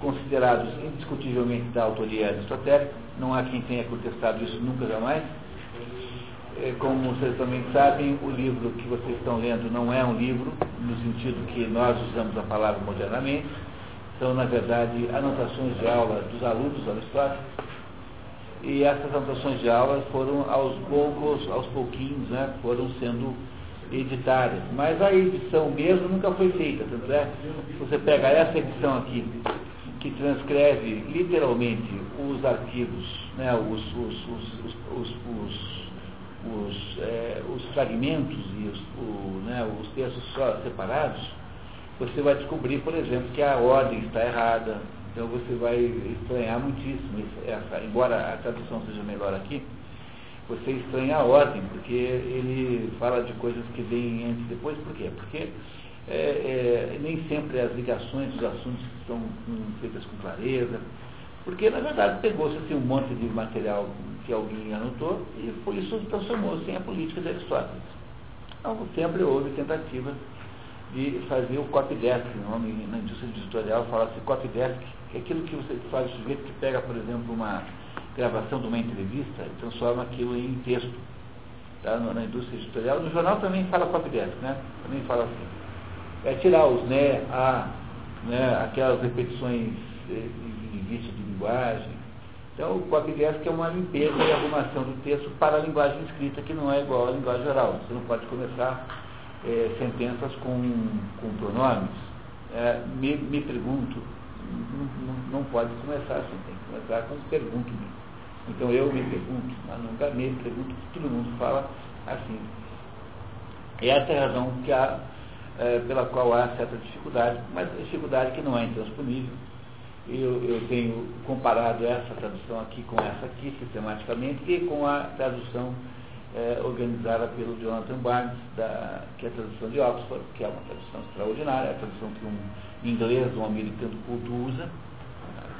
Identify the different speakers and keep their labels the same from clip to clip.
Speaker 1: considerados indiscutivelmente da autoria aristotélica, não há quem tenha contestado isso nunca jamais. É, como vocês também sabem, o livro que vocês estão lendo não é um livro, no sentido que nós usamos a palavra modernamente, são, na verdade, anotações de aula dos alunos Aristóteles, e essas anotações de aulas foram aos poucos, aos pouquinhos, né, foram sendo editadas. Mas a edição mesmo nunca foi feita, tanto é você pega essa edição aqui, que transcreve literalmente os arquivos, né, os, os, os, é, os fragmentos e os, o, né, os textos separados, você vai descobrir, por exemplo, que a ordem está errada. Então você vai estranhar muitíssimo, essa, embora a tradução seja melhor aqui, você estranha a ordem, porque ele fala de coisas que vêm antes e depois. Por quê? Porque é, é, nem sempre as ligações dos assuntos são feitas com clareza, porque na verdade pegou-se assim, um monte de material que alguém anotou e por isso transformou-se em a política de Aristóteles. Então sempre houve tentativa de fazer o copydesk, o nome na indústria editorial fala-se copydesk, que é aquilo que você faz o sujeito que pega, por exemplo, uma gravação de uma entrevista e transforma aquilo em texto. Tá? Na indústria editorial, no jornal também fala copydesk, né? Também fala assim. É tirar os né, a, né, aquelas repetições eh, de vício de linguagem. Então, o copydesk é uma limpeza e arrumação do texto para a linguagem escrita, que não é igual à linguagem oral. Você não pode começar é, sentenças com, com pronomes. É, me, me pergunto, não, não, pode começar assim, tem que começar com pergunto-me. Então eu me pergunto, mas nunca me pergunto, todo mundo fala assim. Essa é a razão que há, é, pela qual há certa dificuldade, mas dificuldade que não é intransponível. Eu, eu tenho comparado essa tradução aqui com essa aqui, sistematicamente, e com a tradução é, organizada pelo Jonathan Barnes, da, que é a tradução de Oxford, que é uma tradução extraordinária, é a tradução que um inglês, um americano culto usa.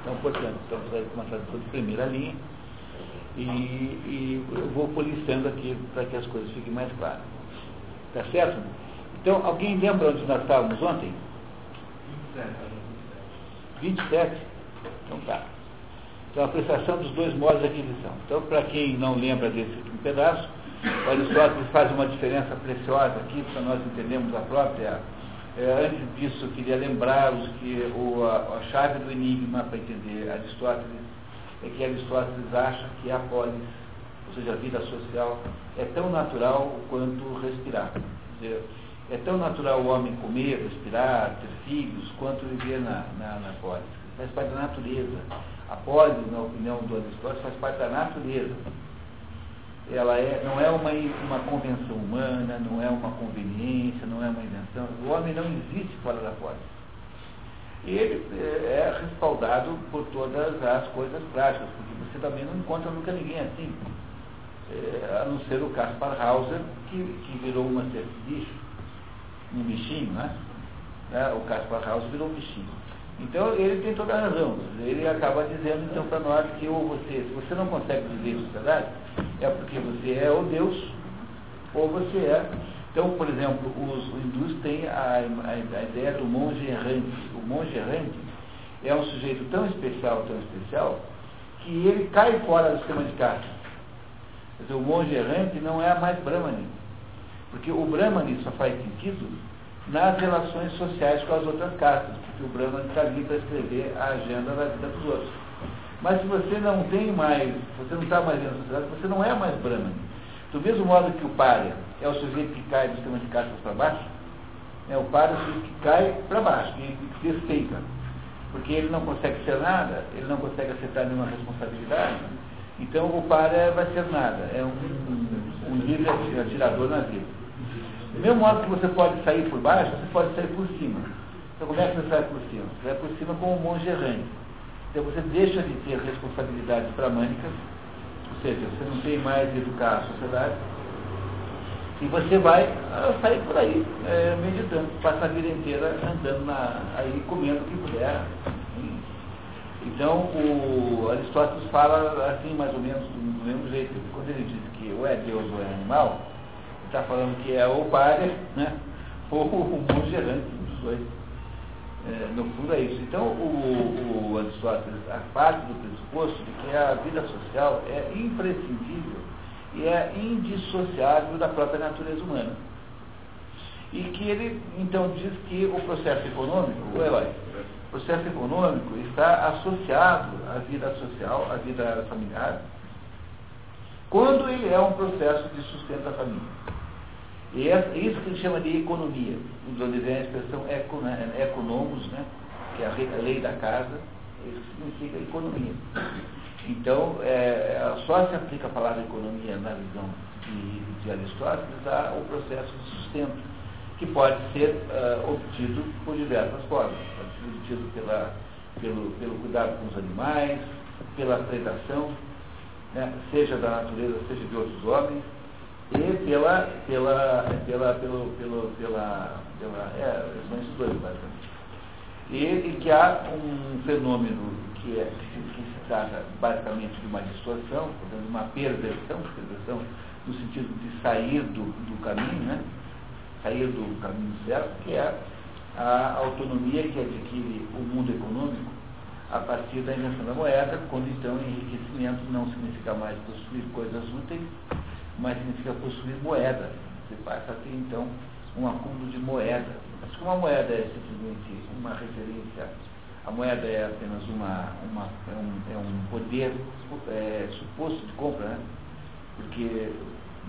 Speaker 1: Então, portanto, estamos aí com uma tradução de primeira linha e, e eu vou policiando aqui para que as coisas fiquem mais claras. Tá certo? Então, alguém lembra onde nós estávamos ontem? 27. Então tá. Então, a prestação dos dois modos de aquisição. Então, para quem não lembra desse último pedaço, Aristóteles faz uma diferença preciosa aqui para nós entendermos a própria. É, antes disso, eu queria lembrá-los que o, a, a chave do enigma para entender Aristóteles é que Aristóteles acha que a polis, ou seja, a vida social, é tão natural quanto respirar. Dizer, é tão natural o homem comer, respirar, ter filhos, quanto viver na, na, na polis. Faz parte da natureza. A polis, na opinião do Aristóteles, faz parte da natureza. Ela é, não é uma, uma convenção humana, não é uma conveniência, não é uma invenção. O homem não existe fora da polis. E ele é, é respaldado por todas as coisas práticas, porque você também não encontra nunca ninguém assim. É, a não ser o Caspar Hauser, que, que virou uma bicho, um bichinho, né? É, o Caspar Hauser virou um bichinho. Então ele tem toda a razão. Ele acaba dizendo então para nós que ou você, se você não consegue viver em sociedade, é porque você é o Deus, ou você é então, por exemplo, os hindus têm a, a, a, ideia do monge errante. O monge errante é um sujeito tão especial, tão especial, que ele cai fora do sistema de dizer, o monge errante não é mais Brahmani. Porque o Brahmani só faz sentido nas relações sociais com as outras castas, porque o Brahmani está ali para escrever a agenda da vida dos outros. Mas se você não tem mais, você não está mais da sociedade, você não é mais Brahmani. Do mesmo modo que o párea é o sujeito que cai do sistema de castas para baixo, é o párea é o sujeito que cai para baixo, que se despeita. Porque ele não consegue ser nada, ele não consegue aceitar nenhuma responsabilidade, então o párea vai ser nada, é um, um, um livre atirador na vida. Do mesmo modo que você pode sair por baixo, você pode sair por cima. Então como é que você sai por cima? Você vai por cima como um monge errante. Então você deixa de ter responsabilidades bramânicas ou seja, você não tem mais de educar a sociedade. E você vai ah, sair por aí, é, meditando, passa a vida inteira andando na, aí comendo o que puder. Então, o Aristóteles fala assim, mais ou menos, do mesmo jeito. Quando ele diz que ou é Deus ou é animal, está falando que é ou párea, né, ou o monge errante, um dos dois. É, no fundo é isso. Então, o, o Aristóteles a parte do pressuposto de que a vida social é imprescindível e é indissociável da própria natureza humana. E que ele, então, diz que o processo econômico, o herói, o processo econômico está associado à vida social, à vida familiar, quando ele é um processo de sustento da família. E é isso que ele chama de economia, onde vem a expressão economos, né, que é a lei da casa, isso significa economia. Então, é, só se aplica a palavra economia na visão de, de Aristóteles ao processo de sustento, que pode ser uh, obtido por diversas formas. Pode ser obtido pela, pelo, pelo cuidado com os animais, pela predação, né, seja da natureza, seja de outros homens, e pela, pela, pela, pelo, pelo, pela, pela é, são esses dois, basicamente. E, e que há um fenômeno que, é, que, que se trata basicamente de uma distorção, portanto, uma perversão, perversão no sentido de sair do, do caminho, né? sair do caminho certo, que é a autonomia que adquire o mundo econômico a partir da invenção da moeda, quando então enriquecimento não significa mais possuir coisas úteis, mas significa possuir moeda. Você passa a ter então um acúmulo de moeda. Mas como a moeda é simplesmente uma referência, a moeda é apenas uma, uma é, um, é um poder é, suposto de compra, né? porque,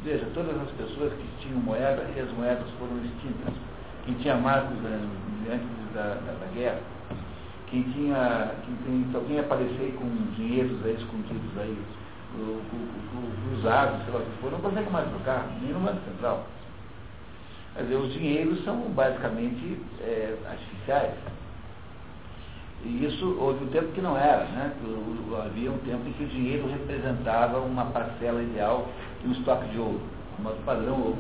Speaker 1: veja, todas as pessoas que tinham moeda e as moedas foram extintas. Quem tinha marcos antes da, da, da guerra, quem tinha, quem tem, se alguém aparecer com dinheiros aí escondidos aí, usados, sei lá o que for, não consegue mais trocar, nem no Banco Central. Quer dizer, os dinheiros são basicamente é, artificiais. E isso houve um tempo que não era, né? Havia um tempo em que o dinheiro representava uma parcela ideal de um estoque de ouro, um modo padrão ouro.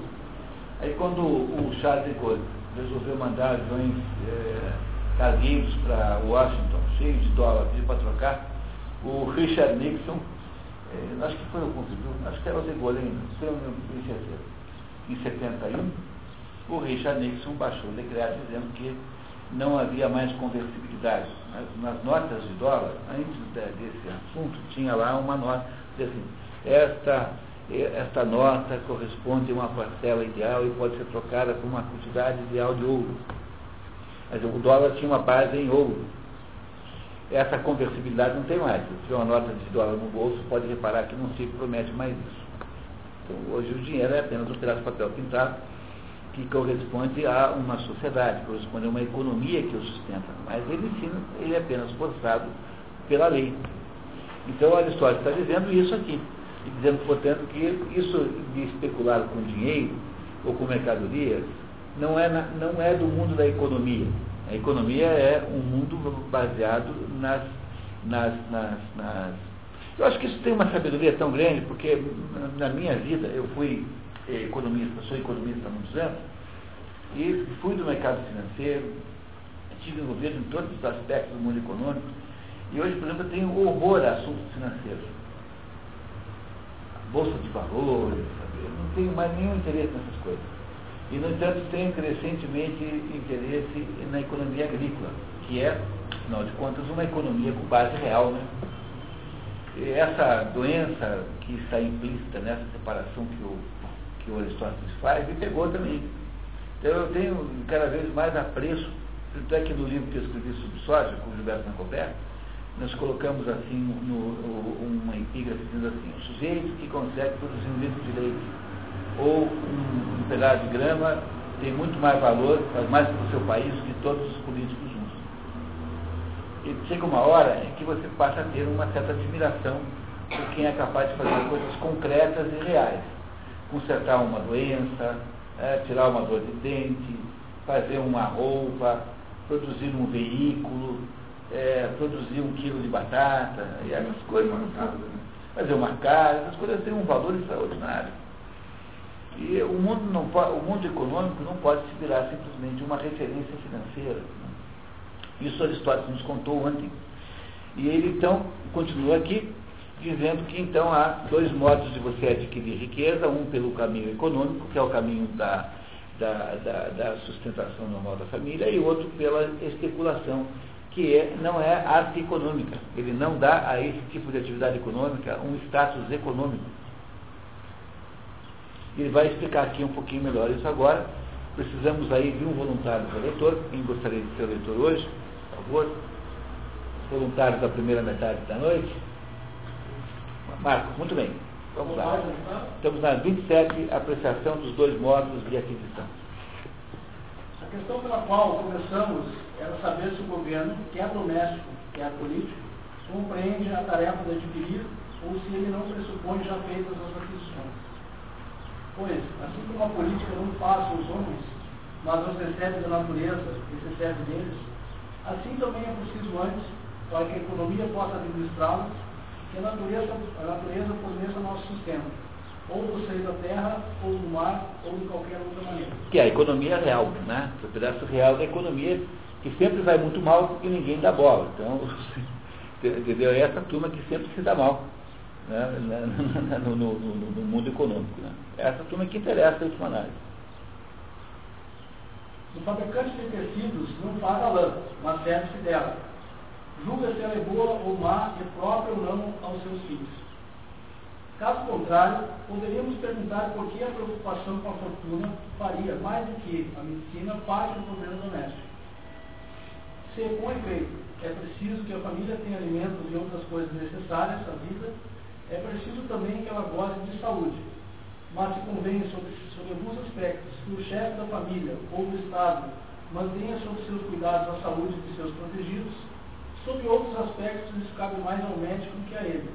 Speaker 1: Aí quando o Charles de Gaulle resolveu mandar aviões é, cargueiros para Washington, cheios de dólares para trocar, o Richard Nixon, é, acho que foi o conseguiu, acho que era o de Gaulle ainda, não tenho em 71, o Richard Nixon baixou o decreto dizendo que não havia mais conversibilidade. Nas notas de dólar, antes desse assunto, tinha lá uma nota, assim, esta, esta nota corresponde a uma parcela ideal e pode ser trocada por uma quantidade ideal de ouro. Mas o dólar tinha uma base em ouro. Essa conversibilidade não tem mais. Se tiver uma nota de dólar no bolso, pode reparar que não se promete mais isso. Então, hoje o dinheiro é apenas um pedaço de papel pintado que corresponde a uma sociedade, corresponde a uma economia que o sustenta. Mas ele, sim, ele é apenas forçado pela lei. Então Aristóteles está dizendo isso aqui. E dizendo, portanto, que isso de especular com dinheiro ou com mercadorias não é, na, não é do mundo da economia. A economia é um mundo baseado nas, nas, nas, nas eu acho que isso tem uma sabedoria tão grande, porque na minha vida eu fui economista, sou economista há muitos anos, e fui do mercado financeiro, estive envolvido em todos os aspectos do mundo econômico, e hoje, por exemplo, eu tenho horror a assuntos financeiros. Bolsa de valores, sabe? eu não tenho mais nenhum interesse nessas coisas. E, no entanto, tenho crescentemente interesse na economia agrícola, que é, afinal de contas, uma economia com base real. Né? E essa doença que está implícita nessa separação que o que o Aristóteles faz, me pegou também. Então eu tenho cada vez mais apreço, tanto é que no livro que eu escrevi sobre soja, com o Gilberto Nacober, nós colocamos assim no, no, uma epígrafe dizendo assim, o sujeito que consegue produzir um litro de leite ou um, um pedaço de grama tem muito mais valor, faz mais para o seu país do que todos os políticos juntos. E chega uma hora em que você passa a ter uma certa admiração por quem é capaz de fazer coisas concretas e reais consertar uma doença, é, tirar uma dor de dente, fazer uma roupa, produzir um veículo, é, produzir um quilo de batata, e essas coisas. Né? Fazer uma casa, essas coisas têm um valor extraordinário. E o mundo, não o mundo econômico não pode se virar simplesmente uma referência financeira. Né? Isso Aristóteles nos contou ontem. E ele então continua aqui, dizendo que então há dois modos de você adquirir riqueza, um pelo caminho econômico, que é o caminho da, da, da, da sustentação normal da família, e outro pela especulação, que é, não é arte econômica. Ele não dá a esse tipo de atividade econômica um status econômico. Ele vai explicar aqui um pouquinho melhor isso agora. Precisamos aí de um voluntário do leitor. Quem gostaria de ser leitor hoje, por favor? Voluntário da primeira metade da noite. Marcos, muito bem. Vamos lá. Estamos na 27, apreciação dos dois modos de aquisição.
Speaker 2: A questão pela qual começamos era saber se o governo, quer doméstico, quer político, compreende a tarefa de adquirir ou se ele não pressupõe já feitas as aquisições. Assim como a política não passa os homens, mas os recebe da natureza e se serve deles, assim também é preciso antes, para que a economia possa administrá-los, que a natureza, a natureza forneça nosso sistema, ou do seio da terra, ou do mar, ou de qualquer outra maneira.
Speaker 1: Que é a economia real, né? O pedaço real da economia, que sempre vai muito mal porque ninguém dá bola. Então, entendeu? É essa turma que sempre se dá mal né? no, no, no, no, mundo econômico. Né? É essa turma que interessa a última análise.
Speaker 2: O fabricante de tecidos não paga lã, mas serve-se dela julga se ela é boa ou má, é própria ou não aos seus filhos. Caso contrário, poderíamos perguntar por que a preocupação com a fortuna faria, mais do que a medicina, parte do problema doméstico. Se, com efeito, é preciso que a família tenha alimentos e outras coisas necessárias à vida, é preciso também que ela goze de saúde. Mas se convém, sobre, sobre alguns aspectos, que o chefe da família ou do Estado mantenha sob seus cuidados a saúde de seus protegidos, Sobre outros aspectos, isso cabe mais ao médico que a ele.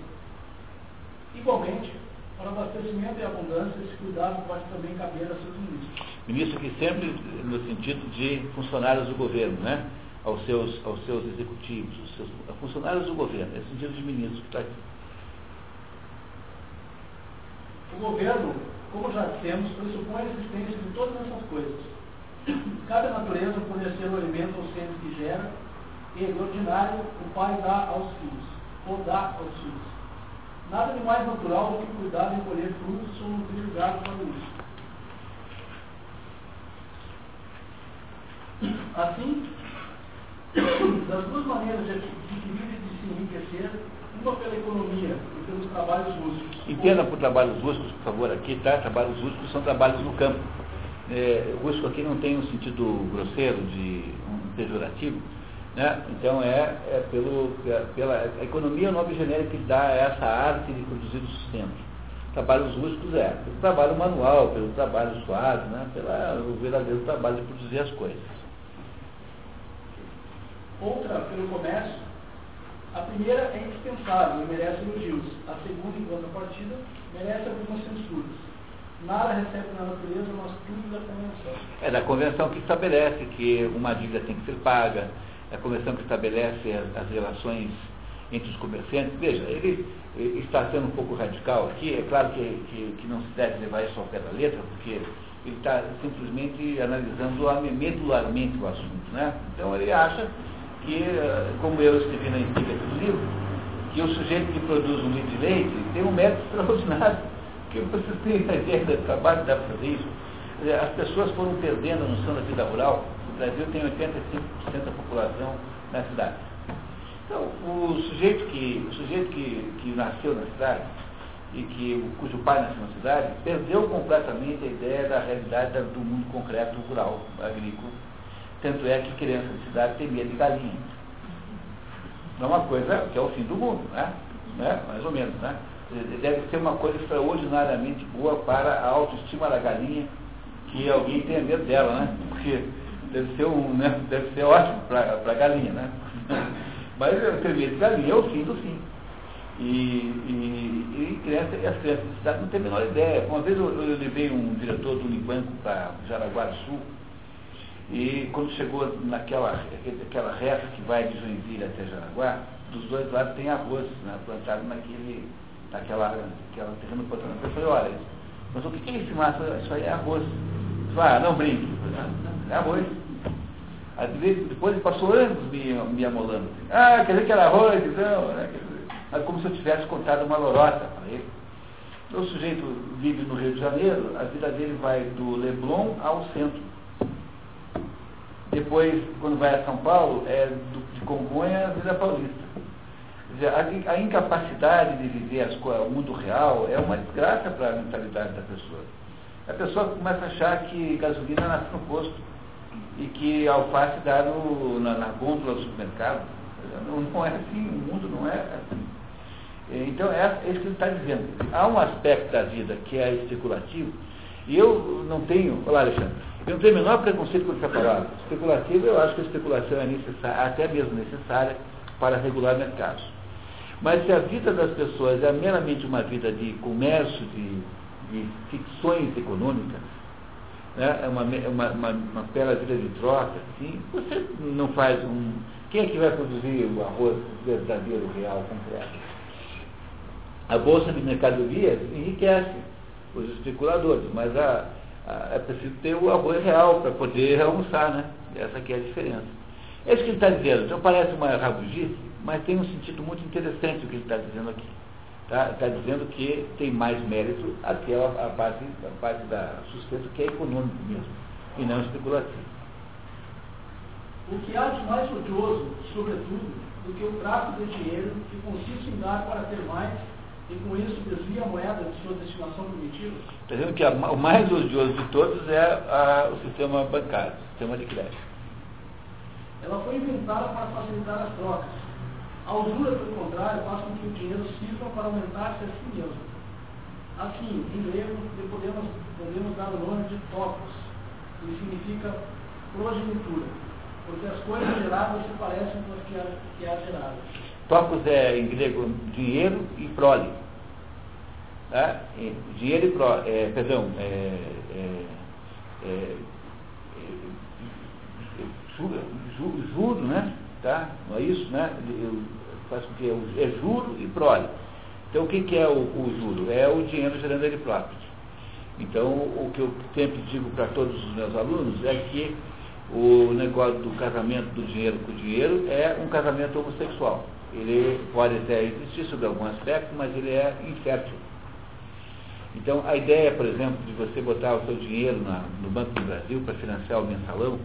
Speaker 2: Igualmente, para abastecimento e abundância, esse cuidado pode também caber a seus ministros.
Speaker 1: Ministro que sempre no sentido de funcionários do governo, né? Aos seus, aos seus executivos, aos seus, funcionários do governo, é sentido de ministro que está aqui.
Speaker 2: O governo, como já dissemos, pressupõe a existência de todas essas coisas. Cada natureza fornecer o alimento aos seres que gera e, do ordinário, o pai dá aos filhos, ou dá aos filhos. Nada de mais natural do que cuidar de colher frutos ou nutrir gado para isso. Assim, das duas maneiras de adquirir e de se enriquecer, uma pela economia e pelos trabalhos rústicos.
Speaker 1: Entenda por trabalhos rústicos, por favor, aqui, tá? Trabalhos rústicos são trabalhos no campo. É, rústico aqui não tem um sentido grosseiro, de um pejorativo, né? Então é, é pelo, é, pela a economia é o nome genérico que dá a essa arte de produzir o sustento. Trabalhos rústicos é pelo trabalho manual, pelo trabalho suave, né? pelo verdadeiro trabalho de produzir as coisas.
Speaker 2: Outra, pelo comércio, a primeira é indispensável e merece elogios. A segunda, em contrapartida, merece algumas censuras. Nada recebe na natureza, mas tudo da convenção.
Speaker 1: É da convenção que estabelece que uma dívida tem que ser paga, a convenção que estabelece as, as relações entre os comerciantes. Veja, ele, ele, está sendo um pouco radical aqui, é claro que, que, que, não se deve levar isso ao pé da letra, porque ele está simplesmente analisando medularmente o assunto. Né? Então ele acha que, como eu escrevi na antiga do livro, que o sujeito que produz um litro de leite tem um método extraordinário, que você tem a ideia do trabalho para fazer isso. As pessoas foram perdendo a noção da vida rural o Brasil tem 85% da população na cidade. Então, o sujeito que, o sujeito que, que nasceu na cidade e que, cujo pai nasceu na cidade, perdeu completamente a ideia da realidade do mundo concreto rural, agrícola. Tanto é que criança de cidade tem medo de galinha. Não é uma coisa que é o fim do mundo, né? né? Mais ou menos, né? Deve ser uma coisa extraordinariamente boa para a autoestima da galinha que alguém tenha medo dela, né? Porque deve ser, um, né, deve ser ótimo para a galinha, né? Mas o termino de galinha é o fim do fim. E, e, e, criança, as crianças de cidade não têm a menor ideia. Uma vez eu, eu levei um diretor do Unibanco para Jaraguá do Sul, e quando chegou naquela aquela reta que vai de Joinville até Jaraguá, dos dois lados tem arroz né, plantado naquele, naquela, naquela terreno plantado. Eu falei, olha, mas o que é esse mato? Isso aí é arroz. Ah, não brinque. É arroz. Depois ele passou anos me, me amolando. Ah, quer dizer que era arroz, não, né? Mas como se eu tivesse contado uma lorota para ele. O sujeito vive no Rio de Janeiro, a vida dele vai do Leblon ao centro. Depois, quando vai a São Paulo, é do, de compõem a vida paulista. Dizer, a, a, incapacidade de viver as, o mundo real é uma desgraça para a mentalidade da pessoa. A pessoa começa a achar que gasolina nasce no posto e que alface dá no, na, na gôndola do supermercado. Não, não, é assim, o mundo não é assim. Então é, é isso que ele está dizendo. Há um aspecto da vida que é especulativo, e eu não tenho, olá Alexandre, eu não tenho o menor preconceito com essa palavra. Especulativo, eu acho que a especulação é necessária, até mesmo necessária, para regular mercados. Mas se a vida das pessoas é meramente uma vida de comércio, de, de ficções econômicas, né, é uma, uma, uma, uma bela vida de troca, assim, você não faz um. Quem é que vai produzir o arroz verdadeiro, real, concreto? A bolsa de mercadorias enriquece os especuladores, mas a, a, é preciso ter o arroz real para poder almoçar, né? Essa aqui é a diferença. É isso que ele está dizendo. Então parece uma rabugice, mas tem um sentido muito interessante o que ele está dizendo aqui. Está tá dizendo que tem mais mérito aquela a parte, a parte da sustento que é econômico mesmo, e não especulativo.
Speaker 2: O que há de mais odioso, sobretudo, do que o tráfico de dinheiro, que consiste em dar para ter mais e com isso desvia a moeda de sua destinação primitiva?
Speaker 1: Está dizendo que a, o mais odioso de todos é a, o sistema bancário, o sistema de crédito.
Speaker 2: Ela foi inventada para facilitar as trocas. A usura, pelo contrário, faz com que o dinheiro sirva para aumentar-se a si mesmo. Assim, em grego, podemos, podemos dar o nome de topos, que significa progenitura, porque as coisas geradas se parecem com as que há geradas.
Speaker 1: Topos é em grego dinheiro e prole. Tá? dinheiro e prole, é, perdão, é, é, é, juro, juro, né? Tá? Não é isso, né? Eu faço que? É juro e prole. Então o que, que é o, o, juro? É o dinheiro gerando ele próprio. Então o que eu sempre digo para todos os meus alunos é que o negócio do casamento do dinheiro com o dinheiro é um casamento homossexual ele pode até existir sobre algum aspecto, mas ele é infértil. Então, a ideia, por exemplo, de você botar o seu dinheiro na, no Banco do Brasil para financiar o mensalão,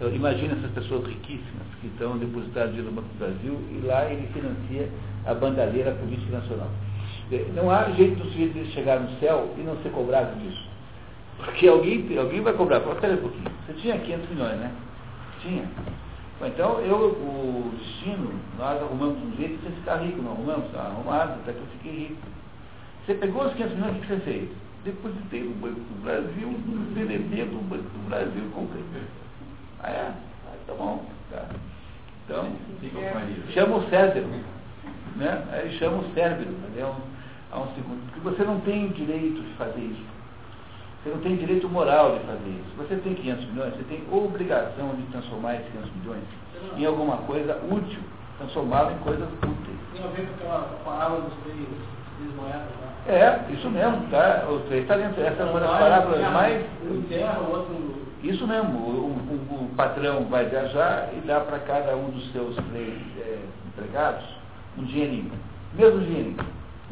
Speaker 1: então, imagina essas pessoas riquíssimas que estão depositando dinheiro no Banco do Brasil e lá ele financia a bandalheira política nacional. Não há jeito do sujeito de chegar no céu e não ser cobrado disso. Porque alguém, alguém vai cobrar. Espera um pouquinho. Você tinha 500 milhões, né? Tinha. Então, eu, o destino, nós arrumamos um jeito de você ficar rico, não arrumamos? Está arrumado, até que eu fiquei rico. Você pegou os 500 milhões, o que você fez? Depositei no Banco do Brasil, no CDB do Banco do Brasil, comprei. Ah, é? Ah, tá bom. Tá. Então, chama o cérebro. Né? Aí chama o cérebro, entendeu? Há um segundo. Porque você não tem o direito de fazer isso. Você não tem direito moral de fazer isso. Você tem 500 milhões, você tem obrigação de transformar esses 500 milhões em alguma coisa útil, transformá-lo em coisas úteis.
Speaker 2: Tem a ver com aquela parábola dos três, três moedas, né?
Speaker 1: É, isso mesmo, tá? Os três talentos. Essa é uma das parábolas mais.
Speaker 2: Terra, o outro.
Speaker 1: Isso mesmo, o, o, o, patrão vai viajar e dá para cada um dos seus três é, empregados um dinheirinho. Mesmo dinheirinho.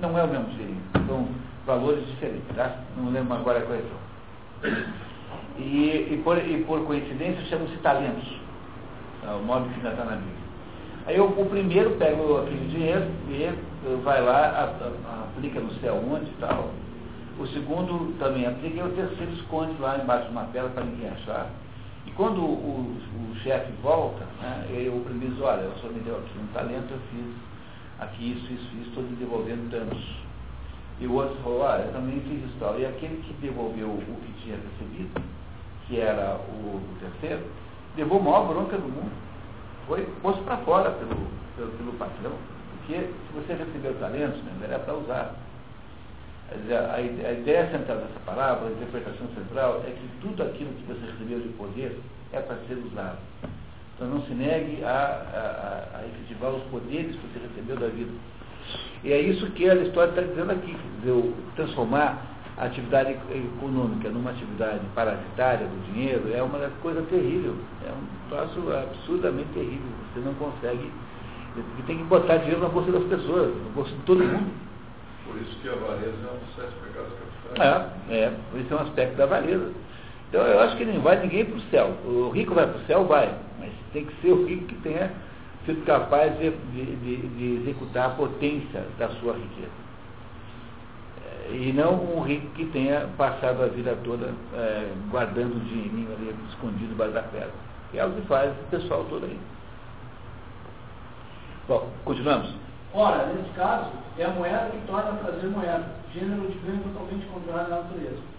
Speaker 1: Não é o mesmo dinheirinho. Então, valores diferentes, tá? Não lembro agora qual é. E, e, por, e por coincidência chamam-se talentos, tá? o modo que ainda está na Bíblia. Aí eu, o primeiro pega aquele dinheiro e vai lá, a, a, aplica no céu onde e tal. O segundo também aplica e o terceiro esconde lá embaixo de uma pedra para ninguém achar. E quando o, o, o chefe volta, né, o primeiro diz, olha, eu só me deu aqui um talento, eu fiz aqui isso, isso, isso, estou lhe devolvendo tantos. E o outro falou, ah, eu também fiz isso tal. E aquele que devolveu o que tinha recebido, que era o, o terceiro, levou a maior bronca do mundo. Foi posto para fora pelo, pelo, pelo, patrão. Porque se você recebeu talentos, né, era para usar. A, a, ideia central dessa palavra, a interpretação central, é que tudo aquilo que você recebeu de poder é para ser usado. Então não se negue a, a, a efetivar os poderes que você recebeu da vida. E é isso que a história está dizendo aqui, dizer, transformar a atividade econômica numa atividade parasitária do dinheiro é uma coisa terrível, é um troço absurdamente terrível. Você não consegue, você tem que botar dinheiro na bolsa das pessoas, na bolsa de todo mundo.
Speaker 3: Por isso que a avareza é um dos sete pecados capitais.
Speaker 1: É, é, isso é um aspecto da avareza. Então eu acho que não vai ninguém para o céu. O rico vai para o céu, vai, mas tem que ser o rico que tenha sido capaz de, de, de executar a potência da sua riqueza. É, e não um rico que tenha passado a vida toda é, guardando o dinheirinho ali escondido debaixo da pedra. Que é o que faz o pessoal todo aí. Bom, continuamos.
Speaker 2: Ora, nesse caso, é a moeda que torna a trazer moeda, gênero de ganho totalmente contrário à natureza.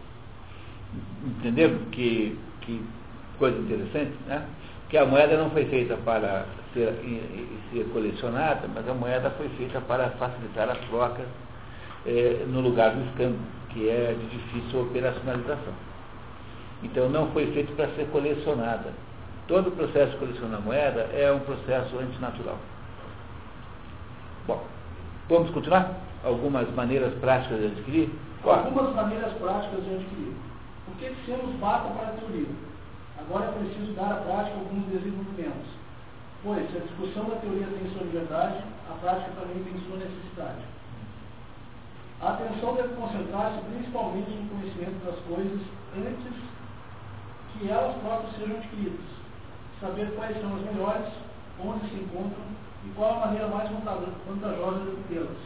Speaker 1: Entendeu? Que, que coisa interessante, né? Que a moeda não foi feita para ser, ser colecionada, mas a moeda foi feita para facilitar a troca eh, no lugar do escambo, que é de difícil operacionalização. Então não foi feito para ser colecionada. Todo o processo de colecionar moeda é um processo antinatural. Bom, vamos continuar? Algumas maneiras práticas de adquirir?
Speaker 2: Algumas maneiras práticas de adquirir. Por que dissemos bata para a teoria? Agora é preciso dar à prática alguns desenvolvimentos. Pois, se a discussão da teoria tem sua liberdade, a prática também tem sua necessidade. A atenção deve concentrar-se principalmente no conhecimento das coisas antes que elas próprias sejam adquiridas. Saber quais são as melhores, onde se encontram e qual a maneira mais vantajosa de obtê-las.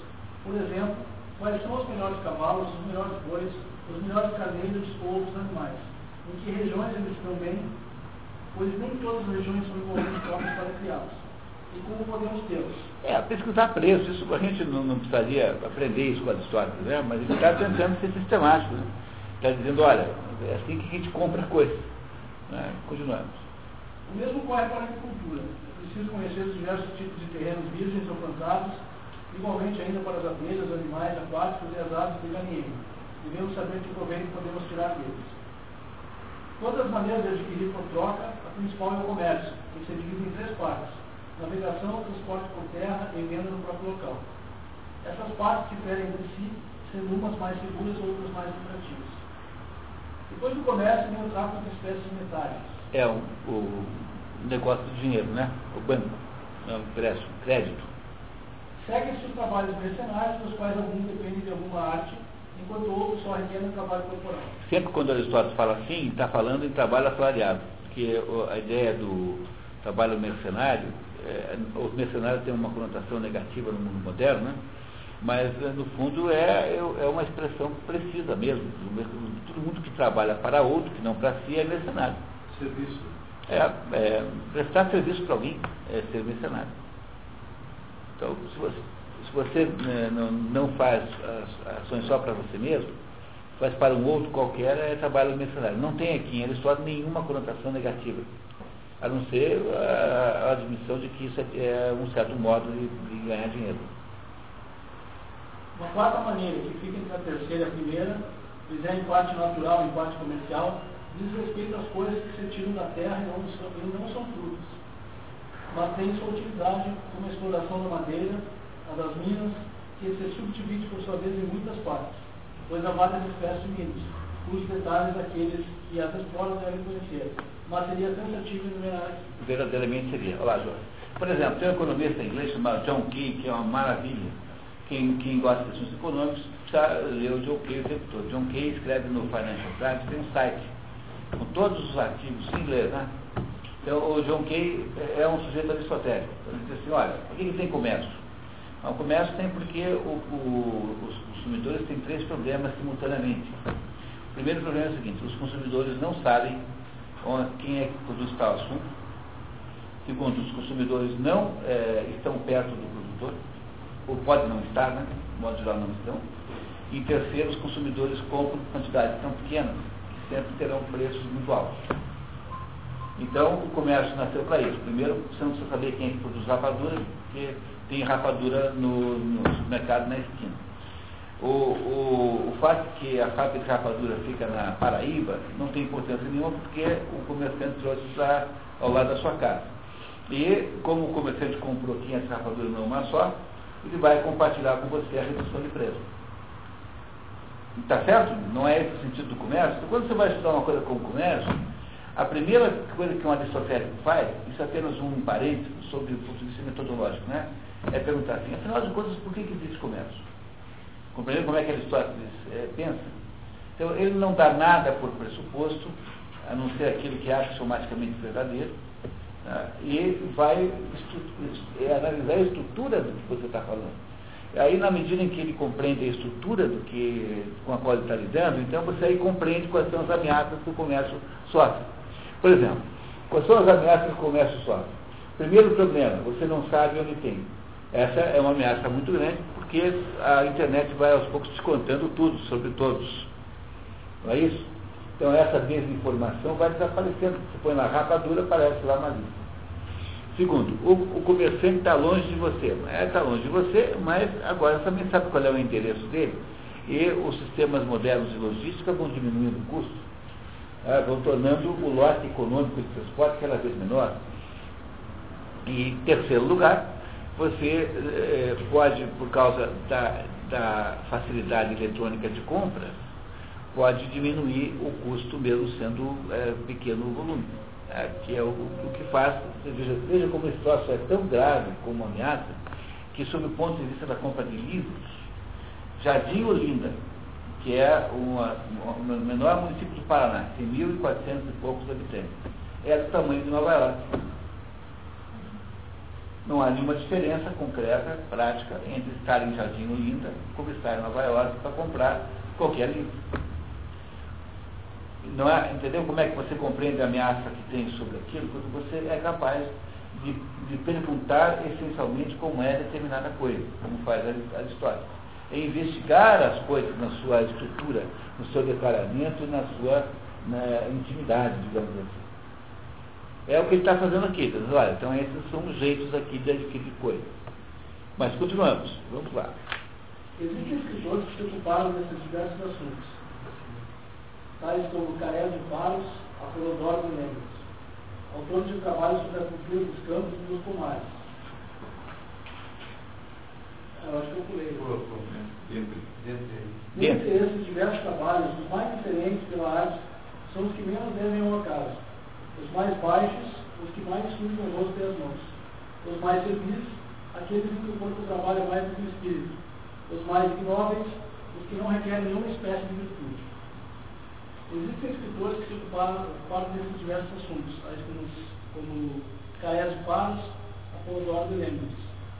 Speaker 2: Por exemplo, quais são os melhores cavalos, os melhores bois, os melhores carneiros ou outros animais. Em que regiões eles estão bem, pois nem todas as regiões são igualmente próprias para criá-los. E como podemos tê-los?
Speaker 1: É, pesquisar preço, isso a gente não, não precisaria aprender isso com as histórias, né? mas ele está tentando ser sistemático. Né? Está dizendo, olha, é assim que a gente compra coisas. Né? Continuamos.
Speaker 2: O mesmo ocorre para a agricultura. É preciso conhecer os diversos tipos de terrenos virgens ou plantados, igualmente ainda para as abelhas, animais aquáticos e as aves de galinheiro. Devemos saber que proveito podemos tirar deles. Todas as maneiras de adquirir por troca, a principal é o comércio, que se divide em três partes: navegação, transporte por terra e venda no próprio local. Essas partes diferem entre si, sendo umas mais seguras e outras mais lucrativas. Depois do comércio vem o tráfico de espécies metálicas.
Speaker 1: É o, o negócio do dinheiro, né? O banco, é o empréstimo, crédito.
Speaker 2: Seguem-se os trabalhos mercenários, dos quais alguns dependem de alguma arte enquanto outros só requerem trabalho corporal.
Speaker 1: Sempre quando Aristóteles fala assim, está falando em trabalho assalariado, porque a ideia do trabalho mercenário, é, os mercenários têm uma conotação negativa no mundo moderno, né? mas no fundo é, é uma expressão precisa mesmo. Todo mundo que trabalha para outro, que não para si, é mercenário.
Speaker 3: Serviço.
Speaker 1: É, é prestar serviço para alguém é ser mercenário. Então, se você, você né, não, não, faz as ações só para você mesmo, faz para um outro qualquer, é trabalho mercenário. Não tem aqui em Aristóteles nenhuma conotação negativa, a não ser a, a admissão de que isso é, é um certo modo de, de, ganhar dinheiro.
Speaker 2: Uma quarta maneira, que fica entre a terceira e a primeira, pois é em parte natural, em parte comercial, diz respeito às coisas que se tiram da terra e não são, e não são frutos, mas tem sua utilidade como a exploração da madeira, a das minas, que se subdivide por sua vez em muitas partes, pois há várias espécies de minas, cujos detalhes aqueles que as exploram devem conhecer, mas seria cansativo enumerar aqui.
Speaker 1: Verdadeiramente seria. Olá, Jorge. Por exemplo, tem um economista inglês chamado John Key, que é uma maravilha. Quem, quem gosta de assuntos econômicos ler o John Key o tempo todo. John Key escreve no Financial Times, tem um site com todos os artigos em inglês, né? Então, o John Key é um sujeito aristotélico. Ele diz assim, olha, por que, que tem comércio? O comércio tem porque o, o, os consumidores têm três problemas simultaneamente. O primeiro problema é o seguinte, os consumidores não sabem quem é que produz tal assunto. Segundo, os consumidores não é, estão perto do produtor, ou podem não estar, né? De modo geral não estão. E terceiro, os consumidores compram quantidades tão pequenas que sempre terão preços muito altos. Então, o comércio nasceu para isso. Primeiro, você não precisa saber quem é que produz rapadura, porque tem rapadura no, no na esquina. O, o, o fato que a fábrica de rapadura fica na Paraíba não tem importância nenhuma porque o comerciante trouxe para ao lado da sua casa. E como o comerciante comprou 500 rapaduras numa só, ele vai compartilhar com você a redução de preço. Está certo? Não é esse o sentido do comércio? Então, quando você vai estudar uma coisa como comércio, a primeira coisa que um aristotélico faz, isso é apenas um parênteses sobre o vista metodológico, né? É perguntar assim, afinal de contas, por que, que existe comércio? Compreendendo como é que Aristóteles é, pensa? Então, ele não dá nada por pressuposto, a não ser aquilo que acha somaticamente verdadeiro, né, e vai é, analisar a estrutura do que você está falando. Aí, na medida em que ele compreende a estrutura do que, com a qual ele está lidando, então você aí compreende quais são as ameaças que o comércio sofre. Por exemplo, quais são as ameaças que o comércio sofre? Primeiro problema, você não sabe onde tem. Essa é uma ameaça muito grande, porque a internet vai aos poucos descontando tudo sobre todos. Não é isso? Então essa desinformação vai desaparecendo. Você põe na rapadura, aparece lá uma lista. Segundo, o, o comerciante está longe de você. Está é, longe de você, mas agora você também sabe qual é o endereço dele. E os sistemas modernos de logística vão diminuindo o custo, é, vão tornando o lote econômico de transporte cada vez menor. E, terceiro lugar, você eh, pode, por causa da, da facilidade eletrônica de compra, pode diminuir o custo mesmo sendo é, pequeno o volume. É, que é o, o, que faz, veja, veja como esse troço é tão grave como ameaça, que sob o ponto de vista da compra de livros, Jardim Olinda, que é uma, o menor município do Paraná, tem 1.400 e poucos habitantes, é do tamanho de Nova York. Não há nenhuma diferença concreta, prática, entre estar em Jardim Olinda como estar em Nova York para comprar qualquer livro. Não é, entendeu como é que você compreende a ameaça que tem sobre aquilo? Quando você é capaz de, de perguntar essencialmente como é determinada coisa, como faz Aristóteles. É investigar as coisas na sua estrutura, no seu declaramento e na sua na intimidade, digamos assim. É o que ele está fazendo aqui. Então, olha, então esses são os jeitos aqui de adquirir coisa. Mas continuamos, vamos lá.
Speaker 2: Existem escritores que se ocuparam desses diversos assuntos tais como Caé de Paros, Apolodoro de Lemos, autores de trabalhos sobre a cultura dos campos e dos pomares. Eu acho que eu pulei. Dentre esses diversos trabalhos, os mais diferentes pela arte são os que menos devem ao acaso. Os mais baixos, os que mais surgem no rosto e as mãos. Os mais servis, aqueles em que o corpo trabalha mais do que o espírito. Os mais ignóveis, os que não requerem nenhuma espécie de virtude. Existem escritores que se ocuparam, ocuparam desses diversos assuntos, tais como, como Caes Paros, Apolodoro de Lemos,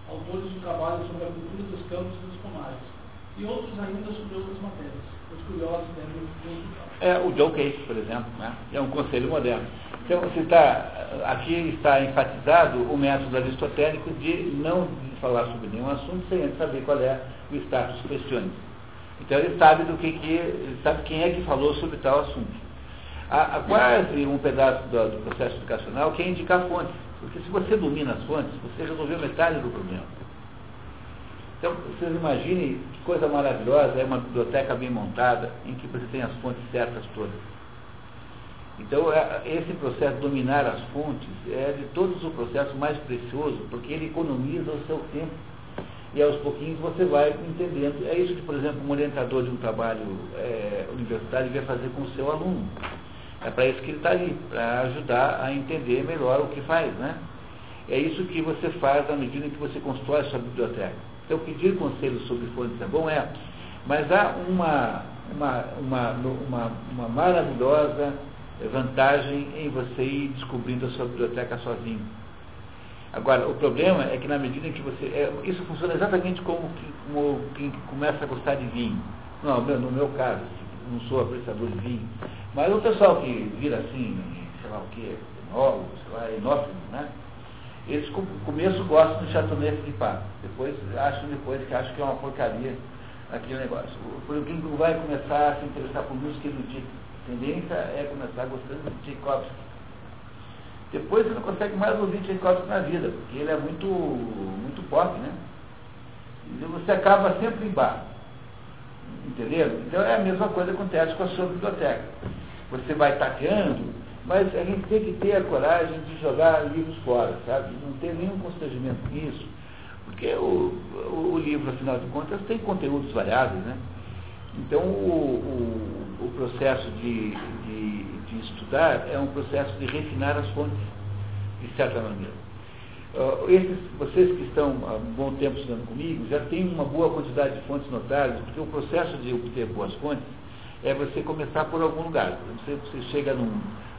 Speaker 2: autores de trabalho sobre a cultura dos campos e dos pomares, e outros ainda sobre outras matérias. Os curiosos devem consultar.
Speaker 1: É, o John Case, por exemplo, né? é um conselho moderno. Então, você está, aqui está enfatizado o método aristotélico de não falar sobre nenhum assunto sem antes saber qual é o status questiônico. Então ele sabe do que, que sabe quem é que falou sobre tal assunto. Há, há quase um pedaço do, do, processo educacional que é indicar fontes. Porque se você domina as fontes, você resolveu metade do problema. Então, vocês imaginem que coisa maravilhosa é uma biblioteca bem montada, em que você tem as fontes certas todas. Então, é, esse processo de dominar as fontes é de todos o processo mais precioso, porque ele economiza o seu tempo e aos pouquinhos você vai entendendo. É isso que, por exemplo, um orientador de um trabalho é, universitário devia fazer com o seu aluno. É para isso que ele está ali, para ajudar a entender melhor o que faz, né? É isso que você faz à medida que você constrói sua biblioteca. Então, pedir conselhos sobre fontes é bom, é, mas há uma, uma, uma, uma, uma maravilhosa vantagem em você ir descobrindo a sua biblioteca sozinho. Agora, o problema é que na medida em que você. É, isso funciona exatamente como, como quem começa a gostar de vinho. Não, no meu caso, não sou apreciador de vinho. Mas o pessoal que vira assim, sei lá o que, enólogo, sei lá, enófilo, né? Eles no começo gostam do Chateauneuf de Pá. Depois acham depois que acham que é uma porcaria aquele negócio. Por quem vai começar a se interessar por música erudita. A tendência é começar gostando de Tchaikovsky depois você não consegue mais ouvir Tchaikovsky na vida, porque ele é muito, muito pop, né? E você acaba sempre em bar. Entendeu? Então é a mesma coisa que acontece com a sua biblioteca. Você vai taqueando, mas a gente tem que ter a coragem de jogar livros fora, sabe? Não ter nenhum constrangimento nisso. Porque o, o, livro, afinal de contas, tem conteúdos variados, né? Então o, o, o processo de, de de estudar é um processo de refinar as fontes, de certa maneira. Uh, esses, vocês que estão há um bom tempo estudando comigo já têm uma boa quantidade de fontes notáveis, porque o processo de obter boas fontes é você começar por algum lugar. Você, você chega num,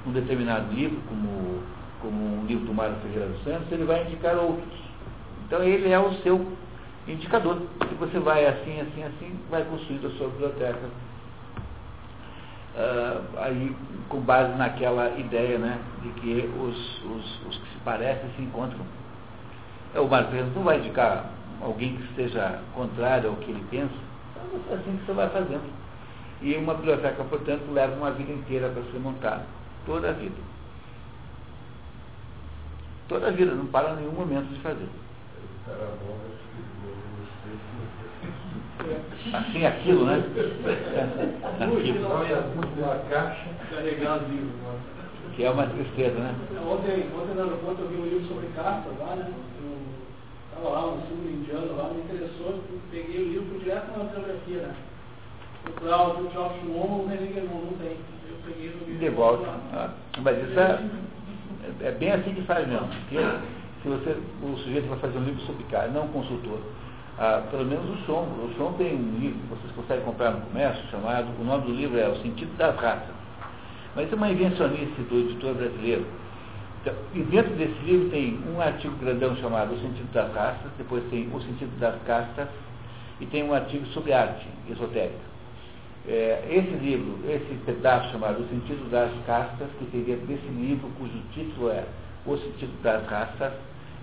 Speaker 1: num determinado livro, como, como um livro do Mário Ferreira dos Santos, ele vai indicar outros. Então ele é o seu indicador. Se você vai assim, assim, assim, vai construindo a sua biblioteca. Uh, aí com base naquela ideia né, de que os, os, os que se parecem se encontram. É, o Ferreira não vai indicar alguém que esteja contrário ao que ele pensa, então é assim que você vai fazendo. E uma biblioteca, portanto, leva uma vida inteira para ser montada. Toda a vida. Toda a vida, não para nenhum momento de fazer. Assim aquilo, né? Aquilo. Que é uma tristeza, né?
Speaker 2: Ontem, ontem no aeroporto eu vi um livro sobre caça lá, né? Estava lá, um sul indiano lá, me interessou, peguei o livro, direto na bibliografia, né? Procurar o Geoff Shumon, o René não tem.
Speaker 1: De volta. Ah, mas isso é, é bem assim que faz mesmo. Porque se você, o sujeito vai fazer um livro sobre cara, não um consultor, ah, pelo menos o som. O som tem um livro que vocês conseguem comprar no comércio, chamado, o nome do livro é O Sentido das Raças. Mas é uma invencionice do editor brasileiro. Então, e dentro desse livro tem um artigo grandão chamado O Sentido das Raças, depois tem O Sentido das Castas, e tem um artigo sobre arte esotérica. É, esse livro, esse pedaço chamado O Sentido das Castas, que dentro desse livro, cujo título é O Sentido das Raças,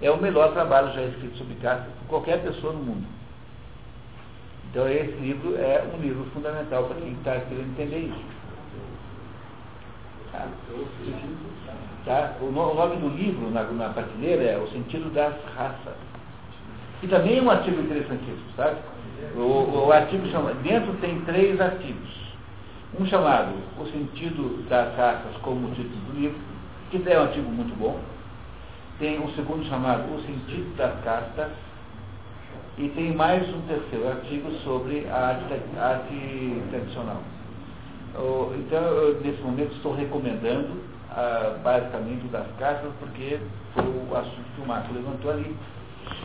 Speaker 1: é o melhor trabalho já escrito sobre castas por qualquer pessoa no mundo. Então esse livro é um livro fundamental para quem está querendo entender isso. Tá? Tá? O, nome do livro na, na prateleira é O Sentido das Raças. E também é um artigo interessantíssimo, sabe? O, o artigo chama, dentro tem três artigos. Um chamado O Sentido das Raças como título do livro, que é um artigo muito bom. Tem um segundo chamado O Sentido das Castas. E tem mais um terceiro artigo sobre a arte, arte tradicional. Então, eu, nesse momento, estou recomendando ah, basicamente o das castas, porque foi o assunto que o Marco levantou ali.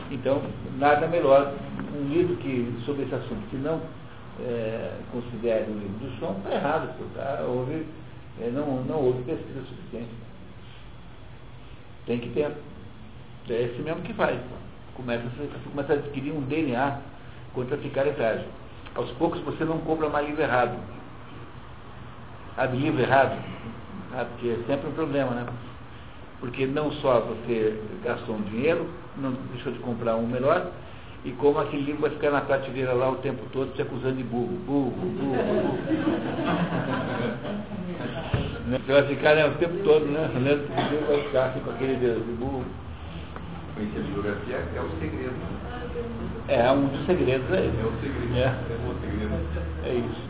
Speaker 1: Então, nada melhor, um livro que, sobre esse assunto que não é, considere o livro do som, está errado, tá? houve, é, não, não houve pesquisa suficiente. Tem que ter. É esse mesmo que faz. Começa, você começa a adquirir um DNA contra ficar frágil. Aos poucos você não compra mais livro errado. Sabe, livro errado? Ah, porque é sempre um problema, né? Porque não só você gastou um dinheiro, não deixou de comprar um melhor, e como aquele livro vai ficar na prateleira lá o tempo todo te acusando de burro, burro, burro, burro. Você vai ficar né, o tempo todo, né? Lendo que o livro vai ficar assim, com aquele de burro.
Speaker 3: Conhecer a bibliografia é o segredo.
Speaker 1: É um dos segredos aí.
Speaker 3: É o segredo.
Speaker 1: É,
Speaker 3: é o segredo.
Speaker 1: É isso.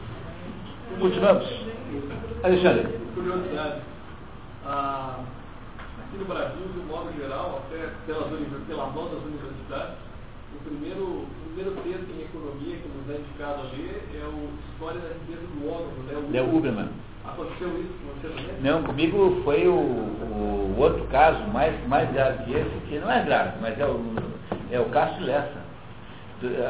Speaker 1: Continuamos. Alexandre.
Speaker 2: Curiosidade. Ah, aqui no Brasil, de um modo geral, até pelas, pelas notas universidades, o primeiro, o primeiro texto em economia que nos é indicado a ler é o História da Riqueza do Homem,
Speaker 1: Léo Uberman.
Speaker 2: Aconteceu isso com você também?
Speaker 1: Não, comigo foi o, o, outro caso mais, mais grave que esse, que não é grave, mas é o, é o caso Lessa.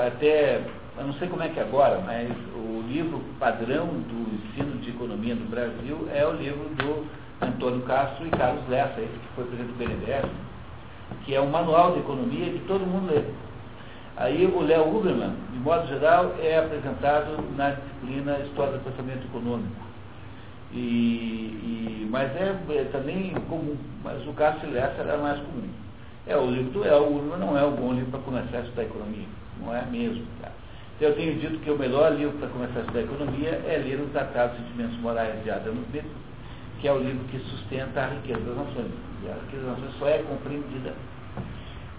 Speaker 1: Até, eu não sei como é que é agora, mas o livro padrão do ensino de economia no Brasil é o livro do Antônio Castro e Carlos Lessa, esse que foi presidente do BNDES, que é um manual de economia que todo mundo lê. Aí o Léo Uberman, de modo geral, é apresentado na disciplina História do Pensamento Econômico. E, e, mas é, é, também comum, mas o Castro Lessa era mais comum. É, o livro do Léo Uberman não é um bom livro para começar a estudar economia, não é mesmo. Tá? Eu tenho dito que o melhor livro para começar a estudar economia é ler o Tratado de Sentimentos Morais de Adam Smith, que é o livro que sustenta a riqueza das nações. E a riqueza das nações só é compreendida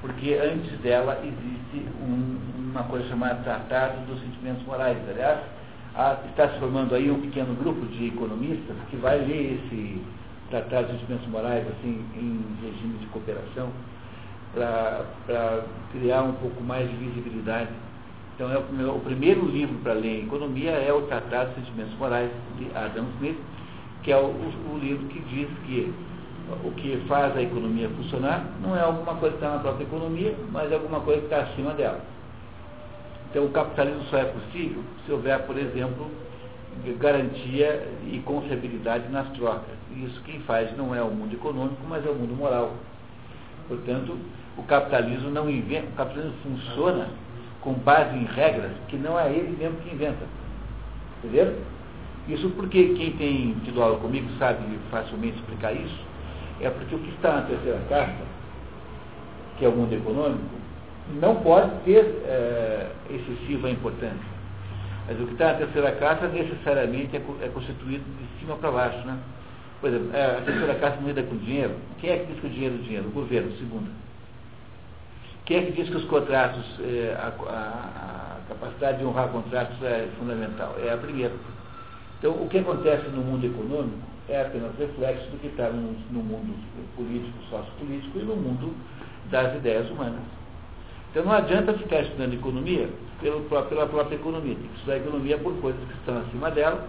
Speaker 1: porque antes dela existe um, uma coisa chamada Tratado dos Sentimentos Morais. Aliás, há, está se formando aí um pequeno grupo de economistas que vai ler esse Tratado dos Sentimentos Morais assim, em regime de cooperação para criar um pouco mais de visibilidade. Então, é o, o primeiro livro para ler em economia é o Tratado dos Sentimentos Morais de Adam Smith, que é o, o livro que diz que o que faz a economia funcionar não é alguma coisa que está na própria economia, mas é alguma coisa que está acima dela. Então o capitalismo só é possível se houver, por exemplo, garantia e confiabilidade nas trocas. Isso quem faz não é o mundo econômico, mas é o mundo moral. Portanto, o capitalismo não inventa, o capitalismo funciona com base em regras que não é ele mesmo que inventa. Entendeu? Isso porque quem tem tido aula comigo sabe facilmente explicar isso. É porque o que está na terceira carta, que é o mundo econômico, não pode ter é, excessiva importância. Mas o que está na terceira carta necessariamente é, é constituído de cima para baixo. Né? Por exemplo, é, a terceira carta não lida com dinheiro. Quem é que diz que o dinheiro é dinheiro? O governo, segunda. Quem é que diz que os contratos, é, a, a, a, capacidade de honrar contratos é fundamental? É a primeira. Então, o que acontece no mundo econômico é apenas reflexo do que está no, no mundo político, sociopolítico e no mundo das ideias humanas. Então, não adianta ficar estudando economia pelo, pela própria economia. Tem que estudar economia por coisas que estão acima dela,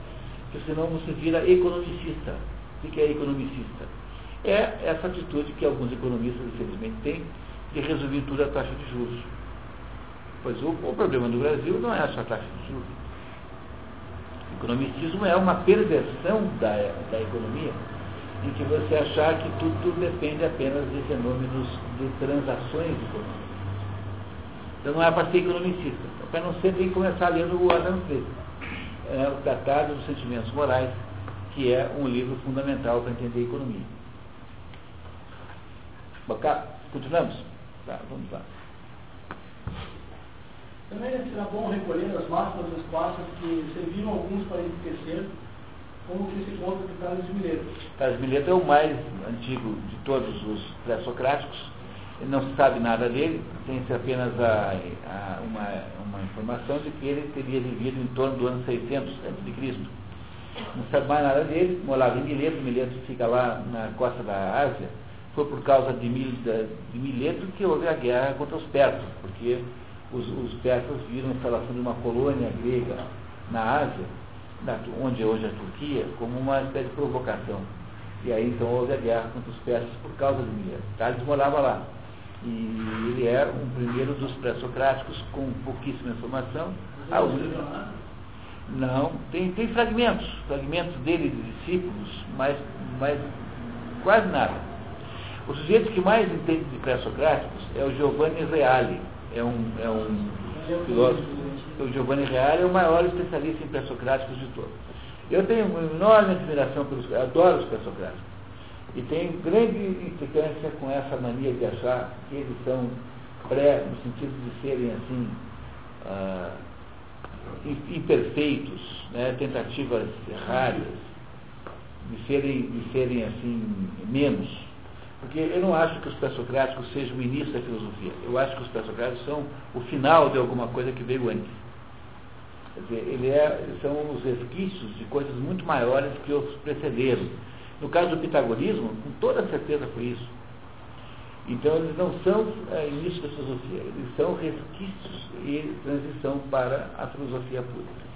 Speaker 1: porque senão você vira economicista. O que é economicista? É essa atitude que alguns economistas, infelizmente, têm de resolver tudo a taxa de juros. Pois o, o problema do Brasil não é só a taxa de juros. Economicismo é uma perversão da, da economia, em que você achar que tudo depende apenas de fenômenos de transações econômicas. Então não é para ser economicista. Para não ser, tem que começar lendo o Adam Smith, é, o Tratado dos Sentimentos Morais, que é um livro fundamental para entender a economia. Bacana? Continuamos? Tá, vamos lá.
Speaker 2: Também será bom recolher as máximas das passas que serviram alguns para enriquecer, como que se conta de Carlos de Mileto.
Speaker 1: Carlos Mileto é o mais antigo de todos os pré-socráticos não se sabe nada dele, tem-se apenas a, a, uma, uma, informação de que ele teria vivido em torno do ano 600 a.C. Não se sabe mais nada dele, morava em Mileto, Mileto fica lá na costa da Ásia. Foi por causa de, de Mileto que houve a guerra contra os persas, porque os, os persas viram a instalação de uma colônia grega na Ásia, na, onde hoje é a Turquia, como uma espécie de provocação. E aí então houve a guerra contra os persas por causa de Mileto. Tales morava lá. E ele é um primeiro dos pré-socráticos com pouquíssima informação. A única. Não, tem, tem fragmentos, fragmentos dele, de discípulos, mas, mas quase nada. O sujeito que mais entende de pré-socráticos é o Giovanni Reale, é um, é um filósofo. O Giovanni Reale é o maior especialista em pré-socráticos de todos. Eu tenho uma enorme admiração pelos, adoro os pré-socráticos. E tem grande implicância com essa mania de achar que eles são pré, no sentido de serem assim, ah, imperfeitos, né, tentativas erradas, de serem, de serem assim, menos. Porque eu não acho que os pré-socráticos sejam o início da filosofia. Eu acho que os pré-socráticos são o final de alguma coisa que veio antes. Quer dizer, ele é, são os resquícios de coisas muito maiores que os precederam no caso do pitagorismo, com toda certeza foi isso. Então, eles não são é, início da filosofia, eles são resquícios e transição para a filosofia pura.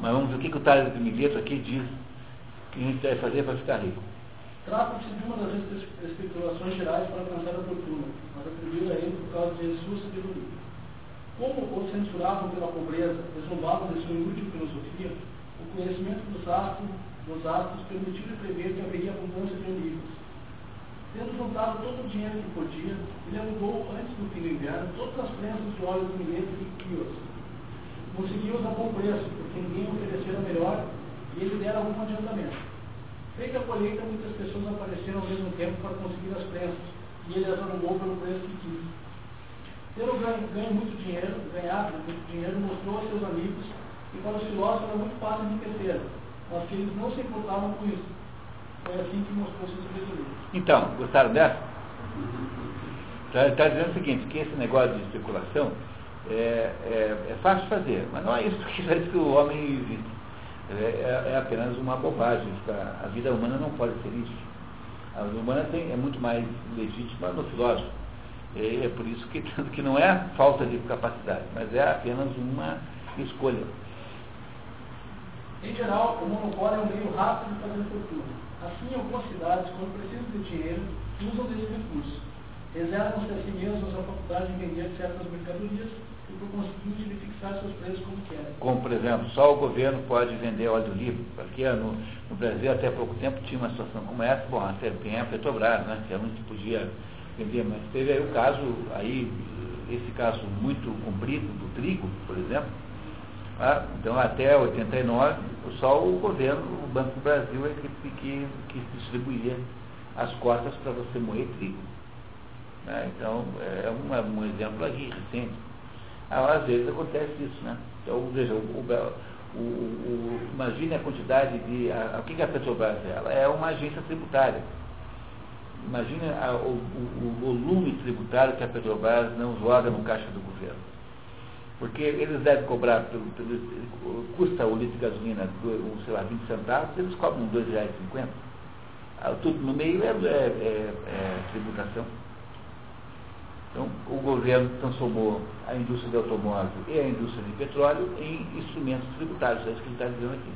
Speaker 1: Mas vamos ver o que, que o Tales de Mileto aqui diz que a gente deve fazer para ficar rico.
Speaker 2: Trata-se de uma das especulações gerais para alcançar a fortuna, mas atribuída a ele por causa de sua sabedoria. Como o censuravam pela pobreza, zombavam de sua inútil filosofia, o conhecimento dos astros nos atos permitiram prever que haveria abundância de olivos. Tendo juntado todo o dinheiro que podia, ele alugou, antes do fim do inverno, todas as prensas de óleo do milheto e quios. Conseguiu-os a bom preço, porque ninguém oferecera melhor e ele dera algum adiantamento. Feita a colheita, muitas pessoas apareceram ao mesmo tempo para conseguir as prensas, e ele as alugou pelo preço que quis. Tendo ganho, ganho muito dinheiro, ganhado muito dinheiro, mostrou a seus amigos que para os filósofos era muito fácil enriquecer, mas que eles não se importavam com isso. Foi assim que mostrou sua sabedoria.
Speaker 1: Então, gostaram dessa? Está tá dizendo o seguinte, que esse negócio de especulação é, é, é fácil de fazer, mas não é isso que faz que o homem existe. É, é, é, apenas uma bobagem. A vida humana não pode ser isso. A vida humana tem, é muito mais legítima no filósofo. É, é por isso que, que não é falta de capacidade, mas é apenas uma escolha.
Speaker 2: Em geral, o monopólio é um meio rápido de fazer fortuna. Assim, algumas cidades, quando precisam de dinheiro, usam desse recurso. Reservam-se a si mesmos a de vender certas mercadorias e por conseguinte, de fixar seus preços como quer.
Speaker 1: Como, por exemplo, só o governo pode vender óleo livre. Aqui no, no Brasil, até pouco tempo, tinha uma situação como essa. Bom, até tem a Petrobras, né, que é onde podia vender, mas teve aí o caso, aí, esse caso muito comprido do trigo, por exemplo. Ah, então, até 89, só o governo, o Banco do Brasil, é que, que, que distribuía as cotas para você moer trigo. Né? Então, é um, é exemplo aqui recente. Ah, às vezes acontece isso, né? Então, veja, o, o, o, imagine a quantidade de. A, o que é a Petrobras é? Ela é uma agência tributária. Imagine a, o, volume tributário que a Petrobras não joga no caixa do governo. Porque eles devem cobrar, pelo, pelo, custa o litro de gasolina, sei lá, 20 centavos, eles cobram R$ 2,50. Ah, tudo no meio é, é, é, é tributação. Então, o governo transformou a indústria de automóvel e a indústria de petróleo em instrumentos tributários, é isso que ele está dizendo aqui.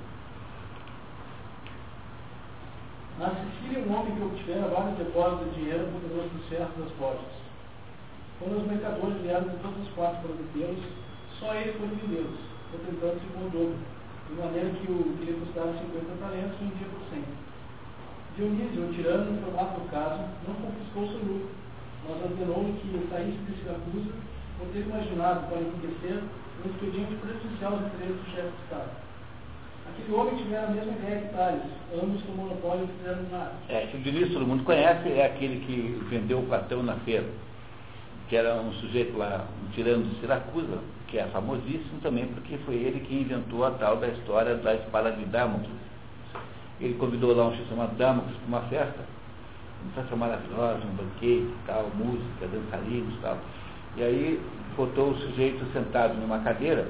Speaker 2: Na Sicília, um homem que obtivera vários depósitos de dinheiro poderoso do certo das portas. Quando os mercadores vieram de as partes para vendê-los, só ele foi vendê-los, entretanto se o dobro, de maneira que o que lhe custava 50 talentos vendia por 100. Dionísio, o tirano, do caso, não confiscou seu lucro, mas ordenou que saísse de Siracusa por ter imaginado para enriquecer um expediente prejudicial aos interesses do chefe de Estado. Aquele homem tivera a mesma ideia que Tales, ambos com monopólio fizeram nada.
Speaker 1: É, o Diniz todo mundo conhece, é aquele que vendeu o Platão na feira, que era um sujeito lá, um tirano de Siracusa, que é famosíssimo também porque foi ele que inventou a tal da história da espada de Damocles. Ele convidou lá um chamado Damocles para uma festa, festa maravilhosa, um banquete, tal, música, dançarinos tal. E aí botou o sujeito sentado numa cadeira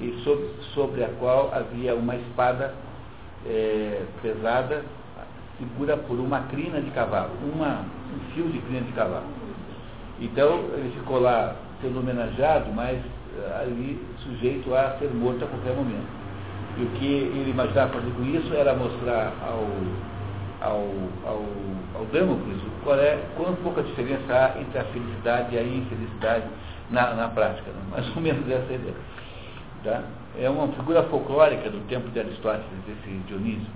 Speaker 1: e sobre, sobre a qual havia uma espada é, pesada segura por uma crina de cavalo, uma, um fio de crina de cavalo. Então ele ficou lá sendo homenageado, mas eh, ali sujeito a ser morto a qualquer momento. E o que ele imaginava fazer com isso era mostrar ao ao, ao, ao Damocles qual é, quão pouca diferença há entre a felicidade e a infelicidade na, na prática. Né? Mais ou menos essa ideia. Tá? É uma figura folclórica do tempo de Aristóteles, esse Dionísio.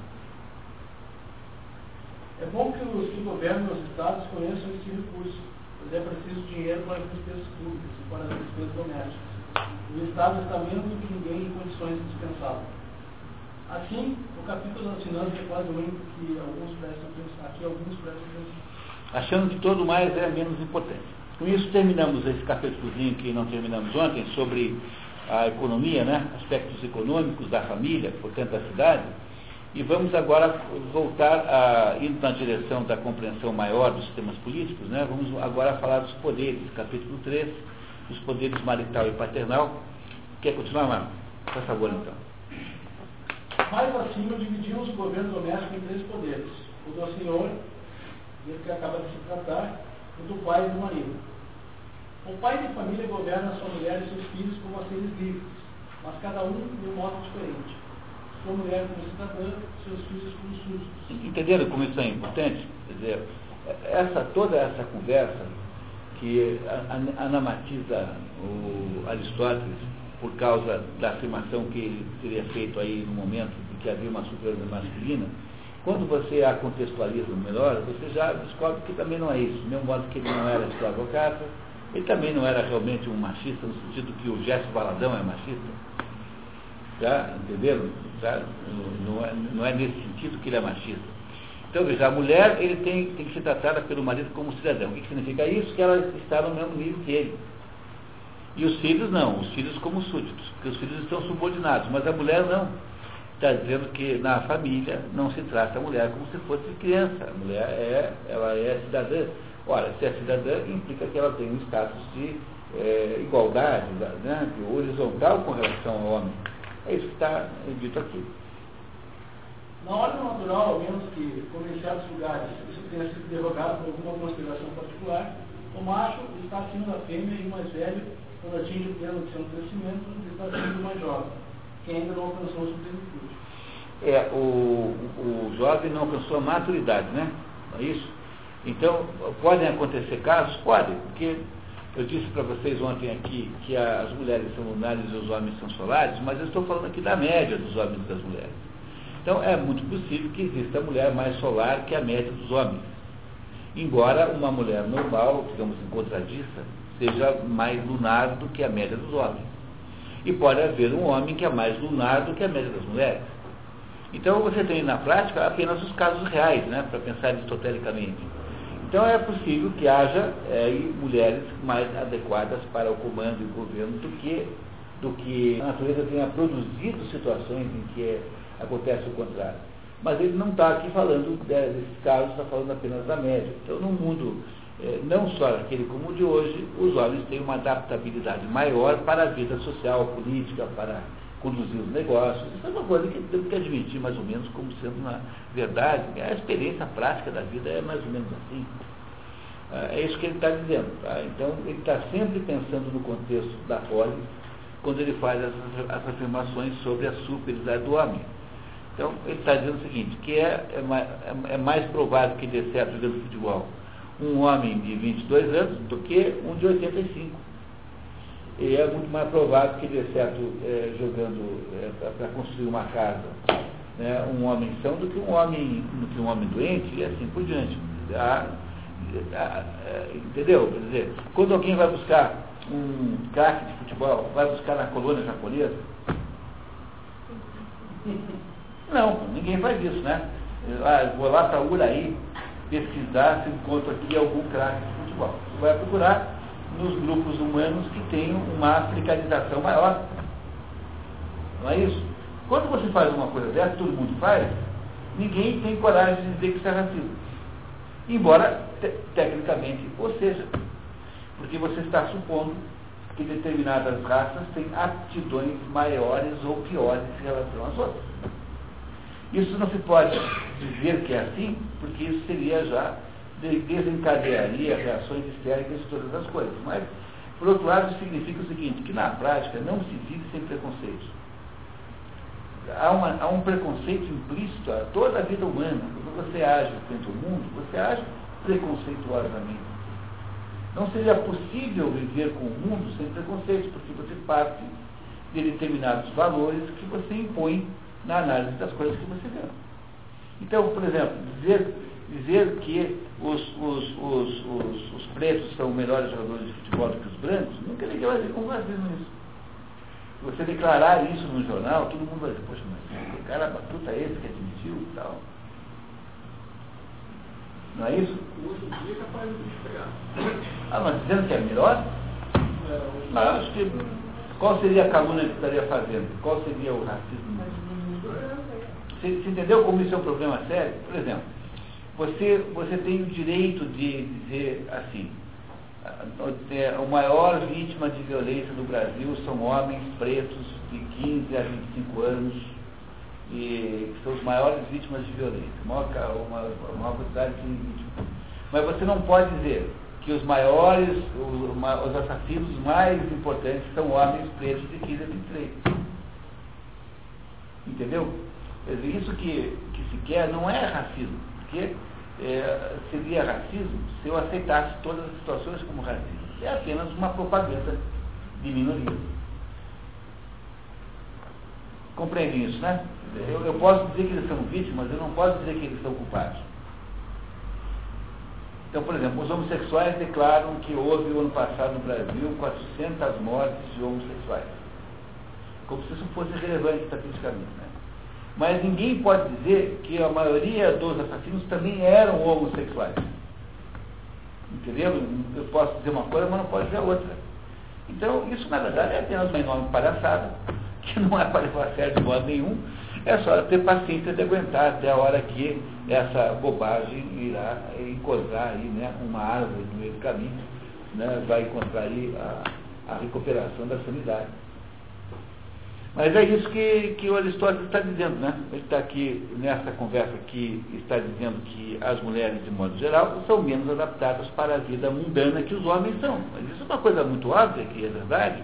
Speaker 2: É bom que os que governam os estados conheçam esse recurso, pois é preciso dinheiro para as despesas públicas e para as despesas domésticas. O Estado está menos do que ninguém em condições de dispensá-lo. Assim, o capítulo das finanças é quase o único que alguns prestam atenção, aqui alguns prestam atenção.
Speaker 1: Achando que todo mais é menos importante. Com isso terminamos esse capítulozinho que não terminamos ontem sobre a economia, né? aspectos econômicos da família, portanto da cidade, e vamos agora voltar a, indo na direção da compreensão maior dos sistemas políticos, né? vamos agora falar dos poderes, capítulo 3, dos poderes marital e paternal. Quer continuar, Marco? Por favor, então.
Speaker 2: Mais acima, dividimos o governo doméstico em três poderes. O do senhor, desse que acaba de se tratar, o do pai e do marido. O pai de família governa sua mulher e seus filhos como seres livres, mas cada um de um modo diferente. Sua mulher como cidadã, seus filhos como súditos.
Speaker 1: Entenderam como isso é importante? Quer dizer, essa, toda essa conversa que anamatiza o Aristóteles por causa da afirmação que ele teria feito aí no momento de que havia uma superioridade masculina, quando você a contextualiza melhor, você já descobre que também não é isso. Do mesmo modo que ele não era escravocrata, ele também não era realmente um machista, no sentido que o Gesto Baladão é machista. Tá? Entenderam? Tá? Não, é, não é nesse sentido que ele é machista. Então, veja, a mulher ele tem, tem que ser tratada pelo marido como cidadão. O que significa isso? Que ela está no mesmo nível que ele. E os filhos não, os filhos como súditos, porque os filhos estão subordinados, mas a mulher não. Está dizendo que na família não se trata a mulher como se fosse criança. A mulher é, ela é cidadã. Ora, se é cidadã, implica que ela tem um status de é, igualdade, né, horizontal com relação ao homem. É isso que está dito aqui.
Speaker 2: Na ordem natural, ao menos que, como em certos lugares, isso tenha sido derrogado por alguma consideração particular, o macho está acima da fêmea e o mais velho quando atinge o pleno de seu crescimento, está sendo mais jovem, que ainda não alcançou sua plenitude.
Speaker 1: É, o, o jovem não alcançou a maturidade, né? Não é isso? Então, podem acontecer casos? Podem, porque Eu disse para vocês ontem aqui que as mulheres são lunares e os homens são solares, mas eu estou falando aqui da média dos homens e das mulheres. Então é muito possível que exista mulher mais solar que a média dos homens. Embora uma mulher normal, digamos encontradista, seja mais lunar do que a média dos homens. E pode haver um homem que é mais lunar do que a média das mulheres. Então você tem na prática apenas os casos reais, né, para pensar aristotelicamente. Então é possível que haja é, mulheres mais adequadas para o comando e o governo do que, do que a natureza tenha produzido situações em que é, acontece o contrário. Mas ele não está aqui falando desses casos, está falando apenas da média. Então, no mundo é, não só aquele como o de hoje, os homens têm uma adaptabilidade maior para a vida social, política, para conduzir os negócios. Isso é uma coisa que temos que admitir mais ou menos como sendo uma verdade. A experiência prática da vida é mais ou menos assim. Ah, é isso que ele está dizendo. Tá? Então, ele está sempre pensando no contexto da polis quando ele faz essas afirmações sobre a superioridade do homem. Então, ele está dizendo o seguinte, que é, é, mais, é, é mais provável que dê certo jogando futebol um homem de 22 anos do que um de 85. E é muito mais provável que dê certo é, jogando é, para construir uma casa né, um homem são do que um homem, do que um homem doente e assim por diante. A, a, a, entendeu? Quer dizer, quando alguém vai buscar um craque de futebol, vai buscar na colônia japonesa? Não, ninguém faz isso, né? Ah, vou lá para Uraí pesquisar se encontro aqui algum craque de futebol. Você vai procurar nos grupos humanos que tenham uma africanização maior. Não é isso? Quando você faz uma coisa dessa, todo mundo faz, ninguém tem coragem de dizer que isso é racismo. Embora, te tecnicamente, ou seja, porque você está supondo que determinadas raças têm aptidões maiores ou piores em relação às outras. Isso não se pode dizer que é assim, porque isso seria já desencadearia reações histéricas de todas as coisas. Mas, por outro lado, significa o seguinte, que na prática não se vive sem preconceitos. Há, uma, há um preconceito implícito a toda a vida humana. Quando você age frente ao mundo, você age preconceituosamente. Não seria possível viver com o mundo sem preconceitos, porque você parte de determinados valores que você impõe na análise das coisas que você vê. Então, por exemplo, dizer, dizer que os, os, os, os, os pretos são melhores jogadores de futebol do que os brancos, nunca ninguém vai dizer como racismo isso. Se você declarar isso no jornal, todo mundo vai dizer, poxa, mas que cara batuta é esse que admitiu e tal. Não é isso? Ah, mas dizendo que é melhor? Não, acho que qual seria a calúnia que estaria fazendo? Qual seria o racismo? Você, você entendeu como isso é um problema sério? Por exemplo, você, você tem o direito de dizer assim, a maior vítima de violência do Brasil são homens pretos de 15 a 25 anos, e que são os maiores vítimas de violência, maior, uma, maior quantidade de vítimas. Mas você não pode dizer que os maiores, os, os assassinos mais importantes são homens pretos de 15 a 23. Entendeu? Isso que, que se quer não é racismo, porque é, seria racismo se eu aceitasse todas as situações como racismo. É apenas uma propaganda de minoria. Compreende isso, né? Eu, eu posso dizer que eles são vítimas, eu não posso dizer que eles são culpados. Então, por exemplo, os homossexuais declaram que houve, no ano passado, no Brasil, 400 mortes de homossexuais. Como se isso fosse relevante estatisticamente. Né? Mas ninguém pode dizer que a maioria dos assassinos também eram homossexuais. Entendeu? Eu posso dizer uma coisa, mas não posso dizer outra. Então, isso na verdade é apenas uma enorme palhaçada, que não é para levar a sério de modo nenhum. É só ter paciência de aguentar até a hora que essa bobagem irá encontrar aí, né, uma árvore no meio do caminho, né, vai encontrar aí a, a recuperação da sanidade. Mas é isso que, que o Aristóteles está dizendo, né? Ele está aqui, nessa conversa aqui, está dizendo que as mulheres, de modo geral, são menos adaptadas para a vida mundana que os homens são. Mas isso é uma coisa muito óbvia, que é verdade.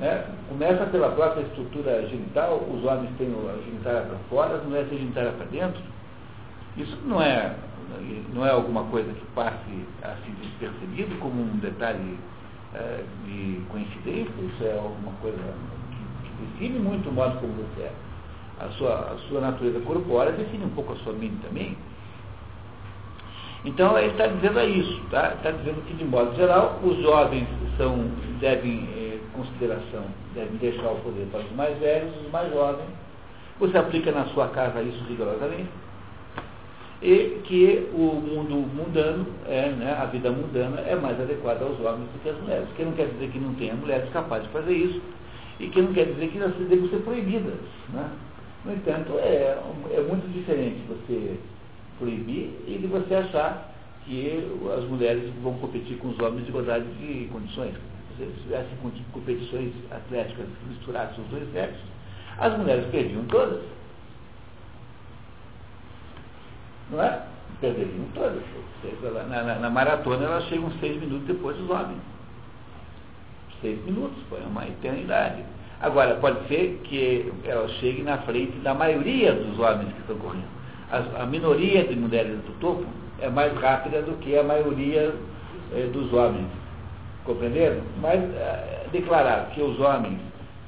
Speaker 1: É, começa pela própria estrutura genital, os homens têm a genitália para fora, as mulheres têm a genitália para dentro. Isso não é, não é alguma coisa que passe assim despercebido como um detalhe é, de coincidência, isso é alguma coisa que, que, define muito o modo como você é. A sua, a sua natureza corpórea define um pouco a sua mente também. Então ele está dizendo é isso, tá? Está dizendo que de modo geral os jovens são, devem, eh, consideração, devem deixar o poder para os mais velhos, os mais jovens. Você aplica na sua casa isso rigorosamente e que o mundo mundano, é, né, a vida mundana, é mais adequada aos homens do que às mulheres. Que não quer dizer que não tenha mulheres capazes de fazer isso, e que não quer dizer que elas devem ser proibidas. Né? No entanto, é, é muito diferente você proibir e de você achar que as mulheres vão competir com os homens de igualdade de condições. Se tivessem competições atléticas misturadas os dois sexos, as mulheres perdiam todas. não é? Perderiam todas. Na, na, na, maratona elas chegam seis minutos depois dos homens. Seis minutos, foi uma eternidade. Agora, pode ser que ela chegue na frente da maioria dos homens que estão correndo. A, a minoria de mulheres do topo é mais rápida do que a maioria eh, dos homens. Compreenderam? Mas eh, declarar que os homens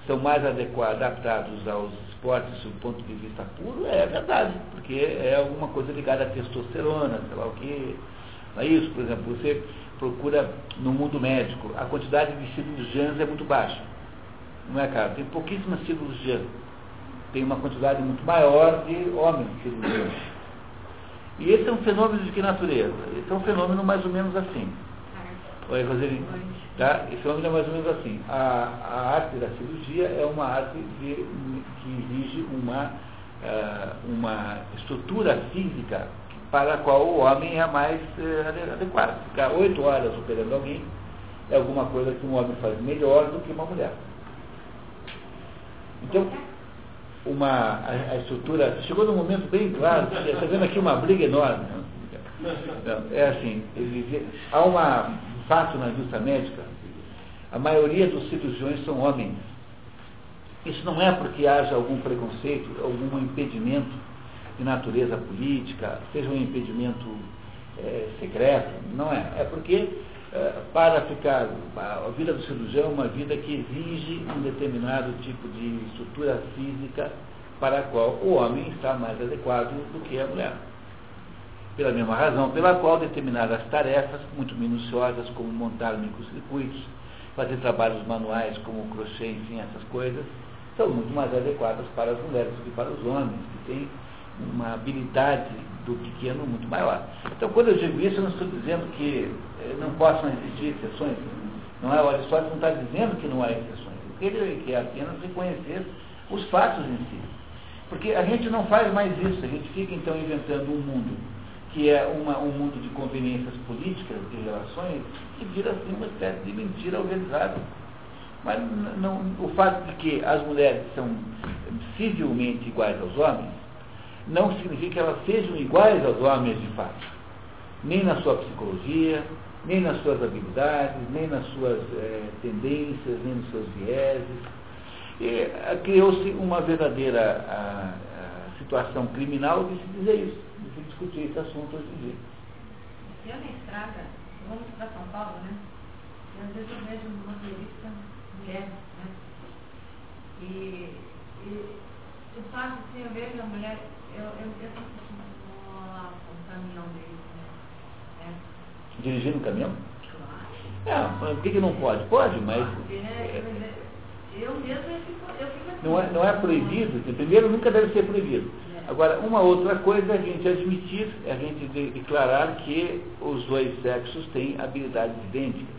Speaker 1: são mais adequados, adaptados aos esportes, do ponto de vista puro, é verdade, porque é alguma coisa ligada à testosterona, sei lá o que. Não é isso? Por exemplo, você procura no mundo médico, a quantidade de cirurgiãs é muito baixa. Não é, cara? Tem pouquíssimas cirurgiãs. Tem uma quantidade muito maior de homens cirurgiãs. E esse é um fenômeno de que natureza? Esse é um fenômeno mais ou menos assim. Oi, Roseli. Tá? Esse fenômeno é mais ou menos assim. A, a arte da cirurgia é uma arte de, que exige uma, uh, uma estrutura física para a qual o homem é mais uh, adequado. Ficar oito horas operando alguém é alguma coisa que um homem faz melhor do que uma mulher. Então, uma, a, a estrutura. Chegou num momento bem claro, está vendo aqui uma briga enorme. Né? É assim, ele, há uma fato na indústria médica, a maioria dos cirurgiões são homens. Isso não é porque haja algum preconceito, algum impedimento de natureza política, seja um impedimento é, secreto, não é. É porque é, para ficar, a vida do cirurgião é uma vida que exige um determinado tipo de estrutura física para a qual o homem está mais adequado do que a mulher pela mesma razão pela qual determinadas tarefas, muito minuciosas, como montar microcircuitos, fazer trabalhos manuais como crochê, enfim, essas coisas, são muito mais adequadas para as mulheres do que para os homens, que têm uma habilidade do pequeno muito maior. Então, quando eu digo isso, eu não estou dizendo que eh, não possam existir exceções. Não é? O Aristóteles não está dizendo que não há exceções. Ele quer apenas reconhecer os fatos em si. Porque a gente não faz mais isso, a gente fica então inventando um mundo que é uma, um mundo de conveniências políticas, de relações, que vira assim uma espécie de mentira organizada. Mas não, o fato de que as mulheres são civilmente iguais aos homens, não significa que elas sejam iguais aos homens de fato. Nem na sua psicologia, nem nas suas habilidades, nem nas suas é, tendências, nem nos seus vieses. E criou-se uma verdadeira a, a situação criminal de se dizer isso discutir esse assunto hoje em dia.
Speaker 4: Eu na estrada, vamos para São Paulo, né? E às vezes eu vejo uma motorista mulher, né? E, e eu faço assim, eu vejo a mulher, né? É.
Speaker 1: Dirigindo um caminhão?
Speaker 4: Claro.
Speaker 1: É, por que, que não pode? Pode, mas.
Speaker 4: É, é, eu mesmo eu fico, assim.
Speaker 1: Não é, não é proibido, primeiro nunca deve ser proibido. Agora, uma outra coisa é a gente admitir, é a gente declarar que os dois sexos têm habilidades idênticas,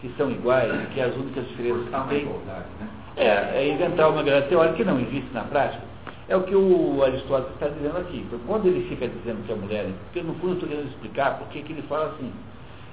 Speaker 1: que são iguais, que as únicas diferenças que têm. Né? É, é inventar uma grande teoria que não existe na prática. É o que o Aristóteles está dizendo aqui. Então, quando ele fica dizendo que a mulher, porque no fundo estou querendo explicar por que ele fala assim.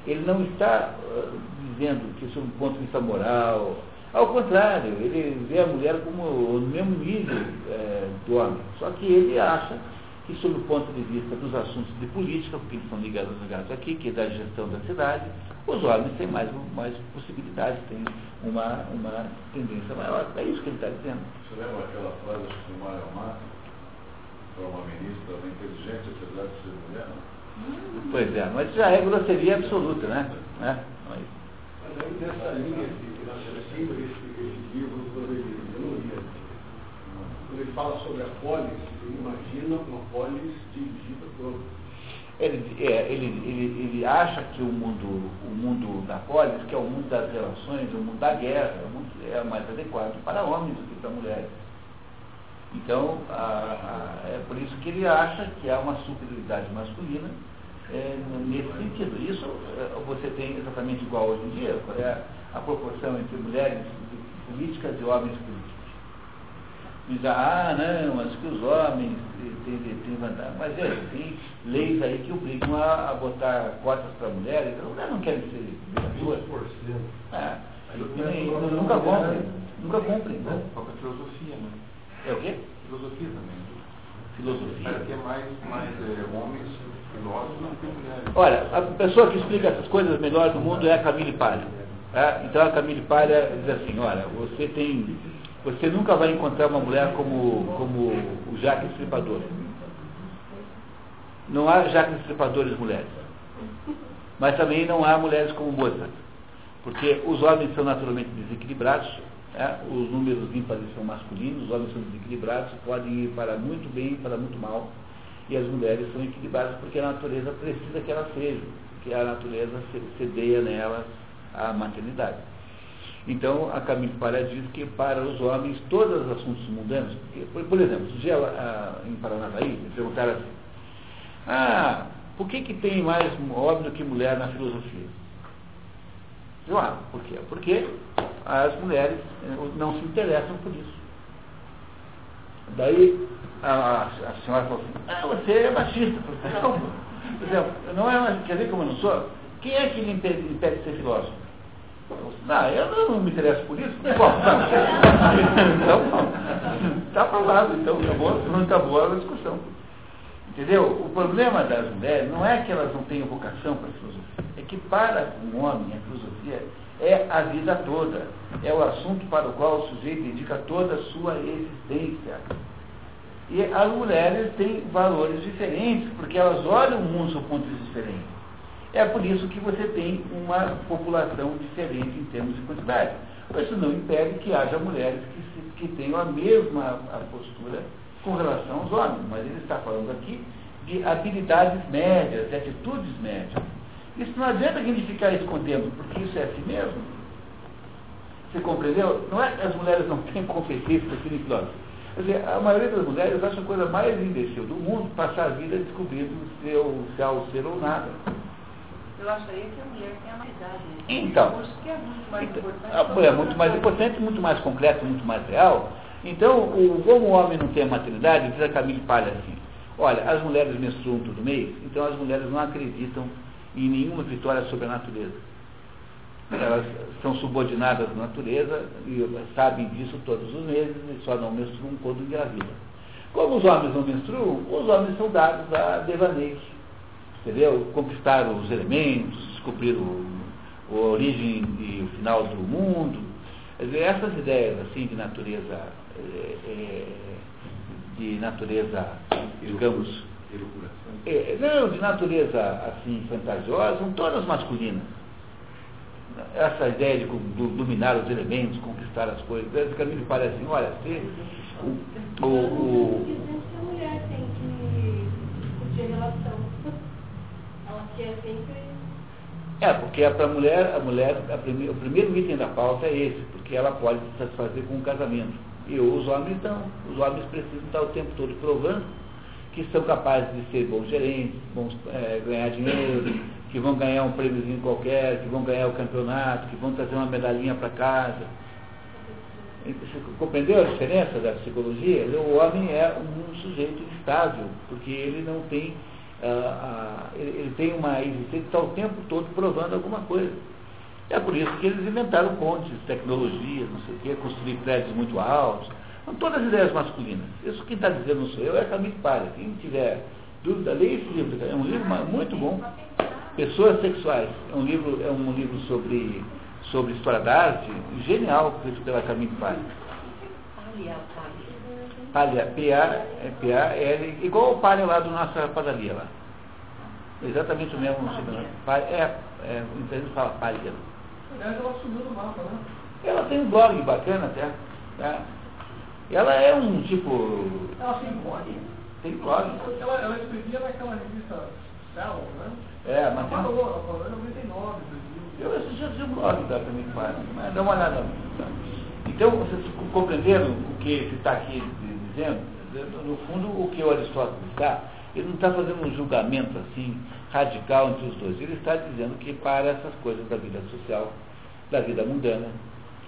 Speaker 1: Ele não está uh, dizendo que, sob um ponto de vista moral, ao contrário, ele vê a mulher como no mesmo nível é, do homem. Só que ele acha que, sob o ponto de vista dos assuntos de política, porque eles são ligados, ligados aqui, que é da gestão da cidade, os homens têm mais, mais possibilidades, têm uma, uma tendência maior. É isso que ele está dizendo.
Speaker 3: Você lembra aquela frase do Mário Amato, para uma ministra da inteligência, apesar de ser mulher?
Speaker 1: Pois é, mas já é grosseria absoluta, né? né? Mas...
Speaker 3: Mas aí nessa linha que nós cima esse, esse livro, quando ele, eu não li, quando ele fala sobre a polis, ele imagina uma polis dirigida por
Speaker 1: ele, é, ele, ele, ele acha que o mundo, o mundo da polis, que é o mundo das relações, o mundo da guerra, é, é mais adequado para homens do que para mulheres. Então, a, a, é por isso que ele acha que há uma superioridade masculina é, nesse sentido. Isso é, você tem exatamente igual hoje em dia, é a proporção entre mulheres políticas e homens políticos. Diz, ah, não, mas que os homens têm, têm vantagem. Mas é, tem leis aí que obrigam a, a botar cotas para mulheres. As mulheres não querem ser
Speaker 3: vereadoras.
Speaker 1: É, nunca cumprem. Nunca cumprem. Né?
Speaker 5: Falta filosofia, né?
Speaker 1: É o quê?
Speaker 5: Filosofia também.
Speaker 1: Filosofia.
Speaker 5: Para ter mais, mais é, homens filósofos do que mulheres.
Speaker 1: Olha, a pessoa que explica essas coisas melhor do mundo é a Camille Palha. Tá? Então a Camille Palha diz assim, olha, você tem você nunca vai encontrar uma mulher como, como o Jacques Estripador. Não há Jacques Estripadores mulheres. Mas também não há mulheres como Mozart. Porque os homens são naturalmente desequilibrados, né? os números ímpares são masculinos, os homens são desequilibrados, podem ir para muito bem e para muito mal. E as mulheres são equilibradas porque a natureza precisa que elas sejam, porque a natureza cedeia nelas a maternidade. Então, a Camille Pará diz que para os homens, todos os assuntos mundanos, por, por exemplo, se dia em Paranavaí, me perguntaram assim, ah, por que, que tem mais homem do que mulher na filosofia? Eu, ah, por quê? Porque as mulheres eh, não se interessam por isso. Daí a, a senhora falou assim, ah, você é machista. Exemplo, não é, quer dizer como eu não sou? Quem é que lhe impede, impede de ser filósofo? Não, eu não me interesso por isso. Bom, então, está falado, então acabou, não acabou a discussão. Entendeu? O problema das mulheres não é que elas não tenham vocação para a filosofia, é que para um homem a filosofia é a vida toda, é o assunto para o qual o sujeito dedica toda a sua existência. E as mulheres têm valores diferentes, porque elas olham o mundo sob pontos diferentes. É por isso que você tem uma população diferente em termos de quantidade. Isso não impede que haja mulheres que, se, que tenham a mesma a postura com relação aos homens, mas ele está falando aqui de habilidades médias, de atitudes médias. Isso não adianta a gente ficar escondendo, porque isso é assim mesmo. Você compreendeu? Não é que as mulheres não têm competência para serem filósofos. Quer dizer, a maioria das mulheres acha a coisa mais imbecil do mundo passar a vida descobrindo se, eu, se há o ser ou nada.
Speaker 4: Eu acharia que a mulher tem a mais idade.
Speaker 1: Então,
Speaker 4: que é muito mais
Speaker 1: então,
Speaker 4: importante.
Speaker 1: É muito mais importante, muito mais concreto, muito mais real. Então, o, como o homem não tem a maternidade, diz a Camille Palha assim, olha, as mulheres menstruam todo mês, então as mulheres não acreditam em nenhuma vitória sobre a natureza. Elas são subordinadas à natureza e sabem disso todos os meses e só não menstruam quando engravidam. Como os homens não menstruam, os homens são dados a devaneios entendeu? Conquistar os elementos, descobrir o, a origem e o final do mundo. Dizer, essas ideias assim de natureza, é, é, de natureza, digamos, é, não, de natureza assim fantasiosa, são todas masculinas. Essa ideia de, dominar os elementos, conquistar as coisas, esse caminho parece assim, olha, se o, o, o
Speaker 6: a mulher tem que curtir relação é sempre.
Speaker 1: É, porque é para a mulher, a mulher, a prime, o primeiro item da pauta é esse, porque ela pode se satisfazer com o casamento. E os homens não. Os homens precisam estar o tempo todo provando que são capazes de ser bons gerentes, bons, é, ganhar dinheiro, que vão ganhar um prêmiozinho qualquer, que vão ganhar o campeonato, que vão trazer uma medalhinha para casa. Você compreendeu a diferença da psicologia? O homem é um sujeito instável, porque ele não tem ele, ele, tem uma existência que está o tempo todo provando alguma coisa. É por isso que eles inventaram pontes, tecnologias, não sei o quê, construir prédios muito altos. São todas ideias masculinas. Isso quem está dizendo não sou eu, é Camille Palha. Quem tiver dúvida, leia esse livro. É um livro muito bom. Pessoas Sexuais. É um livro, é um livro sobre, sobre história da arte, genial, feito pela Camille Palha. Palha, P-A-L, igual o palha lá do nossa padaria lá. Exatamente o mesmo. Pa- É, é, o italiano fala Paglia.
Speaker 2: Aliás, ela sumiu do mapa, né?
Speaker 1: Ela tem um blog bacana até. Tá? Ela é um tipo.
Speaker 2: Ela se impõe.
Speaker 1: Tem blog.
Speaker 2: Ela, ela escrevia naquela revista Cell, né?
Speaker 1: É,
Speaker 2: Ela
Speaker 1: mas tem.
Speaker 2: ela parou em 99, 2000.
Speaker 1: Eu assisti o blog da também faz, mas dá uma olhada. tá? Então, vocês compreenderam o que se está aqui dizendo? No fundo, o que o Aristóteles está, ele não está fazendo um julgamento assim radical entre os dois. Ele está dizendo que para essas coisas da vida social, da vida mundana,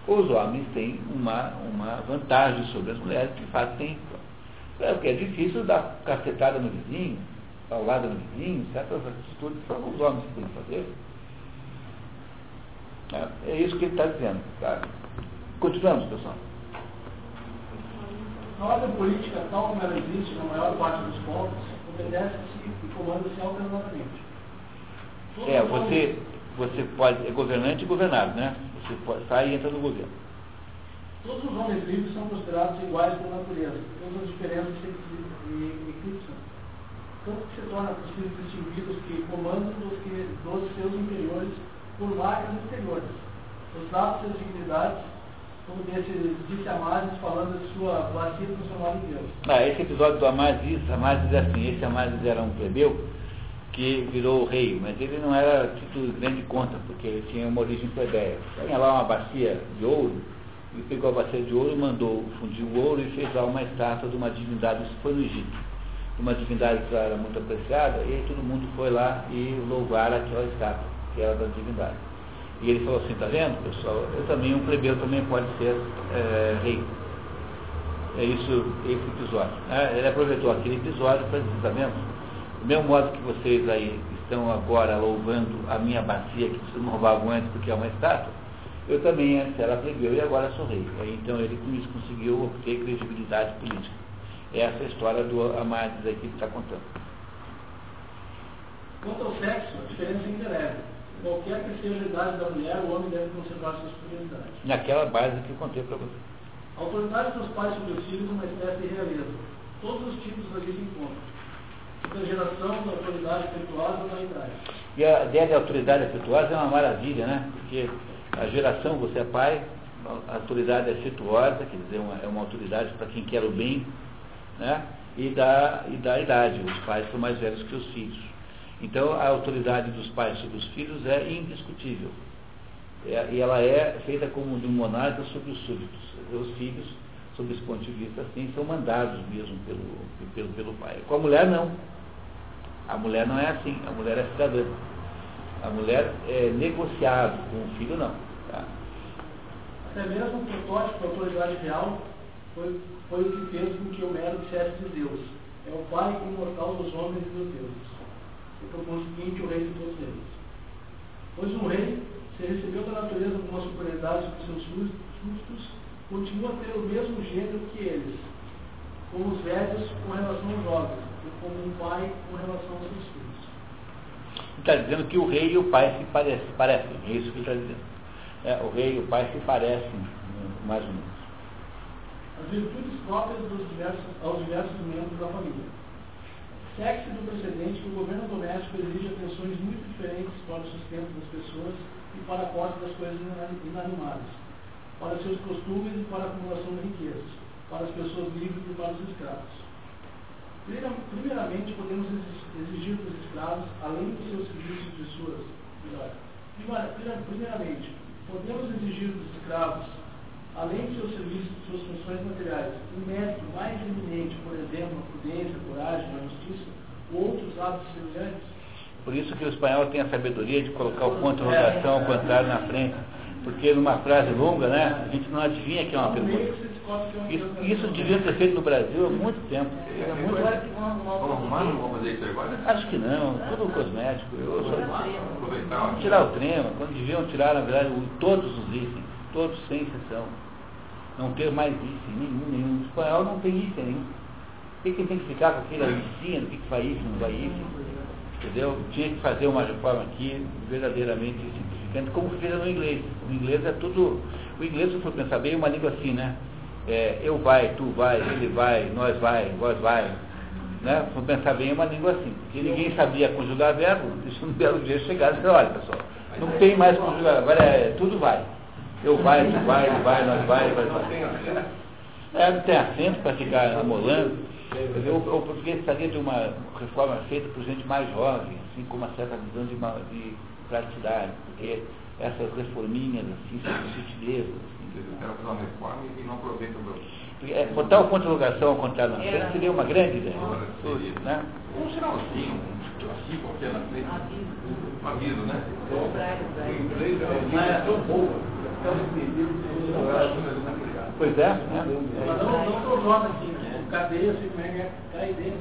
Speaker 1: os homens têm uma, uma vantagem sobre as mulheres que fazem. É porque é difícil dar cacetada no vizinho, paulada no vizinho, certas atitudes só os homens têm que fazer. É, é isso que ele está dizendo. Tá? Continuamos, pessoal.
Speaker 2: A ordem política, tal como ela existe na maior parte dos povos, obedece-se e comanda-se alternadamente.
Speaker 1: É, você, você pode, é governante e governado, né? Você pode, sai e entra no governo.
Speaker 2: Todos os homens livres são considerados iguais pela natureza, todas as diferenças se ecli- eclipsam. Tanto que se torna possível distinguir os que comandam dos, que, dos seus inferiores por marcas exteriores. Os traços e as dignidades, como disse, Amares, falando de sua bacia transformada em Deus.
Speaker 1: Ah, esse episódio do Amasis, Amasis é assim, esse Amasis era um plebeu que virou rei, mas ele não era tido grande conta, porque ele tinha uma origem plebeia. Tinha lá uma bacia de ouro, ele pegou a bacia de ouro, mandou fundir o ouro e fez lá uma estátua de uma divindade, isso foi no Egito. Uma divindade que era muito apreciada, e todo mundo foi lá e louvar aquela estátua, que era da divindade. E ele falou assim, tá vendo, pessoal, eu também, um plebeu também pode ser eh, rei. É isso, esse episódio. né? Ele aproveitou aquele episódio para dizer, tá vendo? Do mesmo modo que vocês aí estão agora louvando a minha bacia, que vocês não roubavam antes porque é uma estátua, eu também antes era plebeu e agora sou rei. Então ele com isso conseguiu obter credibilidade política. Essa é a história do Amades aqui que está contando.
Speaker 2: Quanto ao sexo, a diferença é indelébel. Qualquer que seja a idade da mulher, o homem deve conservar suas prioridades.
Speaker 1: Naquela base que eu contei para vocês.
Speaker 2: A autoridade dos pais sobre os filhos é uma espécie de realeza. Todos os tipos ali se encontram. Da geração da autoridade afetuosa ou da idade.
Speaker 1: E a ideia de autoridade afetuosa é uma maravilha, né? Porque a geração, você é pai, a autoridade afetuosa, quer dizer, uma, é uma autoridade para quem quer o bem, né? E da, e da idade, os pais são mais velhos que os filhos. Então, a autoridade dos pais sobre os filhos é indiscutível. É- e ela é feita como de um monarca sobre os súditos. Os filhos, sob esse ponto de vista, assim, são mandados mesmo pelo, pelo, pelo pai. Com a mulher, não. A mulher não é assim, a mulher é cidadã. A mulher é negociável, com o filho não. tá?
Speaker 2: Até mesmo o protótipo da autoridade real foi, foi o que fez com que Homero dissesse de Deus. É o pai imortal dos homens e dos deuses. E por conseguinte o rei de todos eles. Pois um rei, se recebeu da natureza alguma superioridade sobre seus súditos, súditos, continua a ter o mesmo gênero que eles, como os velhos com relação aos jovens, e como um pai com relação aos seus filhos.
Speaker 1: Está dizendo que o rei e o pai se parecem, parecem é isso que ele está dizendo. É, o rei e o pai se parecem, mais ou menos.
Speaker 2: as virtudes próprias dos diversos, aos diversos membros da família. Segue-se do precedente que o governo doméstico exige atenções muito diferentes para o sustento das pessoas e para a posse das coisas ina- inanimadas, para seus costumes e para a acumulação de riquezas, para as pessoas livres e para os escravos. Primeira- Primeiramente, podemos exi- exigir dos escravos, além dos seus serviços de suas. Primeiramente, podemos exigir dos escravos, além de seus serviços e suas funções materiais, um mérito mais eminente, por exemplo, a prudência, a coragem, a justiça, ou outros hábitos semelhantes?
Speaker 1: Por isso que o espanhol tem a sabedoria de colocar o ponto de interrogação ao contrário na frente. Porque numa frase longa, né, a gente não adivinha que é uma pergunta.
Speaker 2: é
Speaker 1: Isso, isso devia ser feito no Brasil há muito tempo. É muito-
Speaker 5: Vamos arrumar? Não vamos fazer isso agora?
Speaker 1: Acho que não, tudo cosmético. Eu sou-
Speaker 5: Aproveitar, ó.
Speaker 1: Tirar o trema, quando deviam tirar, na verdade, o- todos os itens, todos sem exceção. Não ter mais item nenhum, nenhum. O espanhol não tem item nenhum. Por que, tem que ficar com aquela listinha do que, que vai item, não vai item? Entendeu? Tinha que fazer uma reforma aqui verdadeiramente simplificante, como fez no inglês. O inglês é tudo. O inglês, se for pensar bem, é uma língua assim, né? É, eu vai, tu vai, ele vai, nós vai, vós vai. Né? Se pensar bem, é uma língua assim. Porque ninguém sabia conjugar verbo, isso um belo dia chegaram e olha pessoal, não tem mais conjugar, agora é, tudo vai. Eu vai, tu vai, ele vai, nós vai, vai, vai. É, não tem acento para ficar amolando. O, o português precisaria de uma reforma feita por gente mais jovem, assim, com uma certa visão de, uma, de praticidade, porque essas reforminhas, assim, são sutilezas. Assim.
Speaker 5: Eu quero fazer uma reforma e não aproveita o meu.
Speaker 1: É, botar o ponto de interrogação ao contrário na frente seria uma grande ideia.
Speaker 5: Seria.
Speaker 1: Né?
Speaker 5: Um sinalzinho, um assim qualquer na frente. Um aviso, né?
Speaker 3: O inglês é uma tão boa,
Speaker 1: Pois é. Né?
Speaker 2: Mas não, não tão jovem assim, né? Cadeia, assim, como é que é? Cai dentro.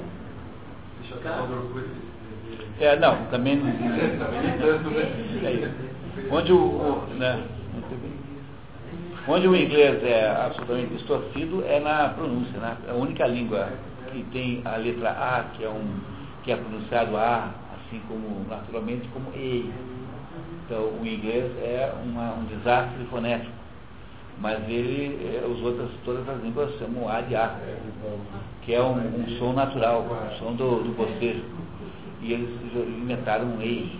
Speaker 5: Deixa eu falar outra coisa.
Speaker 1: É, não, também não. É isso. Onde o, o né? Onde o inglês é absolutamente distorcido é na pronúncia, né? A única língua que tem a letra A, que é um que é pronunciado A, assim como naturalmente como E. Então o inglês é uma, um desastre fonético. Mas ele, é, os outras, todas as línguas chamam A de A, que é um, um som natural, um som do, do bocejo. E eles inventaram um E.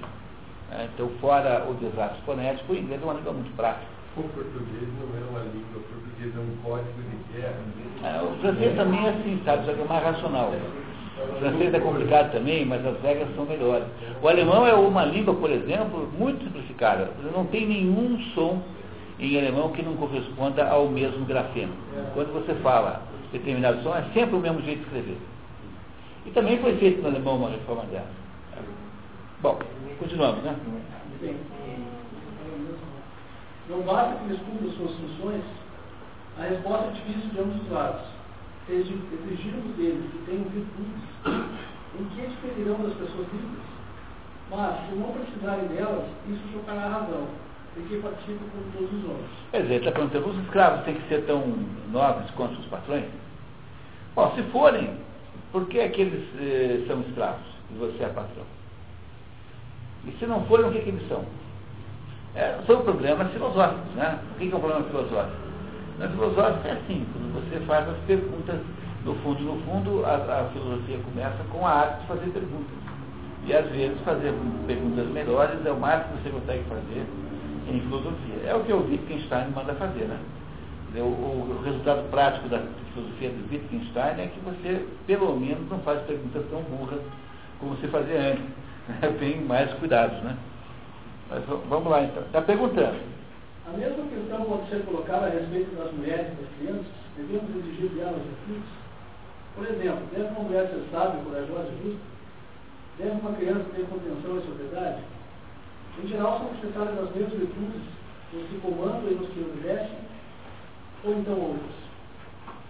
Speaker 1: Né? Então, fora o desastre fonético, o inglês é uma língua muito prática.
Speaker 3: O português não é uma língua, o português é um código de guerra.
Speaker 1: É, o francês também é assim, sabe, só que é mais racional. O francês é complicado também, mas as regras são melhores. O alemão é uma língua, por exemplo, muito simplificada. Não tem nenhum som em alemão que não corresponda ao mesmo grafema. Quando você fala determinado som, é sempre o mesmo jeito de escrever. E também foi feito no alemão uma reforma dessa. Bom, continuamos, né?
Speaker 2: Não basta que estude suas funções, a resposta é difícil de ambos os lados. Se exigirmos deles que tenham virtudes, em que diferirão das pessoas livres? Mas, se não precisarem delas, isso chocará a razão, porque participam com todos os homens.
Speaker 1: Quer dizer, está perguntando, os escravos têm que ser tão nobres quanto os patrões? Bom, se forem, por que é que eles eh, são escravos e você é patrão? E se não forem, o que, que eles são? É, são problemas filosóficos, né? O que, que é um problema filosófico? Na filosófica é assim, quando você faz as perguntas, no fundo, no fundo, a, a filosofia começa com a arte de fazer perguntas. E às vezes fazer perguntas melhores é o máximo que você consegue fazer em filosofia. É o que o Wittgenstein manda fazer, né? O, o, resultado prático da filosofia do Wittgenstein é que você, pelo menos, não faz perguntas tão burras como você fazia antes. Tem mais cuidados, né? Mas vamos lá então. Está perguntando.
Speaker 2: A mesma questão pode ser colocada a respeito das mulheres e das crianças. Devemos exigir delas virtudes? Por exemplo, deve uma mulher ser sábia, corajosa e justa? Deve uma criança ter contenção e sobriedade? Em geral, são necessárias as mesmas virtudes nos que comandam e nos que obedecem, ou então outras.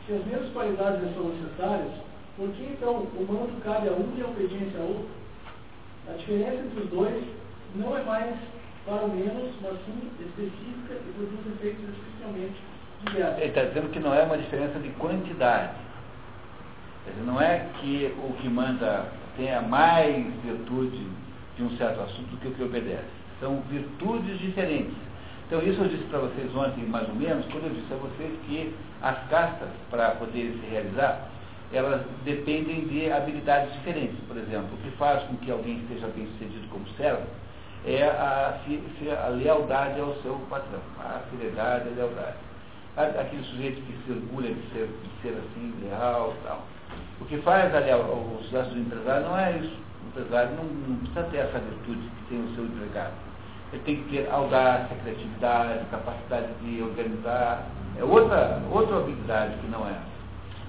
Speaker 2: Se as mesmas qualidades são necessárias, por que então o mando cabe a um e a obediência a outro? A diferença entre os dois não é mais para menos, específica e produz efeitos diversos.
Speaker 1: Ele está dizendo que não é uma diferença de quantidade. Dizer, não é que o que manda tenha mais virtude de um certo assunto do que o que obedece. São virtudes diferentes. Então, isso eu disse para vocês ontem, mais ou menos, quando eu disse a vocês que as castas, para poderem se realizar, elas dependem de habilidades diferentes. Por exemplo, o que faz com que alguém esteja bem sucedido como servo é a, a lealdade ao seu patrão, a fidelidade, a lealdade. Aquele sujeito que se orgulha de ser, de ser assim, leal tal. O que faz o sucesso do empresário não é isso. O empresário não, não precisa ter essa virtude que tem o seu empregado. Ele tem que ter audácia, criatividade, capacidade de organizar. É outra, outra habilidade que não é.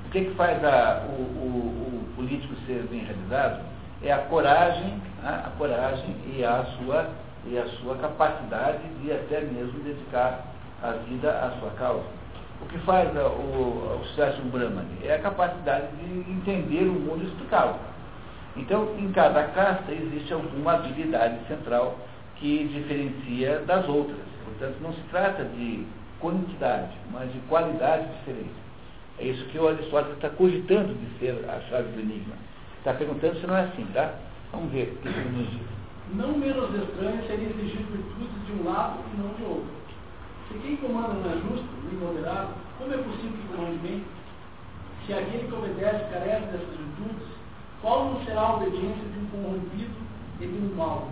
Speaker 1: O que, que faz a, o, o, o político ser bem realizado? É a coragem, né, a coragem e a sua e a sua capacidade de até mesmo dedicar a vida à sua causa. O que faz o, o sucesso é a capacidade de entender o mundo e explicá-lo. Então, em cada casta existe alguma habilidade central que diferencia das outras. Portanto, não se trata de quantidade, mas de qualidade diferente. É isso que o Aristóteles está cogitando de ser a chave do enigma. Está perguntando se não é assim, tá? Vamos ver o que ele nos diz.
Speaker 2: Não menos estranho seria exigir virtudes de um lado e não de outro. Se quem comanda não é justo, nem moderado, como é possível que comande bem? Se aquele que obedece carece dessas virtudes, Qual não será a obediência de um corrompido e de um mau?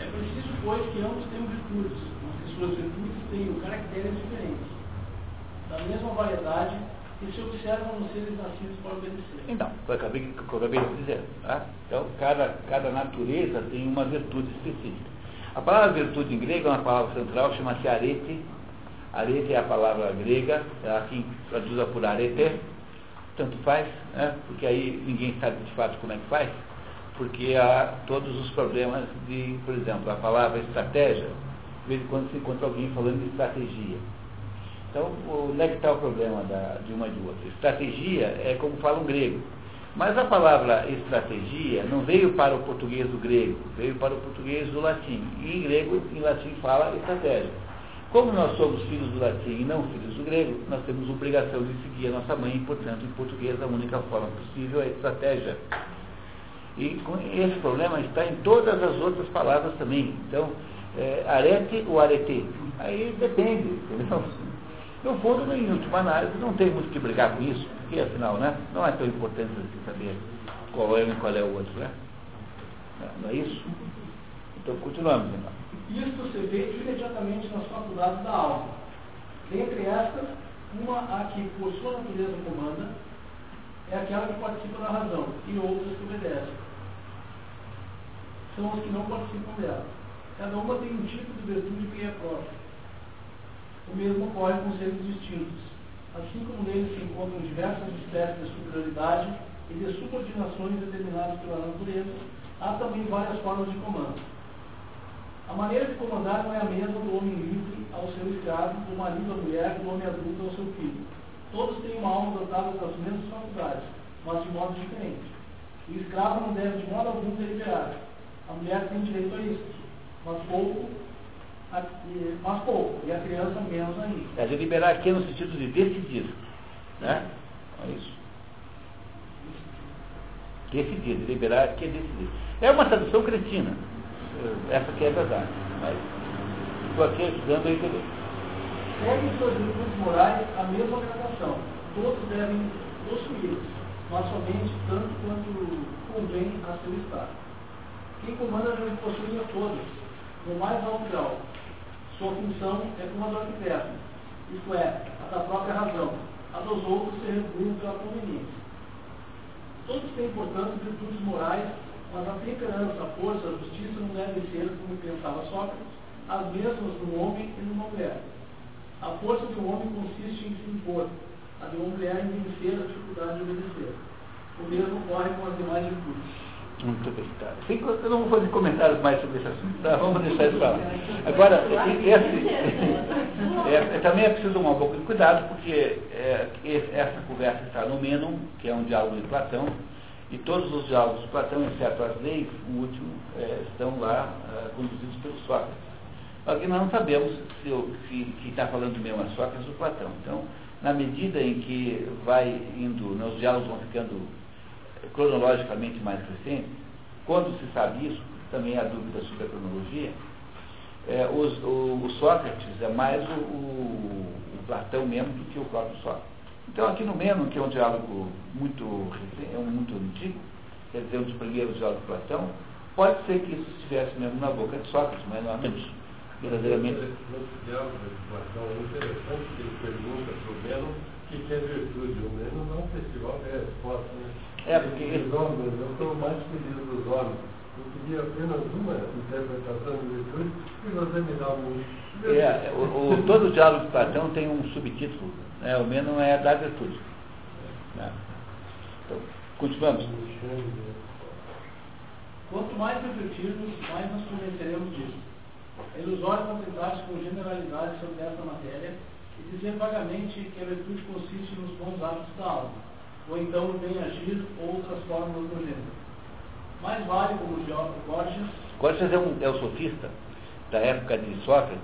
Speaker 2: É preciso, pois, que ambos tenham virtudes, mas que suas virtudes tenham caracteres diferentes, da mesma variedade e se observam nos seres nascidos para obedecer.
Speaker 1: Então, foi o que eu acabei, eu acabei de dizer. Tá? Então, cada, cada natureza tem uma virtude específica. A palavra virtude em grego é uma palavra central, chama-se arete. Arete é a palavra grega, é aqui traduzida por arete, tanto faz, né? porque aí ninguém sabe de fato como é que faz, porque há todos os problemas de, por exemplo, a palavra estratégia, de vez em quando se encontra alguém falando de estratégia. Então, onde é que está o problema da, de uma e de outra? Estratégia é como fala um grego. Mas a palavra estratégia não veio para o português do grego, veio para o português do latim. E em grego, em latim, fala estratégia. Como nós somos filhos do latim e não filhos do grego, nós temos obrigação de seguir a nossa mãe, e, portanto, em português, a única forma possível é estratégia. E esse problema está em todas as outras palavras também. Então, é, arete ou arete? Aí depende, entendeu? No fundo, em última análise, não tem muito que brigar com isso, porque afinal, né, não é tão importante você saber qual é um e qual é o outro, né? Não é isso? Então, continuamos, então.
Speaker 2: Isto se vê imediatamente nas faculdades da alma. Dentre estas, uma a que, por sua natureza, comanda, é aquela que participa da razão, e outras que obedecem. São as que não participam dela. Cada uma tem um tipo de virtude que é própria. O mesmo ocorre com seres distintos. Assim como neles se encontram diversas espécies de superioridade e de subordinações determinadas pela natureza, há também várias formas de comando. A maneira de comandar não é a mesma do homem livre ao seu escravo, do marido à mulher, do homem adulto ao seu filho. Todos têm uma alma dotada das mesmas faculdades, mas de modo diferente. O escravo não deve de modo algum deliberar. A mulher tem direito a isso, mas pouco mas pouco, e a criança menos ainda.
Speaker 1: É, deliberar aqui no sentido de decidir. Né? É isso. Decidir, deliberar aqui é decidir. É uma tradução cretina. Essa aqui é verdade. Mas estou aqui ajudando a entender.
Speaker 2: Seguem suas virtudes morais a mesma gradação. Todos devem possuí-las, mas somente tanto quanto convém a seu estado. Quem comanda deve possuir a todas, no mais alto grau, sua função é como a do arquiteto, isto é, a da própria razão. A dos outros se reduz pela conveniência. Todos têm, portanto, virtudes morais, mas a temperança, a força, a justiça não devem ser, como pensava Sócrates, as mesmas no homem e numa mulher. A força de um homem consiste em se impor, a de uma mulher em vencer a dificuldade de obedecer. O mesmo ocorre com as demais virtudes.
Speaker 1: Muito bem, tá. Eu não vou fazer comentários mais sobre esse assunto, tá? vamos deixar isso para lá. Agora, esse, é, também é preciso tomar um pouco de cuidado, porque é, essa conversa está no Menon, que é um diálogo de Platão, e todos os diálogos de Platão, exceto as leis, o último, é, estão lá é, conduzidos pelo Sócrates. Só que nós não sabemos se, se está falando mesmo a Sócrates ou Platão. Então, na medida em que vai indo, né, os diálogos vão ficando cronologicamente mais recente, quando se sabe isso, também há dúvida sobre a cronologia, é, os, o, o, Sócrates é mais o, o, o, Platão mesmo do que o próprio Sócrates. Então aqui no Meno, que é um diálogo muito, é um muito antigo, quer dizer, um dos primeiros diálogos de Platão, pode ser que isso estivesse mesmo na boca de Sócrates, mas não é menos verdadeiramente.
Speaker 3: Nesse diálogo de Platão é interessante que ele pergunta para o Meno o que é virtude. O Meno não festival de resposta, né?
Speaker 1: É, porque.
Speaker 3: Os homens, eu sou mais feliz dos homens. Eu queria apenas uma interpretação de virtude e você me dá um.
Speaker 1: É, o, o, todo o diálogo de Platão tem um subtítulo. Né? O menos é da virtude. Né? Então, continuamos.
Speaker 2: Quanto mais refletirmos, mais nos convenceremos disso. É ilusório contentar-se com generalidades sobre essa matéria e dizer vagamente que a virtude consiste nos bons hábitos da alma ou então bem agir outras formas do gênero. Mais vale, como Gorgias.
Speaker 1: Gorgias é, um, é o sofista da época de Sócrates,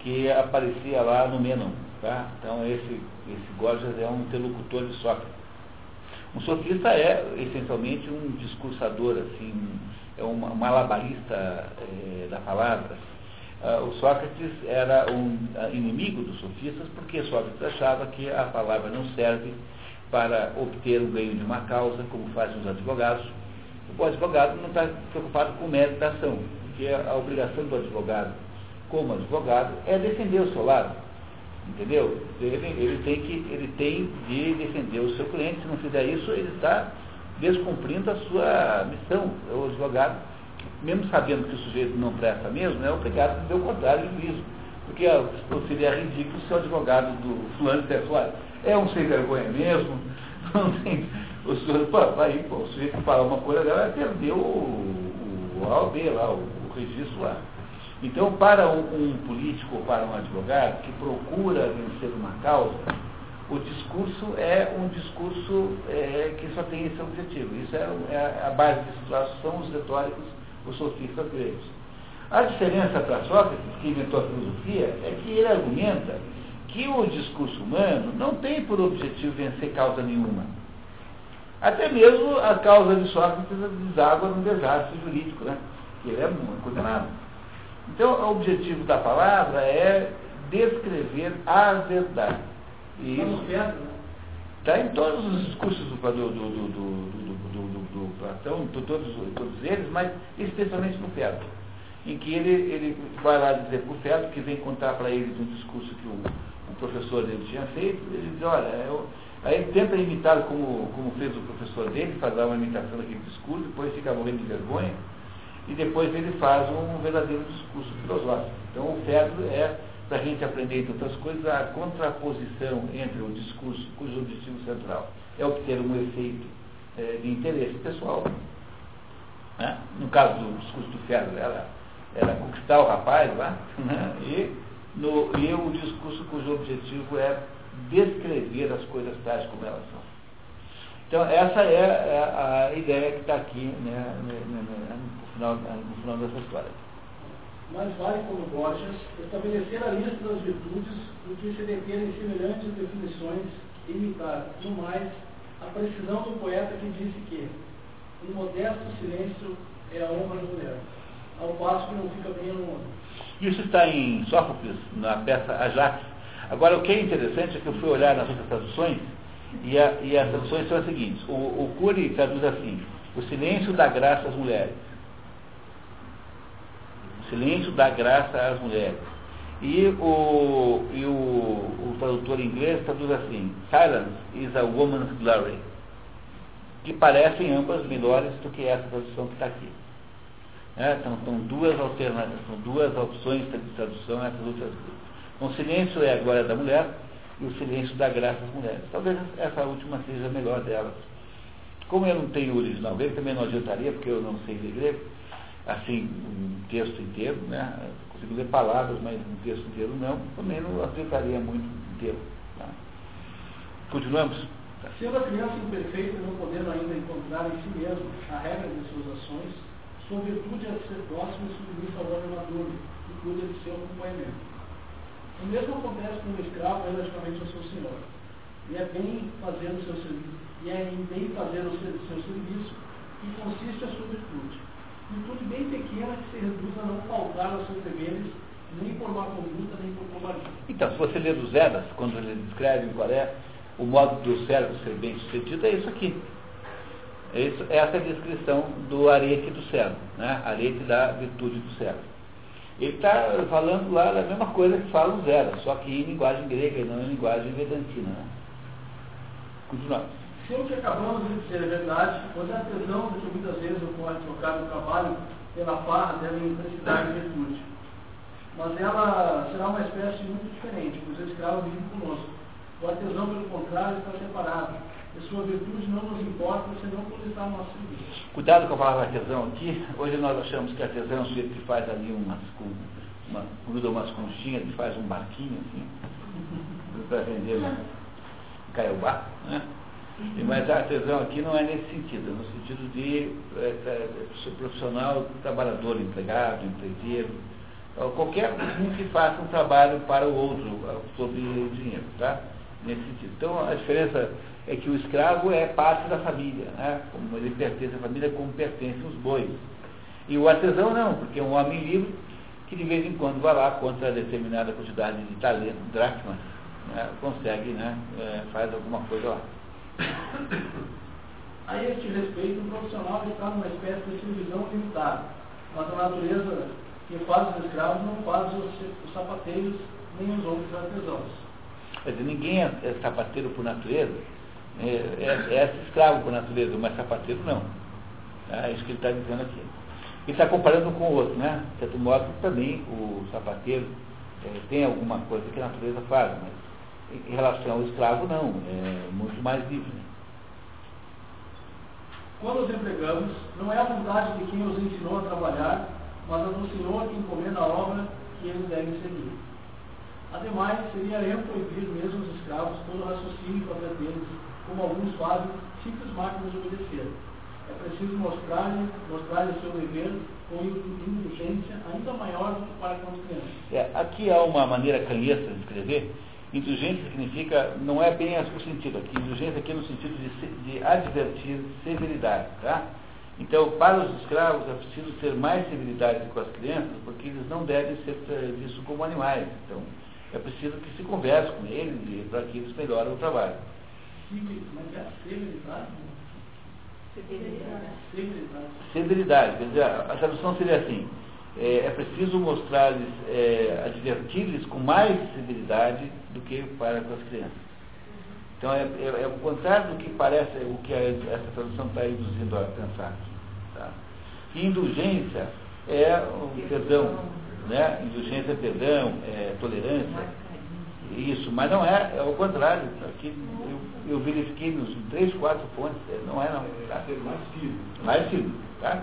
Speaker 1: que aparecia lá no Menon. Tá? Então, esse, esse Gorgias é um interlocutor de Sócrates. Um sofista é, essencialmente, um discursador, assim, é um malabarista é, da palavra. Uh, o Sócrates era um uh, inimigo dos sofistas porque Sócrates achava que a palavra não serve para obter o ganho de uma causa, como fazem os advogados. O advogado não está preocupado com mérito da ação, porque a obrigação do advogado, como advogado, é defender o seu lado. Entendeu? Ele, ele, tem que, ele tem de defender o seu cliente. Se não fizer isso, ele está descumprindo a sua missão. O advogado, mesmo sabendo que o sujeito não presta mesmo, é obrigado a fazer o contrário do juízo. Porque seria ridículo se o advogado do fulano dissesse, olha, é um sem vergonha mesmo, não tem. O senhor, pô, aí, pô, o sujeito falar uma coisa dela o, o, o AOB lá, o, o registro lá. Então, para um, um político ou para um advogado que procura vencer uma causa, o discurso é um discurso é, que só tem esse objetivo. Isso é, é a base disso são os retóricos, os sofistas gregos. A diferença para Sócrates, que inventou a filosofia, é que ele argumenta que o discurso humano não tem por objetivo vencer causa nenhuma. Até mesmo a causa de Sócrates deságua num desastre jurídico, né? que ele é muito condenado. Então, o objetivo da palavra é descrever a verdade.
Speaker 2: E isso
Speaker 1: está em todos os discursos do, do, do, do, Platão, todos, todos eles, mas especialmente no Fedro, em que ele, ele vai lá dizer para o Fedro, que vem contar para ele um discurso que o professor dele tinha feito, ele diz, olha, eu, aí ele tenta imitar como, como fez o professor dele, fazer uma imitação daquele discurso, depois fica morrendo de vergonha, e depois ele faz um verdadeiro discurso filosófico. Então o Fedro é, para a gente aprender, entre outras coisas, a contraposição entre o discurso, cujo objetivo central é obter um efeito é, de interesse pessoal. Né? No caso do discurso do Fedro, era, era conquistar o rapaz lá, né? e, no, e o discurso cujo objetivo é descrever as coisas tais como elas são. Então, essa é, a ideia que está aqui né, no, final, no final dessa história.
Speaker 2: Mas vale, como Borges, estabelecer a lista das virtudes do que se deter em semelhantes definições e imitar, no mais, a precisão do poeta que disse que um modesto silêncio é a honra da mulher, ao passo que não fica bem no mundo.
Speaker 1: Isso está em Sófocles, na peça Ajax. Agora, o que é interessante é que eu fui olhar nas outras traduções, e, a, e as traduções são as seguintes. O, o traduz assim, o silêncio dá graça às mulheres. O silêncio dá graça às mulheres. E o, e o, o tradutor inglês traduz assim, silence is a woman's glory. Que parecem ambas melhores do que essa tradução que está aqui. É, então, são duas alternativas, são duas opções de tradução essas outras duas. Então, o silêncio é a glória da mulher, e o silêncio dá graça às mulheres. Talvez essa última seja a melhor delas. Como eu não tenho o original grego, também não adiantaria, porque eu não sei ler grego, assim, um texto inteiro, né? Eu consigo ler palavras, mas um texto inteiro não, também não adiantaria muito inteiro. Tá? Continuamos?
Speaker 2: Sendo a criança imperfeita não podendo ainda encontrar em si mesmo a regra de suas ações, virtude é ser próximo e submissa ao homem maduro, que cuida de seu acompanhamento. O mesmo acontece com o escravo relativamente ao seu senhor. E é bem fazer o seu serviço, e é em bem fazer o seu, seu serviço que consiste a sua virtude. Bem pequena que se reduz a não faltar aos seus deveres, nem por má conduta, nem por covardia.
Speaker 1: Então, se você ler os Edas, quando ele descreve qual é o modo do cérebro ser bem sucedido, é isso aqui. É isso, essa é a descrição do arete do cérebro, né? arete da virtude do cérebro. Ele está falando lá da mesma coisa que fala o Zera, só que em linguagem grega e não em linguagem vedantina. Né? Continuamos.
Speaker 2: Se o que acabamos de dizer é verdade, pois a tesão de que muitas vezes ocorre trocar o trabalho pela farra dela intensidade e virtude. Mas ela será uma espécie muito diferente, pois o escravo vive conosco. O artesão, pelo contrário, está separado e sua virtude não nos importa senão quando está no nosso serviço.
Speaker 1: Cuidado com a palavra artesão aqui. Hoje nós achamos que artesão é um sujeito que faz ali umas, uma, gruda umas conchinhas, que faz um barquinho assim, para vender no Caiobá. Né? Mas artesão aqui não é nesse sentido, é no sentido de é, é, profissional, trabalhador, empregado, empreiteiro, qualquer um que faça um trabalho para o outro sobre dinheiro, tá? Nesse sentido. Então a diferença é que o escravo é parte da família, né? como ele pertence à família como pertencem os bois. E o artesão não, porque é um homem livre que de vez em quando vai lá contra determinada quantidade de talento, dracmas, né? consegue, né? É, faz alguma coisa lá.
Speaker 2: A este respeito, um profissional está numa espécie de supervisão limitada, mas a natureza que faz os escravos não faz os, os sapateiros nem os outros artesãos.
Speaker 1: Quer dizer, ninguém é sapateiro por natureza, é, é, é, escravo por natureza, mas sapateiro não. É isso que ele está dizendo aqui. Ele está comparando com o outro, né? De certo modo, também o sapateiro é, tem alguma coisa que a natureza faz, mas em relação ao escravo, não. É muito mais livre. Né?
Speaker 2: Quando os empregamos, não é a vontade de quem os ensinou a trabalhar, mas a do Senhor que encomenda a obra que eles devem seguir. Ademais, seria erro proibir mesmo os escravos todo raciocínio para deles, como alguns fazem, simples máquinas de obedecer. É preciso mostrar-lhe mostrar o seu dever com indulgência ainda maior do que para com as crianças.
Speaker 1: É, aqui há uma maneira canhestra de escrever. Indulgência significa, não é bem o sentido aqui, indulgência aqui é no sentido de, de advertir severidade, tá? Então, para os escravos é preciso ter mais severidade com as crianças, porque eles não devem ser vistos como animais. Então, é preciso que se converse com eles para que eles melhorem o trabalho.
Speaker 2: Mas é severidade?
Speaker 1: Severidade. Severidade. Quer dizer, a tradução seria assim, é, é preciso mostrar-lhes, é, advertir-lhes com mais severidade do que para com as crianças. Então é, é, é, o contrário do que parece, o que a, essa tradução está induzindo a pensar. Tá? E indulgência é o perdão, né? Indulgência é perdão, é tolerância. Isso, mas não é, é o contrário. Aqui eu, eu verifiquei nos três, quatro fontes, é, não é não. Tá?
Speaker 3: Mais firme.
Speaker 1: Mais firme, tá?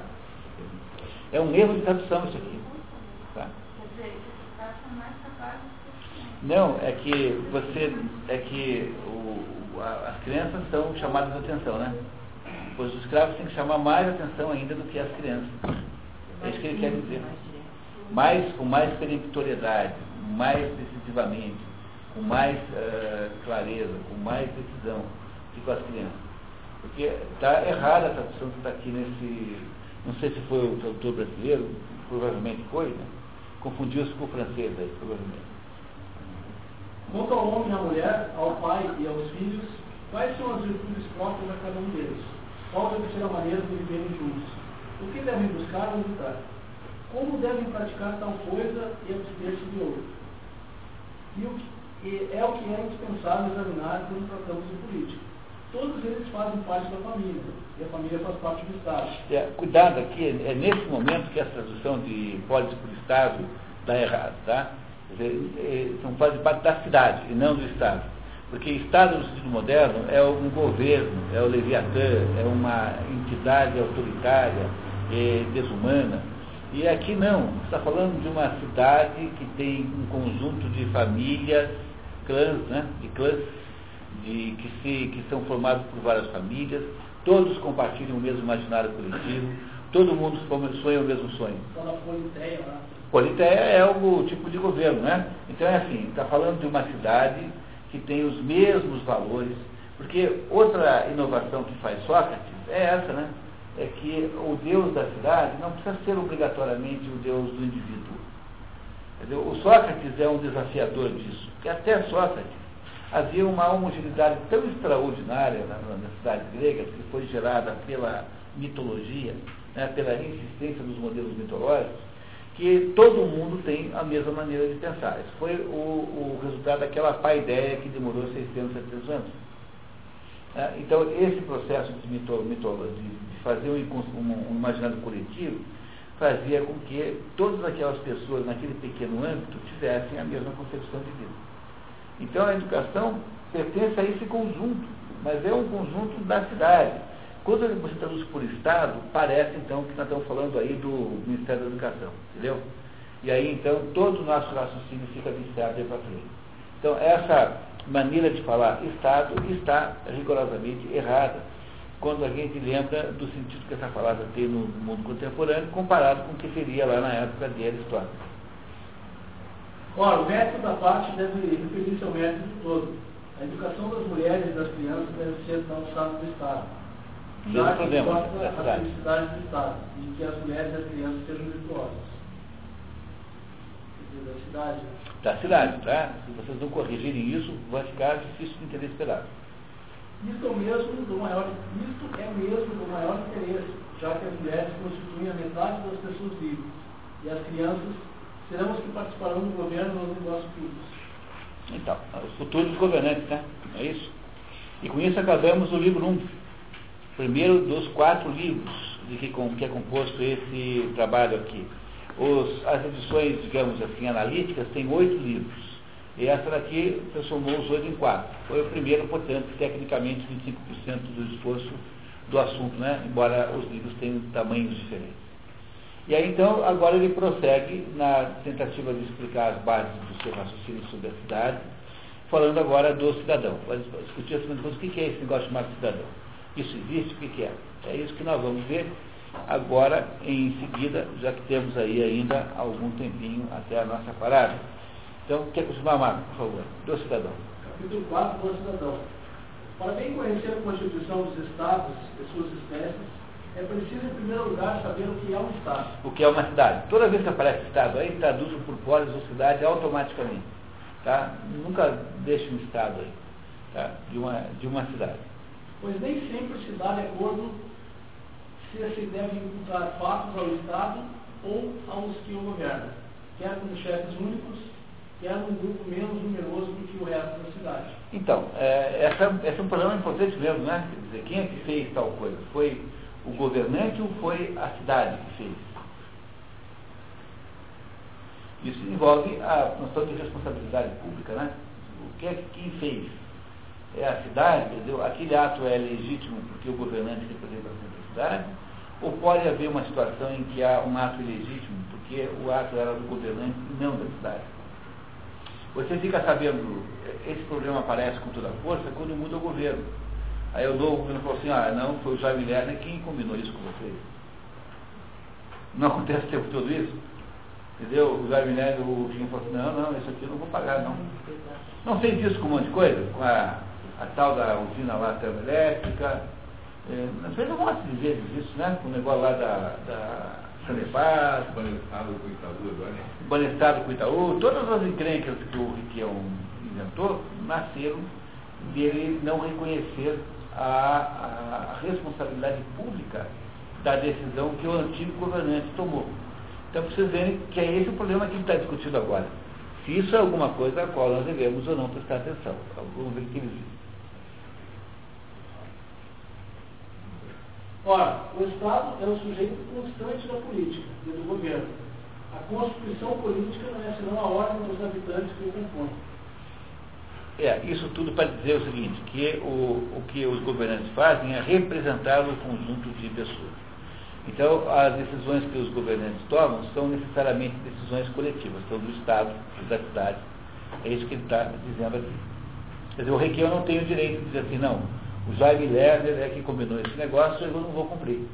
Speaker 1: É um erro de tradução isso aqui. Tá? Não, é que você, é que o, a, as crianças são chamadas de atenção, né? Pois os escravos têm que chamar mais atenção ainda do que as crianças. É isso que ele quer dizer. Mais, com mais peremptoriedade, mais decisivamente, com mais uh, clareza, com mais decisão que com as crianças. Porque está errada a tradução que está aqui nesse. Não sei se foi o tradutor brasileiro, provavelmente foi, né? Confundiu-se com o francês aí, provavelmente.
Speaker 2: Quanto ao homem e à mulher, ao pai e aos filhos, quais são as virtudes próprias a cada um deles? Qual deve ser a maneira de viverem juntos? O que devem buscar ou evitar? Como devem praticar tal coisa e abster-se de outra? E, o que, e é o que é indispensável examinar quando tratamos de política. Todos eles fazem parte da família, e a família faz parte do Estado.
Speaker 1: É, cuidado aqui, é nesse momento que a tradução de polis por Estado está errada, tá? dizer, são fazem parte da cidade e não do Estado. Porque Estado no sentido moderno é um governo, é o Leviatã, é uma entidade autoritária, é, desumana. E aqui não, está falando de uma cidade que tem um conjunto de famílias, clãs, né, de clãs, de, que, se, que são formados por várias famílias, todos compartilham o mesmo imaginário coletivo, todo mundo sonha o mesmo sonho.
Speaker 2: Politeia lá.
Speaker 1: Politeia é o tipo de governo, né? Então é assim, está falando de uma cidade que tem os mesmos valores, porque outra inovação que faz Sócrates é essa, né? É que o Deus da cidade não precisa ser obrigatoriamente o Deus do indivíduo. Dizer, o Sócrates é um desafiador disso, porque até Sócrates havia uma homogeneidade tão extraordinária na, nas cidades gregas, que foi gerada pela mitologia, né, pela insistência dos modelos mitológicos, que todo mundo tem a mesma maneira de pensar. Esse foi o, o resultado daquela paideia que demorou 600, 700 anos. É, então, esse processo de, mito, mito, de, de fazer um, um, um, imaginário coletivo fazia com que todas aquelas pessoas naquele pequeno âmbito tivessem a mesma concepção de vida. Então, a educação pertence a esse conjunto, mas é um conjunto da cidade quando você traduz por Estado, parece então que nós estamos falando aí do Ministério da Educação, entendeu? E aí então todo o nosso raciocínio fica viciado aí para frente. Então essa maneira de falar Estado está rigorosamente errada quando a gente lembra do sentido que essa palavra tem no mundo contemporâneo comparado com o que seria lá na época de Aristóteles.
Speaker 2: Ora, o método da parte deve referir-se ao método todo. A educação das mulheres e das crianças deve ser da alçada do Estado
Speaker 1: já que
Speaker 2: importa a felicidade do Estado e que as mulheres e as crianças sejam virtuosas. Da cidade.
Speaker 1: Da cidade, tá? Se vocês não corrigirem isso, vai ficar difícil de entender esse pedaço.
Speaker 2: Isto é mesmo do maior, isto é mesmo do maior interesse, já que as mulheres constituem a metade das pessoas vivas e as crianças serão as que participarão do governo nos negócios públicos.
Speaker 1: Então, os futuros governantes, né? É isso? E com isso acabamos o livro 1. Primeiro dos quatro livros de que, com, que é composto esse trabalho aqui. Os, as edições, digamos assim, analíticas, têm oito livros. E essa daqui transformou os oito em quatro. Foi o primeiro, portanto, tecnicamente 25% do esforço do assunto, né? embora os livros tenham tamanhos diferentes. E aí então, agora ele prossegue na tentativa de explicar as bases do seu raciocínio sobre a cidade, falando agora do cidadão. Vai discutir assim, o que é esse negócio chamado cidadão. Isso existe? O que é? É isso que nós vamos ver agora em seguida, já que temos aí ainda algum tempinho até a nossa parada. Então, quer continuar, Marco, por favor? Do cidadão.
Speaker 2: Capítulo 4, do cidadão. Para bem conhecer a Constituição dos Estados e suas espécies, é preciso, em primeiro lugar, saber o que é um Estado.
Speaker 1: O que é uma cidade. Toda vez que aparece Estado aí, traduz por polis ou cidade automaticamente. Tá? Nunca deixe um Estado aí, tá? de, uma, de uma cidade.
Speaker 2: Pois nem sempre se dá de acordo se se deve imputar fatos ao Estado ou aos que o governam, quer como chefes únicos, quer num grupo menos numeroso do que o resto da cidade.
Speaker 1: Então, é, essa, esse é um problema importante mesmo, né? Quer dizer, quem é que fez tal coisa? Foi o governante ou foi a cidade que fez? Isso envolve a noção de responsabilidade pública, né? O que é que quem fez? É a cidade, entendeu? aquele ato é legítimo porque o governante representa a cidade, ou pode haver uma situação em que há um ato ilegítimo porque o ato era do governante e não da cidade. Você fica sabendo, esse problema aparece com toda a força quando muda o governo. Aí o novo governo falou assim, ah, não, foi o Jaime Lerner quem combinou isso com vocês. Não acontece o tempo todo isso? Entendeu? O Jaime Lerner, o Jim falou assim, não, não, isso aqui eu não vou pagar, não. Não fez isso com um monte de coisa? Com a, a tal da usina lá termoelétrica. É, fez um monte de vezes isso, né? Com o negócio lá da, da Sanepar.
Speaker 5: Banestado com Itaú agora.
Speaker 1: Banestado com Itaú. Todas as encrencas que o Riquião inventou nasceram dele não reconhecer a, a, responsabilidade pública da decisão que o antigo governante tomou. Então, vocês verem que é esse o problema que está discutido agora. Se isso é alguma coisa a qual nós devemos ou não prestar atenção. Vamos ver o que.
Speaker 2: Ora, o Estado é o sujeito constante da política e do governo. A constituição política não é senão a ordem dos habitantes que o compõem.
Speaker 1: É, isso tudo para dizer o seguinte, que o, o que os governantes fazem é representar o conjunto de pessoas. Então, as decisões que os governantes tomam são necessariamente decisões coletivas, são do Estado, da cidade. É isso que ele está dizendo aqui. Quer dizer, o Requião não tem o direito de dizer assim, não, o Jaime Lerner é que combinou esse negócio, eu não vou cumprir.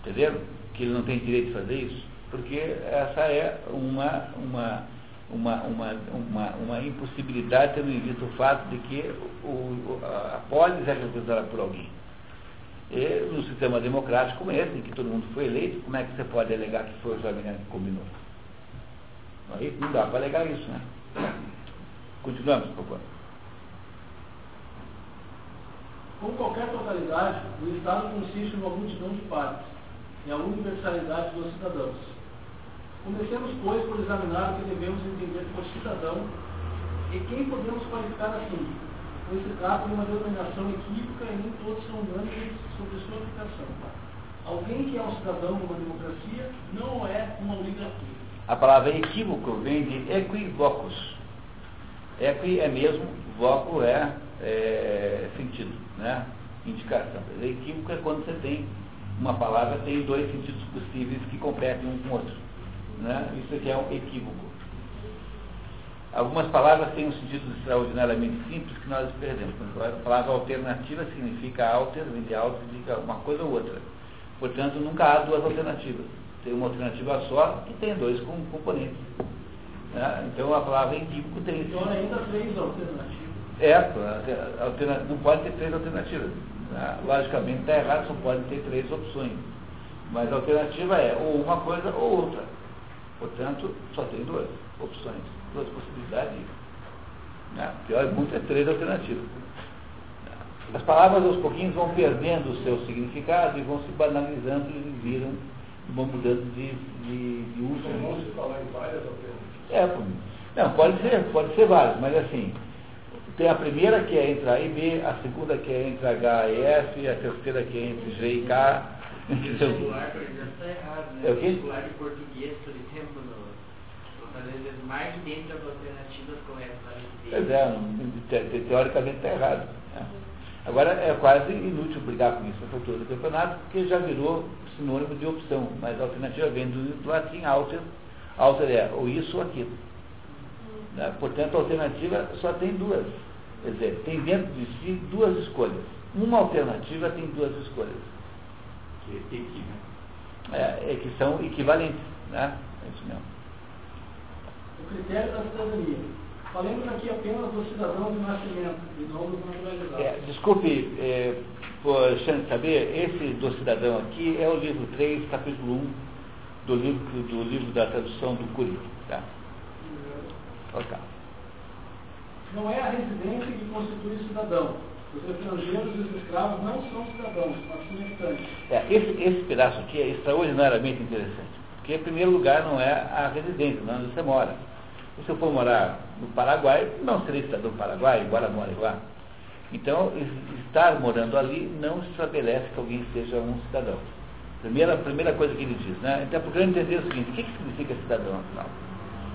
Speaker 1: Entenderam? Ele não tem direito de fazer isso? Porque essa é uma, uma, uma, uma, uma, uma impossibilidade, tendo em vista o fato de que o, a polis é representada por alguém. E no sistema democrático como esse, em que todo mundo foi eleito, como é que você pode alegar que foi o Lerner que combinou? Aí não dá para alegar isso, né? Continuamos, por favor.
Speaker 2: Como qualquer totalidade, o Estado consiste em uma multidão de partes, e a universalidade dos cidadãos. Comecemos, pois, por examinar o que devemos entender por cidadão e quem podemos qualificar assim, pois se trata de uma denominação equívoca e nem todos são unânimes sobre sua aplicação. Alguém que é um cidadão numa democracia não é uma oligarquia.
Speaker 1: A palavra equívoco vem de equivocus. Equi é mesmo, voco é, é sentido né? indicação. Equívoco é quando você tem uma palavra tem dois sentidos possíveis que competem um com o outro. Né? Isso aqui é um equívoco. Algumas palavras têm um sentido extraordinariamente simples que nós perdemos. A palavra alternativa significa alter, vem de alter, significa uma coisa ou outra. Portanto, nunca há duas alternativas. Tem uma alternativa só que tem dois componentes. Né? Então, a palavra equívoco tem...
Speaker 2: Então, ainda três alternativas.
Speaker 1: É, não pode ter três alternativas. Né? Logicamente está errado, só pode ter três opções. Mas a alternativa é ou uma coisa ou outra. Portanto, só tem duas opções, duas possibilidades. Né? Pior é muito é três alternativas. As palavras aos pouquinhos vão perdendo o seu significado e vão se banalizando e viram, vão mudando de, de, de uso.
Speaker 3: Não se falar em várias alternativas.
Speaker 1: É, não, pode ser, pode ser vários, mas assim, tem a primeira que é entre A e B, a segunda que é entre H e F, a terceira que é entre G e K.
Speaker 7: O vestibular, por exemplo, está errado, né?
Speaker 1: É o quê?
Speaker 7: O de português, por exemplo, às vezes marque dentro das alternativas corretas.
Speaker 1: Pois é, te- te- teoricamente está errado. né? Agora é quase inútil brigar com isso na altura do campeonato, porque já virou sinônimo de opção, mas a alternativa vem do, do latim alter, alter é ou isso ou aquilo. Né? Portanto, a alternativa só tem duas. Quer dizer, tem dentro de si duas escolhas. Uma alternativa tem duas escolhas.
Speaker 5: Que é equi, né?
Speaker 1: É, é que são equivalentes. Né? É isso mesmo.
Speaker 2: O critério da cidadania. Falemos aqui apenas do cidadão de nascimento e não dos naturalizados.
Speaker 1: É, desculpe, é, por saber, esse do cidadão aqui é o livro 3, capítulo 1 do livro, do livro da tradução do Curio. Tá?
Speaker 2: Não é a residência que constitui cidadão. Os estrangeiros e os escravos não são cidadãos, mas habitantes.
Speaker 1: É, esse, esse pedaço aqui é extraordinariamente interessante. Porque, em primeiro lugar, não é a residência, não é onde você mora. Se eu for morar no Paraguai, não serei cidadão do Paraguai, embora more lá. Então, es- estar morando ali não estabelece que alguém seja um cidadão. Primeira, primeira coisa que ele diz, né? Então, procurando entender o seguinte, o que, que significa cidadão, afinal?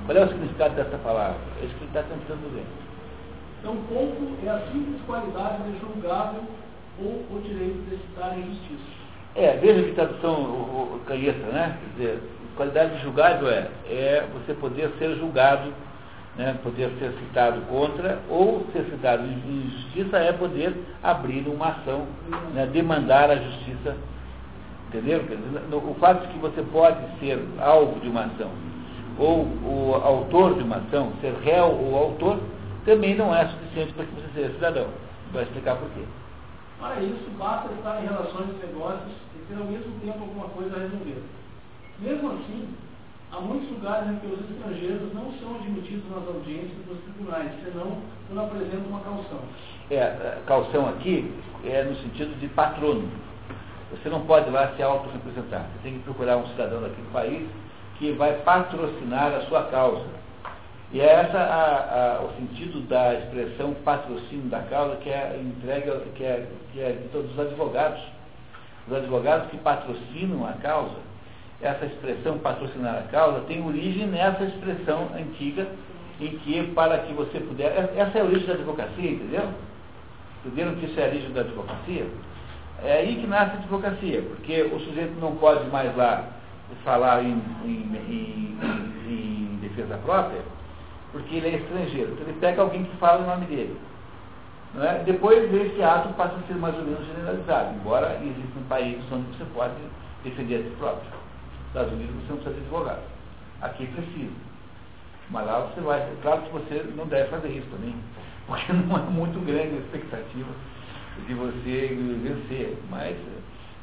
Speaker 1: Qual é o significado dessa palavra? É isso que ele está tentando ver.
Speaker 2: Então, ponto é a simples qualidade de julgável ou o direito de em justiça.
Speaker 1: É, veja que tradução o, o, canheta, né? Quer dizer, qualidade de julgável é, é você poder ser julgado, né? poder ser citado contra, ou ser citado em, justiça é poder abrir uma ação, né? demandar a justiça. Entendeu? Dizer, o fato de que você pode ser alvo de uma ação, ou o autor de uma ação, ser réu ou autor, também não é suficiente para que você seja cidadão. Vai explicar por quê.
Speaker 2: Para isso, basta estar em relações de negócios e ter ao mesmo tempo alguma coisa a resolver. Mesmo assim, há muitos lugares em que os estrangeiros não são admitidos nas audiências dos tribunais, senão quando apresentam uma calção.
Speaker 1: É, a calção aqui é no sentido de patrono. Você não pode lá se autorrepresentar. Você tem que procurar um cidadão daquele país que vai patrocinar a sua causa. E é essa o sentido da expressão patrocínio da causa que é entrega, que é, que é de todos os advogados. Os advogados que patrocinam a causa, essa expressão patrocinar a causa tem origem nessa expressão antiga em que para que você puder. Essa é a origem da advocacia, entendeu? Entenderam que isso é a origem da advocacia? É aí que nasce a advocacia, porque o sujeito não pode mais lá falar em, em- em- em- defesa própria, porque ele é estrangeiro. Então ele pega alguém que fala o nome dele. É? Depois esse ato passa a ser mais ou menos generalizado, embora existam países onde você pode defender a si próprio. Nos Estados Unidos você não precisa de advogado. Aqui precisa. Mas lá você vai. Claro que você não deve fazer isso também, porque não é muito grande a expectativa de você vencer. Mas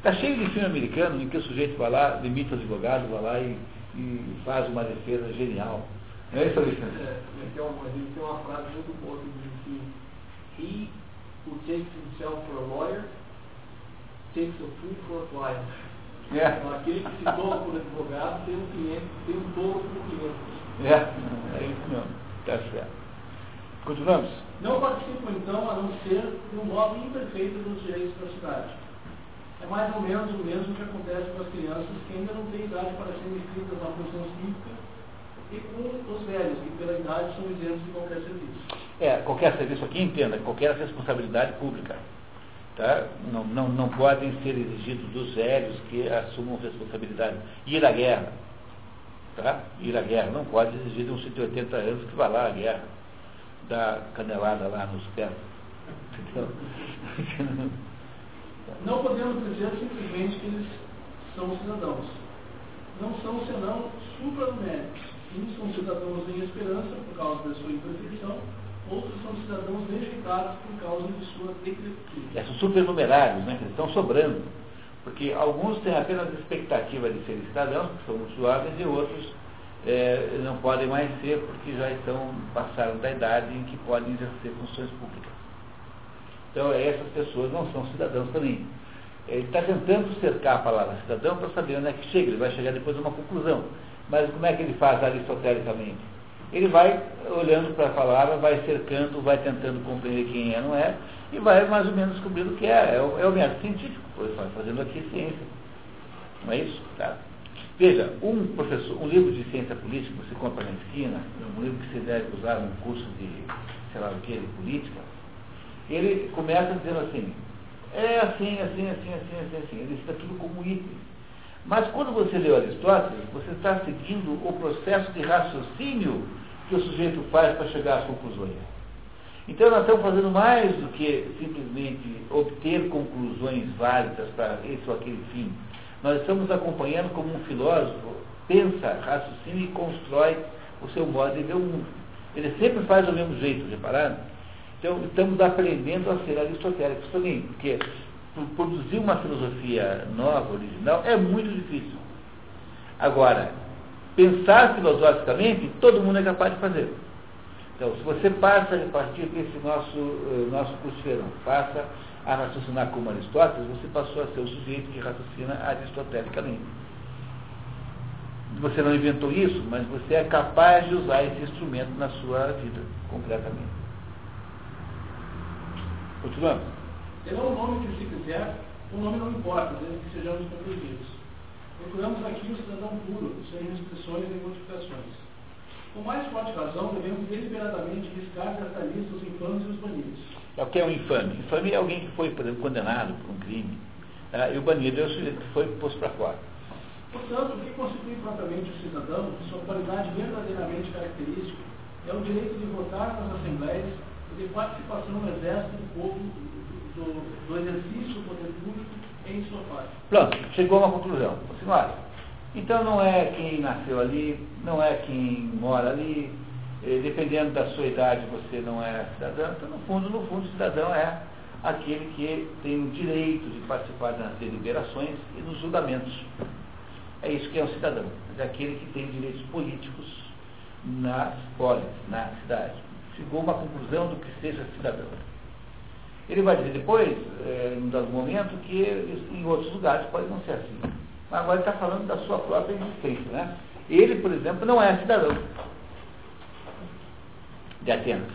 Speaker 1: está cheio de filme americano em que o sujeito vai lá, demite o advogado, vai lá e, e faz uma defesa genial. Não é isso, Alexandre?
Speaker 3: É, tem uma, tem uma frase muito boa que diz assim, he who takes himself for a lawyer takes a fool for a client.
Speaker 1: É.
Speaker 3: Então, aquele que se toma por advogado tem um cliente, tem um tolo como cliente.
Speaker 1: É, é isso mesmo. Está certo. Continuamos?
Speaker 2: Não participam, então, a não ser um modo imperfeito dos direitos da cidade. É mais ou menos o mesmo que acontece com as crianças que ainda não têm idade para serem inscritas na função cívica e com os velhos, que pela idade são isentos de qualquer serviço.
Speaker 1: É, qualquer serviço aqui, entenda, qualquer responsabilidade pública. Tá? Não, não, não podem ser exigidos dos velhos que assumam responsabilidade. Ir à guerra. Tá? Ir à guerra. Não pode exigir de um 180 anos que vá lá à guerra. Dar canelada lá nos pés. Entendeu?
Speaker 2: Não podemos dizer simplesmente que eles são cidadãos. Não são senão supranuméricos. Uns são cidadãos em esperança por causa da sua imperfeição, outros são cidadãos rejeitados por causa de sua decrepitude.
Speaker 1: São supernumerários, né? Eles estão sobrando. Porque alguns têm apenas expectativa de serem cidadãos, que são jovens, e outros é, não podem mais ser porque já estão passaram da idade em que podem exercer funções públicas. Então essas pessoas não são cidadãos também. Ele está tentando cercar a palavra cidadão para saber onde é que chega, ele vai chegar depois a uma conclusão. Mas como é que ele faz aristotelicamente? Ele vai olhando para a palavra, vai cercando, vai tentando compreender quem é, não é, e vai mais ou menos descobrindo o que é. É o, é o método científico, vai fazendo aqui ciência. Não é isso? Tá? Veja, um professor, um livro de ciência política que você compra na esquina, um livro que você deve usar num curso de, sei lá o que, de política, ele começa dizendo assim, é assim, assim, assim, assim, assim, assim. Ele cita tudo como item. Mas quando você lê Aristóteles, você está seguindo o processo de raciocínio que o sujeito faz para chegar às conclusões. Então nós estamos fazendo mais do que simplesmente obter conclusões válidas para esse ou aquele fim. Nós estamos acompanhando como um filósofo pensa, raciocina e constrói o seu modo de ver o mundo. Ele sempre faz do mesmo jeito, repararam? Então, estamos aprendendo a ser aristotélicos também, porque produzir uma filosofia nova, original, é muito difícil. Agora, pensar filosoficamente, todo mundo é capaz de fazer. Então, se você passa a partir desse nosso, uh, nosso curso de verão, passa a raciocinar como Aristóteles, você passou a ser o sujeito que raciocina aristotelicamente. Você não inventou isso, mas você é capaz de usar esse instrumento na sua vida, concretamente. Continuamos.
Speaker 2: Terá o nome que se quiser, o nome não importa, desde que sejamos compreendidos. Procuramos aqui o cidadão puro, sem restrições nem modificações. Com mais forte razão, devemos deliberadamente riscar desta lista os infames e os banidos.
Speaker 1: É o que é um infame? Infame é alguém que foi, por exemplo, condenado por um crime. Tá? E o banido é o sujeito que foi posto para fora.
Speaker 2: Portanto, o que constitui propriamente o cidadão, sua qualidade verdadeiramente característica, é o direito de votar nas assembleias de participação no exército do povo, do, do exercício do poder público em sua parte.
Speaker 1: Pronto, chegou a uma conclusão. Senhora, então não é quem nasceu ali, não é quem mora ali, eh, dependendo da sua idade você não é cidadão, então no fundo, no fundo, cidadão é aquele que tem o direito de participar das deliberações e dos julgamentos. É isso que é um cidadão, é aquele que tem direitos políticos nas polis, na cidade chegou a uma conclusão do que seja cidadão. Ele vai dizer depois, é, em dado momento, que em outros lugares pode não ser assim. Mas agora ele está falando da sua própria existência. Né? Ele, por exemplo, não é cidadão de Atenas.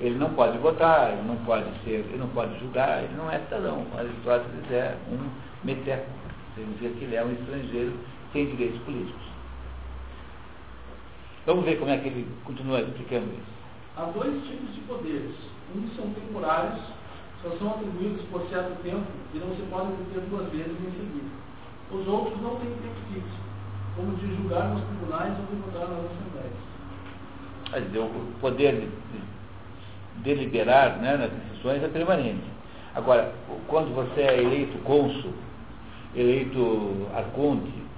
Speaker 1: Ele não pode votar, ele não pode ser, ele não pode julgar, ele não é cidadão. Aristóteles é um meteco. Significa que ele é um estrangeiro sem direitos políticos. Vamos ver como é que ele continua explicando isso.
Speaker 2: Há dois tipos de poderes. Uns são temporários, só são atribuídos por certo tempo e não se podem obter duas vezes em seguida. Os outros não têm tempo fixo, como de julgar nos tribunais ou de votar nas assembleias.
Speaker 1: O poder de, de deliberar né, nas decisões é permanente. Agora, quando você é eleito cônsul, eleito arconte,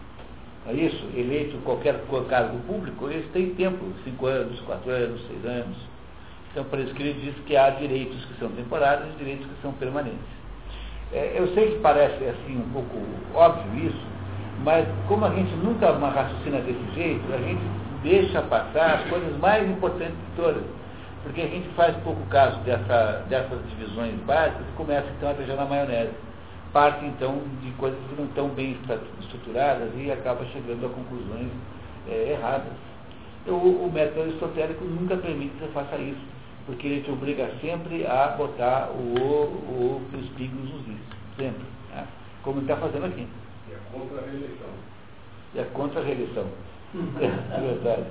Speaker 1: é isso? Eleito qualquer cargo público, eles têm tempo, cinco anos, quatro anos, seis anos. Então, por isso que ele diz que há direitos que são temporários e direitos que são permanentes. É, eu sei que parece assim um pouco óbvio isso, mas como a gente nunca raciocina desse jeito, a gente deixa passar as coisas mais importantes de todas. Porque a gente faz pouco caso dessa, dessas divisões básicas e começa então a beijar na maionese. Parte então de coisas que não estão bem estruturadas e acaba chegando a conclusões é, erradas. O método aristotélico nunca permite que você faça isso porque ele te obriga sempre a botar o, o, os pingos nos is, sempre, né? como ele está fazendo aqui.
Speaker 3: E é contra a reeleição.
Speaker 1: E é contra a reeleição. é verdade.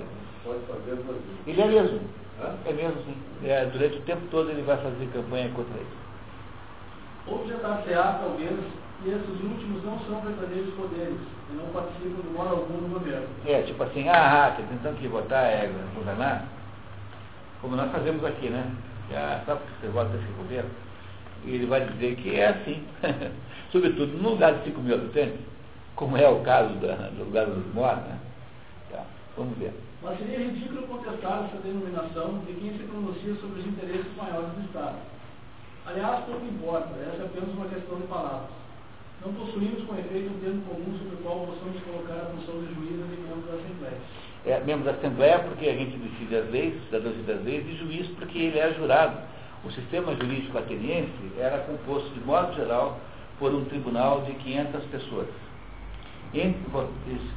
Speaker 3: Pode fazer duas
Speaker 1: Ele é mesmo. Hã? É mesmo, sim. É, durante o tempo todo ele vai fazer campanha contra isso.
Speaker 2: Objetar-se-á, talvez, que esses últimos não são verdadeiros poderes e não participam de modo algum do governo.
Speaker 1: É, tipo assim, ah, ah, tentando que votar é governar como nós fazemos aqui, né? Já sabe que você vota esse governo? E ele vai dizer que é assim. Sobretudo no lugar de 5 mil habitantes, como é o caso da, do lugar onde mora, né? Tá, vamos ver.
Speaker 2: Mas seria ridículo contestar essa denominação de quem se pronuncia sobre os interesses maiores do Estado. Aliás, pouco importa, essa é apenas uma questão de palavras. Não possuímos, com efeito, um termo comum sobre o qual possamos colocar a função de juíza de membro da Assembleia.
Speaker 1: É membro da Assembleia porque a gente decide as leis, cidadãos e das leis, e juiz porque ele é jurado. O sistema jurídico ateniense era composto, de modo geral, por um tribunal de 500 pessoas, entre,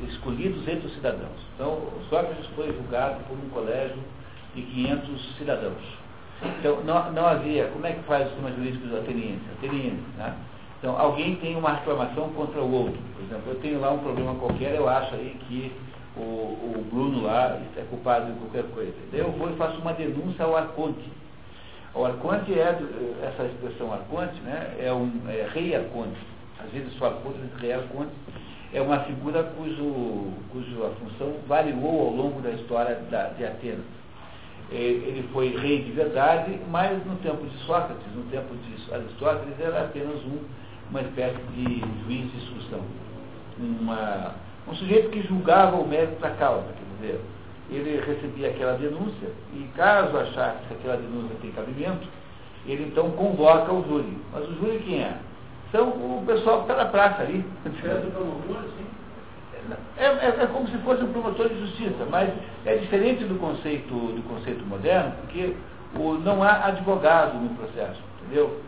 Speaker 1: escolhidos entre os cidadãos. Então, Sócrates foi julgado por um colégio de 500 cidadãos. Então, não, não havia, como é que faz o sistema jurídico ateniense? ateniense né? Então, alguém tem uma reclamação contra o outro. Por exemplo, eu tenho lá um problema qualquer, eu acho aí que o, o Bruno lá é culpado de qualquer coisa. Daí eu vou e faço uma denúncia ao arconte. O arconte é, essa expressão arconte, né, é um é rei arconte. Às vezes só arconte, rei arconte. É uma figura cujo, cuja função variou ao longo da história da, de Atenas. Ele foi rei de verdade, mas no tempo de Sócrates, no tempo de Aristóteles, era apenas um, uma espécie de juiz de instrução. Uma, um sujeito que julgava o mérito da causa, quer dizer, ele recebia aquela denúncia e caso achasse que aquela denúncia tem cabimento, ele então convoca o júri. Mas o júri quem é? São o pessoal que está na praça ali. É, é, é, como se fosse um promotor de justiça, mas é diferente do conceito, do conceito moderno, porque o, não há advogado no processo, entendeu?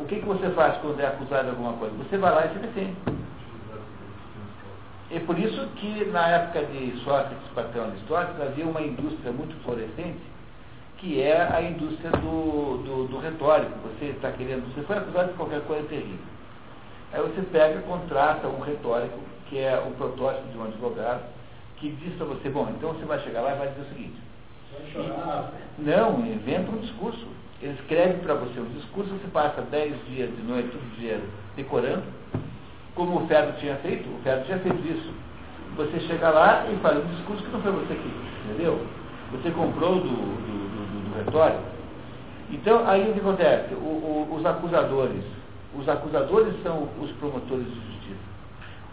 Speaker 1: O que, que você faz quando é acusado de alguma coisa? Você vai lá e se defende. É por isso que na época de Sócrates, Platão e Aristóteles, havia uma indústria muito florescente, que é a indústria do, do, do retórico. Você está querendo, você foi acusado de qualquer coisa terrível. Aí você pega, contrata um retórico, que é o protótipo de um advogado, que diz para você, bom, então você vai chegar lá e vai dizer o seguinte. Não, inventa um discurso. Ele escreve para você um discurso, você passa dez dias de noite, todo dia, decorando, como o Ferro tinha feito, o Ferro tinha feito isso. Você chega lá e faz um discurso que não foi você que entendeu? Você comprou do, do, do, do retórico. Então, aí o que acontece? O, o, os acusadores, os acusadores são os promotores de justiça.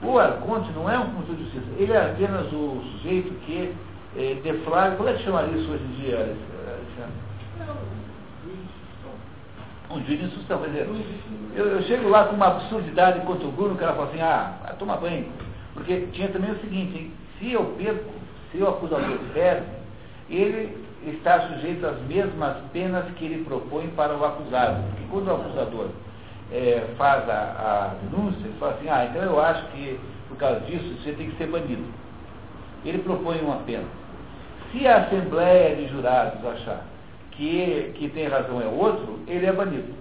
Speaker 1: O arconte não é um promotor de justiça, ele é apenas o sujeito que eh, deflagra, como é que chamaria isso hoje em dia, Alexandre? Um juiz de instrução. Quer dizer, eu, eu, chego lá com uma absurdidade contra o Bruno, o cara fala assim, ah, vai tomar banho. Porque tinha também o seguinte, hein? se eu perco, se o acusador perde, ele está sujeito às mesmas penas que ele propõe para o acusado. Porque quando o acusador é, faz a, a denúncia, ele fala assim, ah, então eu acho que por causa disso você tem que ser banido. Ele propõe uma pena. Se a Assembleia de Jurados achar que quem tem razão é outro, ele é banido.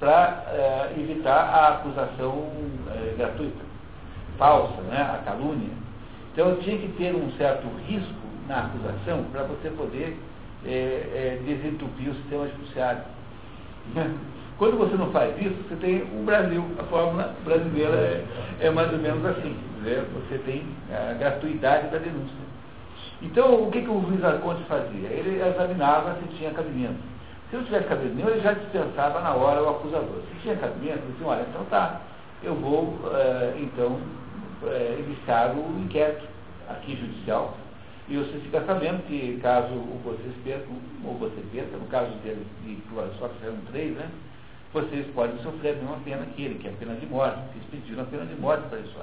Speaker 1: Para é, evitar a acusação é, gratuita, falsa, né, a calúnia. Então tinha que ter um certo risco na acusação para você poder é, é, desentupir o sistema judiciário. Quando você não faz isso, você tem o Brasil. A fórmula brasileira é, é mais ou menos assim. Né? Você tem a gratuidade da denúncia. Então, o que, que o juiz Arconte fazia? Ele examinava se tinha cabimento. Se não tivesse cabimento, ele já dispensava na hora o acusador. Se tinha cabimento, ele dizia, olha, então tá, eu vou, é, então, é, iniciar o inquérito aqui judicial. E você fica sabendo que caso vocês percam, ou você perca, no caso dele, de só que eram três, né? Vocês podem sofrer a mesma pena que ele, que é a pena de morte. Eles pediram a pena de morte para isso.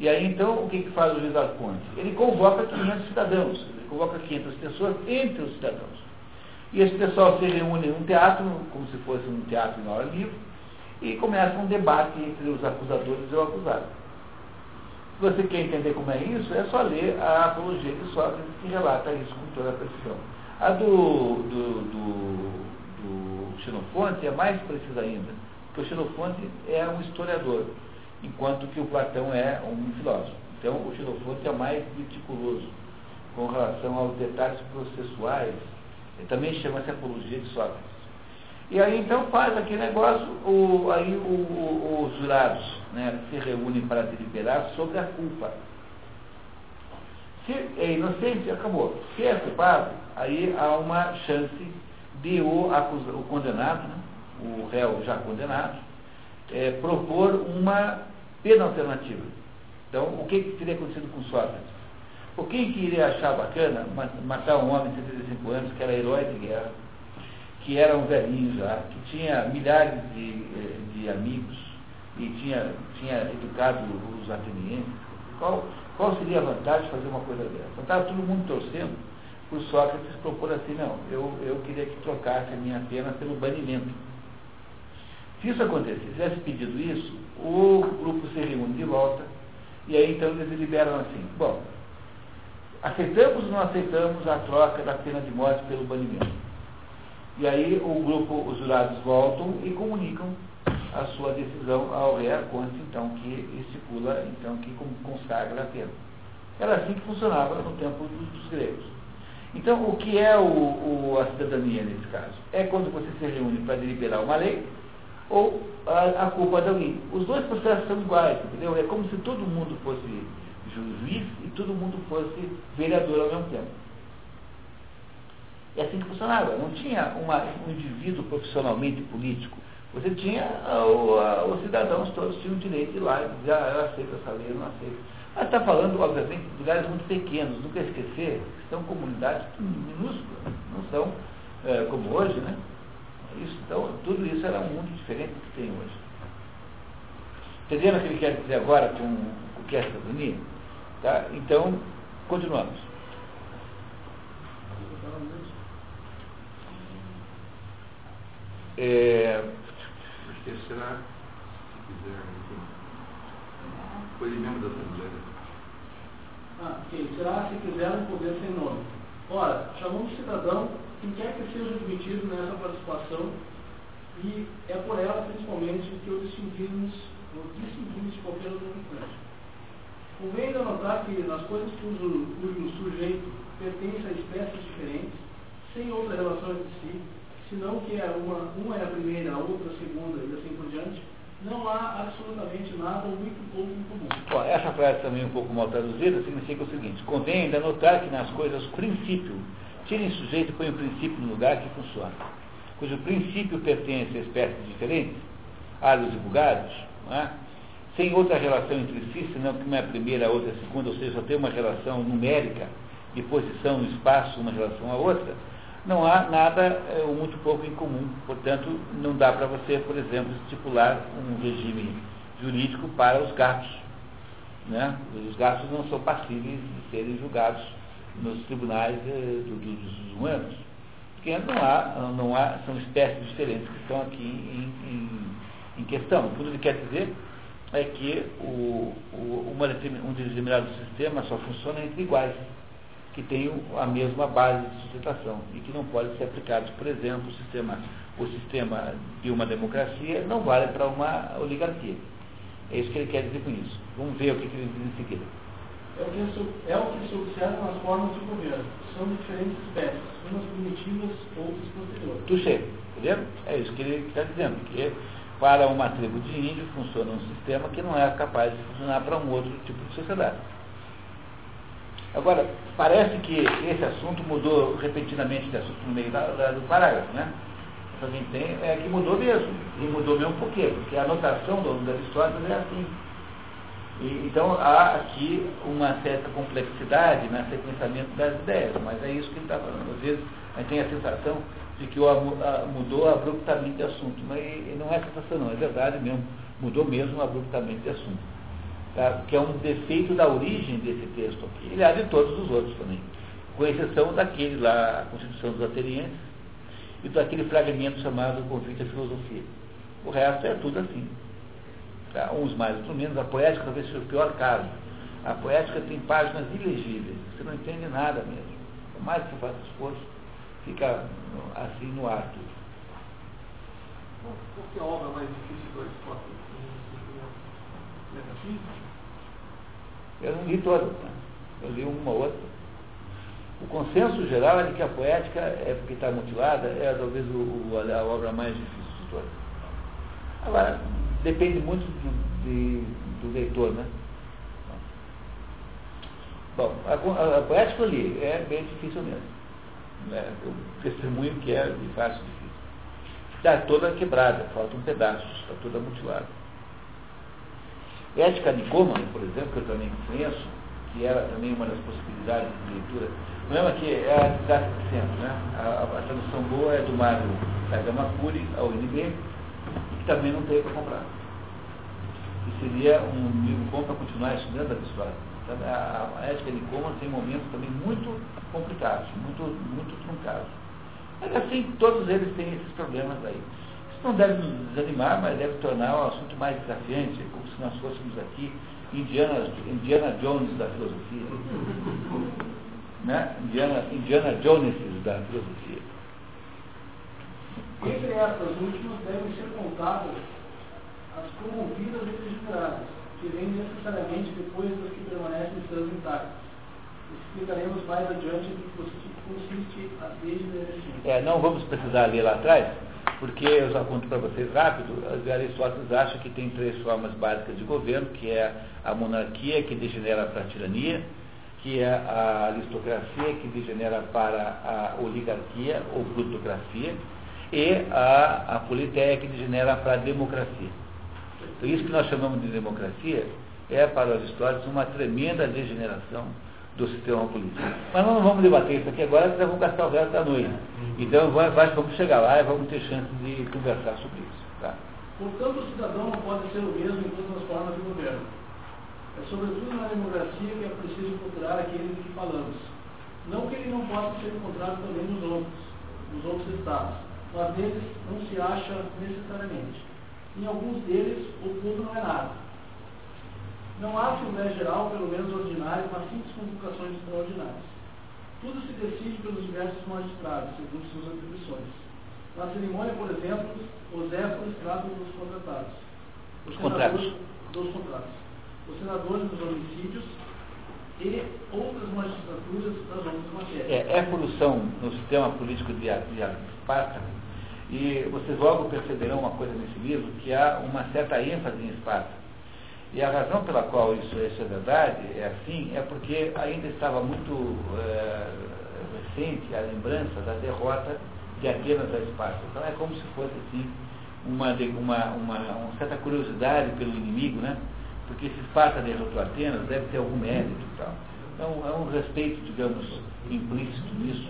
Speaker 1: E aí então, o que, que faz o juiz Arconte? Ele convoca 500 cidadãos, ele convoca 500 pessoas entre os cidadãos. E esse pessoal se reúne num teatro, como se fosse um teatro na hora livre, e começa um debate entre os acusadores e o acusado. Se você quer entender como é isso, é só ler a apologia de Sócrates, que relata isso com toda a precisão. A do, do, do, do Xenofonte é mais precisa ainda, porque o Xenofonte é um historiador enquanto que o Platão é um filósofo. Então, o Xenofonte é mais meticuloso com relação aos detalhes processuais. Ele também chama-se Apologia de Sócrates. E aí, então, faz aquele negócio, o, aí o, o, os jurados né, se reúnem para deliberar sobre a culpa. Se é inocente, acabou. Se é culpado, aí há uma chance de o, acusa, o condenado, né, o réu já condenado, é, propor uma pena alternativa. Então, o que, que teria acontecido com Sócrates? O que iria achar bacana matar um homem de 75 anos que era herói de guerra, que era um velhinho já, que tinha milhares de, de amigos e tinha, tinha educado os atenienses? Qual, Qual seria a vantagem de fazer uma coisa dessa? Então estava todo mundo torcendo por Sócrates propor assim, não, eu, eu queria que trocasse a minha pena pelo banimento. Se isso acontecesse, se tivesse pedido isso, o grupo se reúne de volta, e aí então eles deliberam assim, bom, aceitamos ou não aceitamos a troca da pena de morte pelo banimento? E aí o grupo, os jurados voltam e comunicam a sua decisão ao rei Arconte, então, que estipula, então, que consagra a pena. Era assim que funcionava no tempo dos, dos gregos. Então, o que é o, o, a cidadania nesse caso? É quando você se reúne para deliberar uma lei ou a, a culpa de alguém. Os dois processos são iguais, entendeu? É como se todo mundo fosse juiz e todo mundo fosse vereador ao mesmo tempo. É assim que funcionava. Não tinha uma, um indivíduo profissionalmente político. Você tinha, os cidadãos todos tinham o direito de ir lá e dizer, ah, eu aceito essa lei, eu não aceito. Mas está falando, obviamente, de lugares muito pequenos, nunca esquecer, são comunidades minúsculas, não são é, como hoje, né? Isso, então, tudo isso era um mundo diferente do que tem hoje. Entendendo o que ele quer dizer agora com o que é cidadania? Tá? Então, continuamos.
Speaker 5: É, Porque será, se quiser, enfim, foi membro da Assembleia.
Speaker 2: Ah, ok. Será, se quiser, um poder sem nome. Ora, chamamos cidadão quem quer que seja admitido nessa participação e é por ela, principalmente, que o distinguimos, distinguimos de qualquer outro instante. Convém ainda notar que nas coisas cujo, cujo sujeito pertence a espécies diferentes, sem outra relação entre si, senão que é uma, uma é a primeira, a outra a segunda e assim por diante, não há absolutamente nada ou muito pouco em comum.
Speaker 1: Bom, essa frase também um pouco mal traduzida significa o seguinte, convém ainda notar que nas coisas princípio, tirem sujeito e põe o princípio no lugar que funciona, cujo princípio pertence a espécies diferentes, áreos e bugados, é? sem outra relação entre si, senão que uma é a primeira, a outra é a segunda, ou seja, só tem uma relação numérica de posição no espaço, uma relação à outra, não há nada é, ou muito pouco em comum. Portanto, não dá para você, por exemplo, estipular um regime jurídico para os gatos. Né? Os gatos não são passíveis de serem julgados nos tribunais eh, do, do, dos humanos. Porque não há, não há, são espécies diferentes que estão aqui em, em, em questão. O que ele quer dizer é que o, o, uma, um determinado sistema só funciona entre iguais, que têm a mesma base de sustentação e que não pode ser aplicado, por exemplo, o sistema, o sistema de uma democracia não vale para uma oligarquia. É isso que ele quer dizer com isso. Vamos ver o que ele diz em seguida.
Speaker 2: É o, que, é o que se observa nas formas de governo. São diferentes espécies, umas primitivas, outras posteriores.
Speaker 1: Tuxê, entendeu? É isso que ele está dizendo, que para uma tribo de índio funciona um sistema que não é capaz de funcionar para um outro tipo de sociedade. Agora, parece que esse assunto mudou repentinamente de assunto no meio da, da, do parágrafo, né? A gente tem é que mudou mesmo. E mudou mesmo por quê? Porque a anotação do, das histórias é assim. E, então há aqui uma certa complexidade no sequenciamento das ideias, mas é isso que ele está falando. Às vezes a gente tem a sensação de que o, a, mudou abruptamente de assunto. Mas não é sensação, não, é verdade mesmo. Mudou mesmo abruptamente de assunto. Tá? Que é um defeito da origem desse texto aqui. Ele há de todos os outros também. Com exceção daquele lá, a Constituição dos Atenienses, e daquele fragmento chamado Convite à Filosofia. O resto é tudo assim. Uns mais, outros menos. A poética talvez seja o pior caso. A poética tem páginas ilegíveis. Você não entende nada mesmo. Por mais que você faça esforço, fica assim no ar tudo.
Speaker 3: Qual que é a obra mais difícil do Aristóteles?
Speaker 1: Eu não li todas, né? eu li uma ou outra. O consenso geral é de que a poética, é porque está mutilada, é talvez o, o, a obra mais difícil de todas. Agora, depende muito do, de, do leitor, né? Bom, a, a, a poética eu li, é bem difícil mesmo. Né? Eu testemunho que é de fácil difícil. Está toda quebrada, falta um pedaço, está toda mutilada. Ética Nicômano, por exemplo, que eu também conheço, que era também uma das possibilidades de leitura. O problema é que é a cidade de centro, né? A, a, tradução boa é do Mário da Gama Curi ao NB, também não tem para comprar. E seria um livro bom para continuar estudando a história. A, a ética de Comas tem momentos também muito complicados, muito, muito truncados. Mas assim, todos eles têm esses problemas aí. Isso não deve nos desanimar, mas deve tornar o assunto mais desafiante, como se nós fôssemos aqui Indiana, Indiana Jones da filosofia. né? Indiana, Indiana Joneses da filosofia.
Speaker 2: Entre essas últimas devem ser contadas as promovidas e degeneradas, que vêm necessariamente depois das que permanecem sãs intactas. Explicaremos mais adiante em que consiste a degeneração.
Speaker 1: É, não vamos precisar ler lá atrás, porque eu já conto para vocês rápido, Aristóteles acha que tem três formas básicas de governo, que é a monarquia, que degenera para a tirania, que é a aristocracia, que degenera para a oligarquia ou plutocracia, e a, a politéia, que degenera para a democracia. Então, isso que nós chamamos de democracia é, para Aristóteles, uma tremenda degeneração do sistema político. Mas nós não vamos debater isso aqui agora, porque nós vamos gastar o resto da noite. Então, acho que vamos chegar lá e vamos ter chance de conversar sobre isso. Tá?
Speaker 2: Portanto, o cidadão não pode ser o mesmo em todas as formas de governo. É sobretudo na democracia que é preciso procurar aqueles de que falamos. Não que ele não possa ser encontrado também nos outros, nos outros estados, mas neles não se acha necessariamente. Em alguns deles, o povo não é nada. Não há Assembleia Geral, pelo menos ordinária, mas simples convocações extraordinárias. Tudo se decide pelos diversos magistrados, segundo suas atribuições. Na cerimônia, por exemplo, os éforos tratam dos contratados.
Speaker 1: Os contratos.
Speaker 2: Dos contratos os senadores dos homicídios e outras magistraturas das outras matérias.
Speaker 1: É, é evolução no sistema político de, de Esparta, e vocês logo perceberão uma coisa nesse livro, que há uma certa ênfase em Esparta. E a razão pela qual isso, isso é verdade, é assim, é porque ainda estava muito é, recente a lembrança da derrota de Atenas a Esparta. Então é como se fosse assim, uma, uma, uma, uma certa curiosidade pelo inimigo, né? Porque se Esparta derrotou Atenas, deve ter algum mérito e tal. Então, é um respeito, digamos, implícito nisso.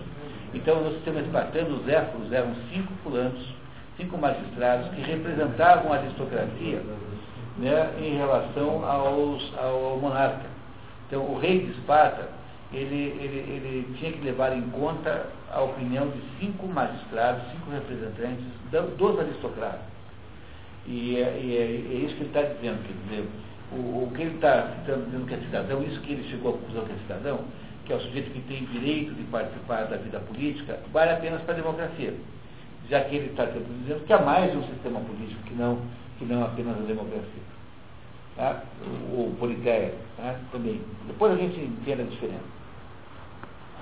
Speaker 1: Então, no sistema espartano, os éforos eram cinco fulanos, cinco magistrados que representavam a aristocracia né, em relação aos, ao monarca. Então, o rei de Esparta, ele, ele, ele tinha que levar em conta a opinião de cinco magistrados, cinco representantes dos aristocratas. E é, e é, é isso que ele está dizendo, quer dizer, o, o que ele está dizendo que é cidadão, isso que ele chegou à conclusão que é cidadão, que é o sujeito que tem direito de participar da vida política, vale apenas para a democracia. Já que ele está dizendo que há mais de um sistema político que não, que não apenas a democracia. Tá? O, o Politéia tá? também. Depois a gente entende a diferença.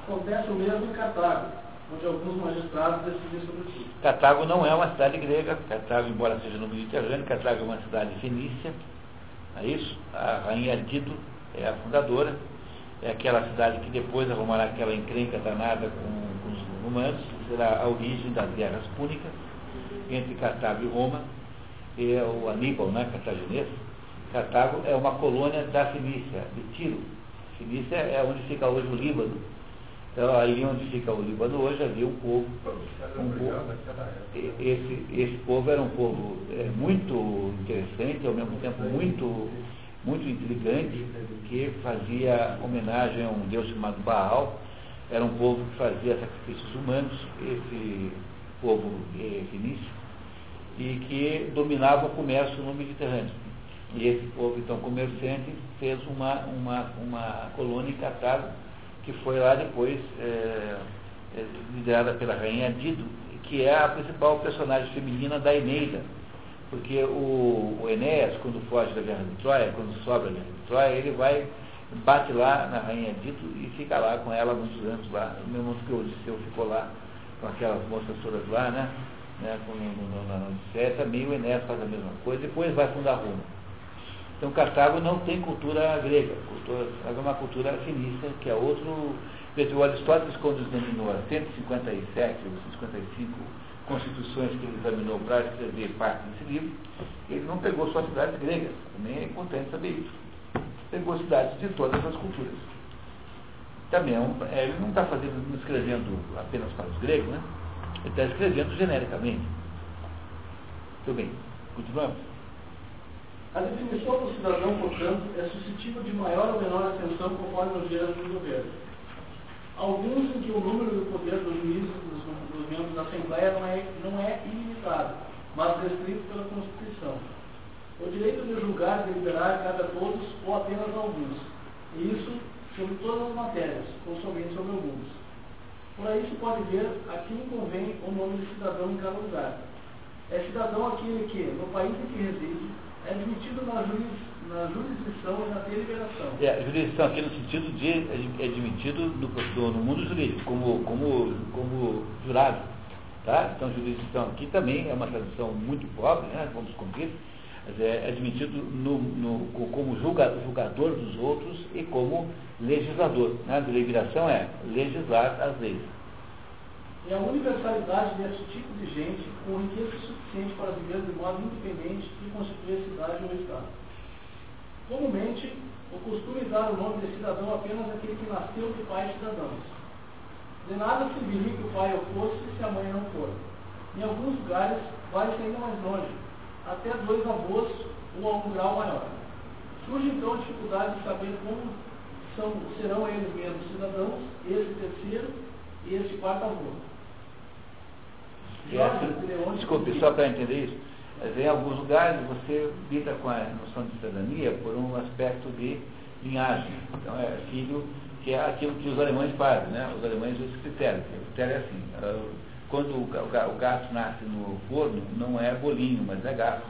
Speaker 2: Acontece o mesmo em Cartago, onde alguns magistrados decidem sobre isso.
Speaker 1: Cartago não é uma cidade grega, Cartago, embora seja no Mediterrâneo, Cartago é uma cidade fenícia, é isso? A rainha Dido é a fundadora, é aquela cidade que depois arrumará aquela encrenca danada com, com os romanos, será a origem das guerras púnicas entre Cartago e Roma, e é o Aníbal, né, cartaginês. Cartago é uma colônia da Fenícia, de Tiro. Fenícia é onde fica hoje o Líbano. Então, ali onde fica o Líbano hoje, havia um povo. Um povo esse, esse povo era um povo é, muito interessante, ao mesmo tempo muito, muito intrigante, que fazia homenagem a um deus chamado Baal. Era um povo que fazia sacrifícios humanos, esse povo é, fenício, e que dominava o comércio no Mediterrâneo. E esse povo, então, comerciante, fez uma, uma, uma colônia em Cartago, que foi lá depois é, é, liderada pela rainha Dido, que é a principal personagem feminina da Eneida. Porque o, o Enéas, quando foge da guerra de Troia, quando sobra a guerra de Troia, ele vai, bate lá na rainha Dito e fica lá com ela muitos anos lá. No mesmo que o Odisseu ficou lá com aquelas moças todas lá, né? né com, no, no, na Odisseia, também o Enéas faz a mesma coisa, depois vai fundar Roma. Então Cartago não tem cultura grega, cultura, é uma cultura fenícia, que é outro. O Aristóteles, quando examinou as 157 ou 155 constituições que ele examinou para escrever parte desse livro, ele não pegou só cidades gregas, também é importante saber isso. Pegou cidades de todas as culturas. Também é um, é, ele não está fazendo, escrevendo apenas para os gregos, né? Ele está escrevendo genericamente. Muito bem, continuamos.
Speaker 2: A definição do cidadão, portanto, é suscetível de maior ou menor atenção conforme os dias do governo. Alguns em que o número do poder dos juízes dos, dos membros da Assembleia não é, não é ilimitado, mas restrito pela Constituição. O direito de julgar e deliberar cabe a todos ou apenas a alguns, e isso sobre todas as matérias, ou somente sobre alguns. Por aí se pode ver a quem convém o nome de cidadão em cada lugar. É cidadão aquele que, no país em que reside, é admitido na, juris, na jurisdição e na deliberação.
Speaker 1: É, jurisdição aqui no sentido de é admitido no, no mundo jurídico, como, como, como jurado. Tá? Então, jurisdição aqui também é uma tradução muito pobre, né? vamos cumprir, mas é admitido no, no, como julga, julgador dos outros e como legislador. Né? A deliberação é legislar as leis.
Speaker 2: É a universalidade desse tipo de gente com riqueza suficiente para viver de modo independente e constituir a cidade ou Estado. Comumente, o costume é dar o nome de cidadão apenas àquele que nasceu de pais cidadãos. De nada serviria que o pai o fosse se a mãe não for. Em alguns lugares, vai-se ainda mais longe, até dois avós ou a um grau maior. Surge então a dificuldade de saber como são, serão eles mesmos cidadãos, esse terceiro e esse quarto avô.
Speaker 1: Desculpe, só para entender isso. Em alguns lugares você lida com a noção de cidadania por um aspecto de linhagem. Então é filho, que é aquilo que os alemães fazem, né? Os alemães usam esse critério. O critério é assim, ah, quando o gato nasce no forno, não é bolinho, mas é gato.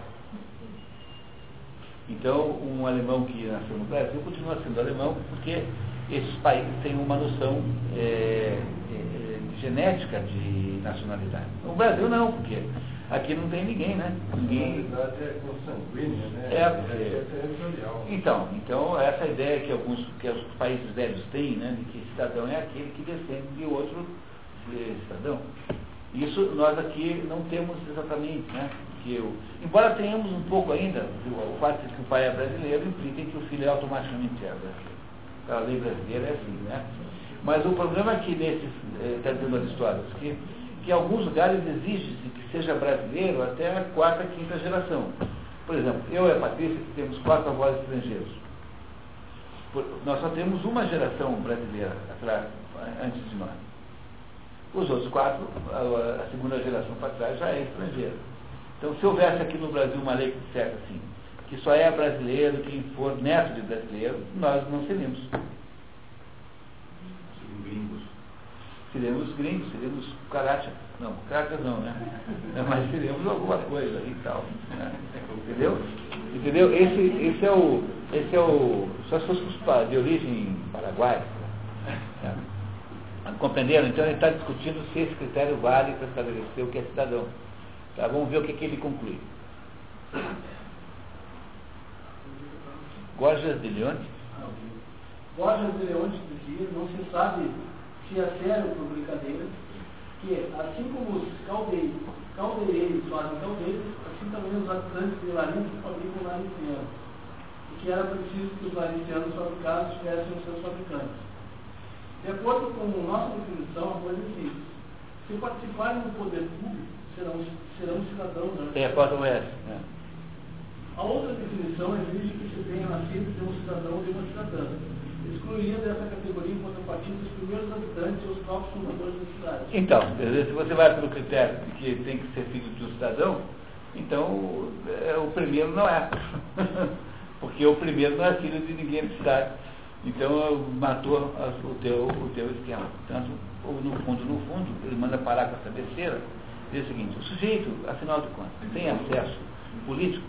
Speaker 1: Então, um alemão que nasceu no Brasil continua sendo alemão porque esses países têm uma noção é, é, genética de nacionalidade. O Brasil não, porque aqui não tem ninguém, né? Ninguém.
Speaker 3: é consanguínea, né?
Speaker 1: É, porque... Então, então essa ideia que alguns que os países velhos têm, né, de que cidadão é aquele que descende de outro cidadão. Isso nós aqui não temos exatamente, né? Que eu, embora tenhamos um pouco ainda, o fato de que o pai é brasileiro implica que o filho é automaticamente é brasileiro. A lei brasileira é assim, né? Mas o problema é que nesses, está eh, dizendo Aristóteles, que, que em alguns lugares exige-se que seja brasileiro até a quarta, quinta geração. Por exemplo, eu e a Patrícia temos quatro avós estrangeiros. Por, nós só temos uma geração brasileira atrás, antes de nós. Os outros quatro, a, a segunda geração para trás, já é estrangeira. Então, se houvesse aqui no Brasil uma lei que dissesse assim, que só é brasileiro quem for neto de brasileiro, nós não seríamos. Seríamos gringos, seríamos caracha. Não, caracha não, né? Mas seríamos alguma coisa e tal. Né? Entendeu? Entendeu? Esse, esse é o. Esse é o. Só se fosse de origem paraguaia. Né? Compreenderam? Então ele está discutindo se esse critério vale para estabelecer o que é cidadão. Tá? Vamos ver o que, que ele conclui. Gorgias de Leonte?
Speaker 2: Gorgias de Leonte dizia, não se sabe se sério por brincadeira, que assim como os caldeiros, caldeireiros fazem caldeiros, assim também os habitantes de Larins fabricam laricianos. E que era preciso que os laricianos fabricados tivessem os seus fabricantes. De acordo com nossa definição, a coisa é simples. Se participarem do poder público, serão, serão cidadãos. Né?
Speaker 1: Tem a quarta oeste. É.
Speaker 2: A outra definição exige que se tenha nascido de um cidadão ou de uma cidadã. Excluiria dessa categoria em contrapartida os primeiros habitantes e os próprios fundadores da cidade.
Speaker 1: Então, se você vai pelo critério de que tem que ser filho de um cidadão, então é, o primeiro não é. Porque o primeiro não é filho de ninguém da cidade. Então matou o teu, o teu esquema. Portanto, no fundo, no fundo, ele manda parar com essa besteira, diz o seguinte, o sujeito, afinal de contas, tem acesso político,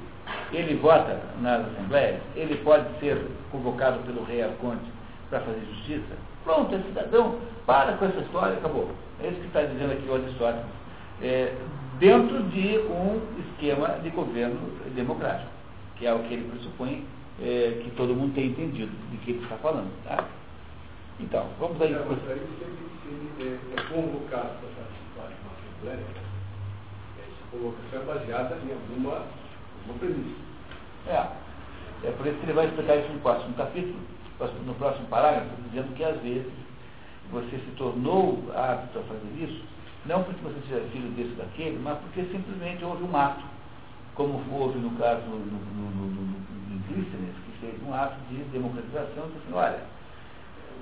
Speaker 1: ele vota nas assembleias, ele pode ser convocado pelo rei Arconte para fazer justiça. Pronto, é cidadão, para com essa história, acabou. É isso que está dizendo aqui o Aristóteles. É, dentro de um esquema de governo democrático, que é o que ele pressupõe é, que todo mundo tenha entendido de que ele está falando. Tá? Então, vamos aí.
Speaker 3: Se ele, é, é convocado para participar de uma assembleia, essa convocação é baseada em alguma, premissa.
Speaker 1: É, é por isso que ele vai explicar isso no próximo capítulo, no próximo parágrafo, dizendo que às vezes você se tornou apto a fazer isso, não porque você seja filho desse daquele, mas porque simplesmente houve um ato como houve no caso do, Clístenes, que fez um ato de democratização, disse assim, olha,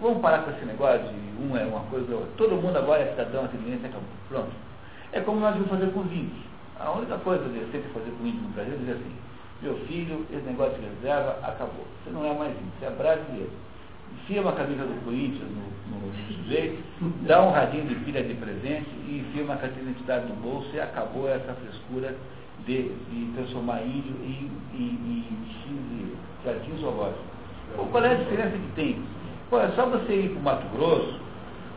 Speaker 1: vamos parar com esse negócio de um é uma coisa, todo mundo agora é cidadão, atendente, acabou. Pronto. É como nós vamos fazer com os índios. A única coisa de sempre fazer com o índio no Brasil é dizer assim, meu filho, esse negócio de reserva acabou. Você não é mais índio, você é brasileiro. Enfia uma camisa do Corinthians no, no, no sujeito, dá um radinho de pilha de presente e enfia uma carteira de identidade no bolso e acabou essa frescura de, de transformar índio em, em, em, em jardim zoológico. Qual é a diferença que tem? Pô, é só você ir para o Mato Grosso,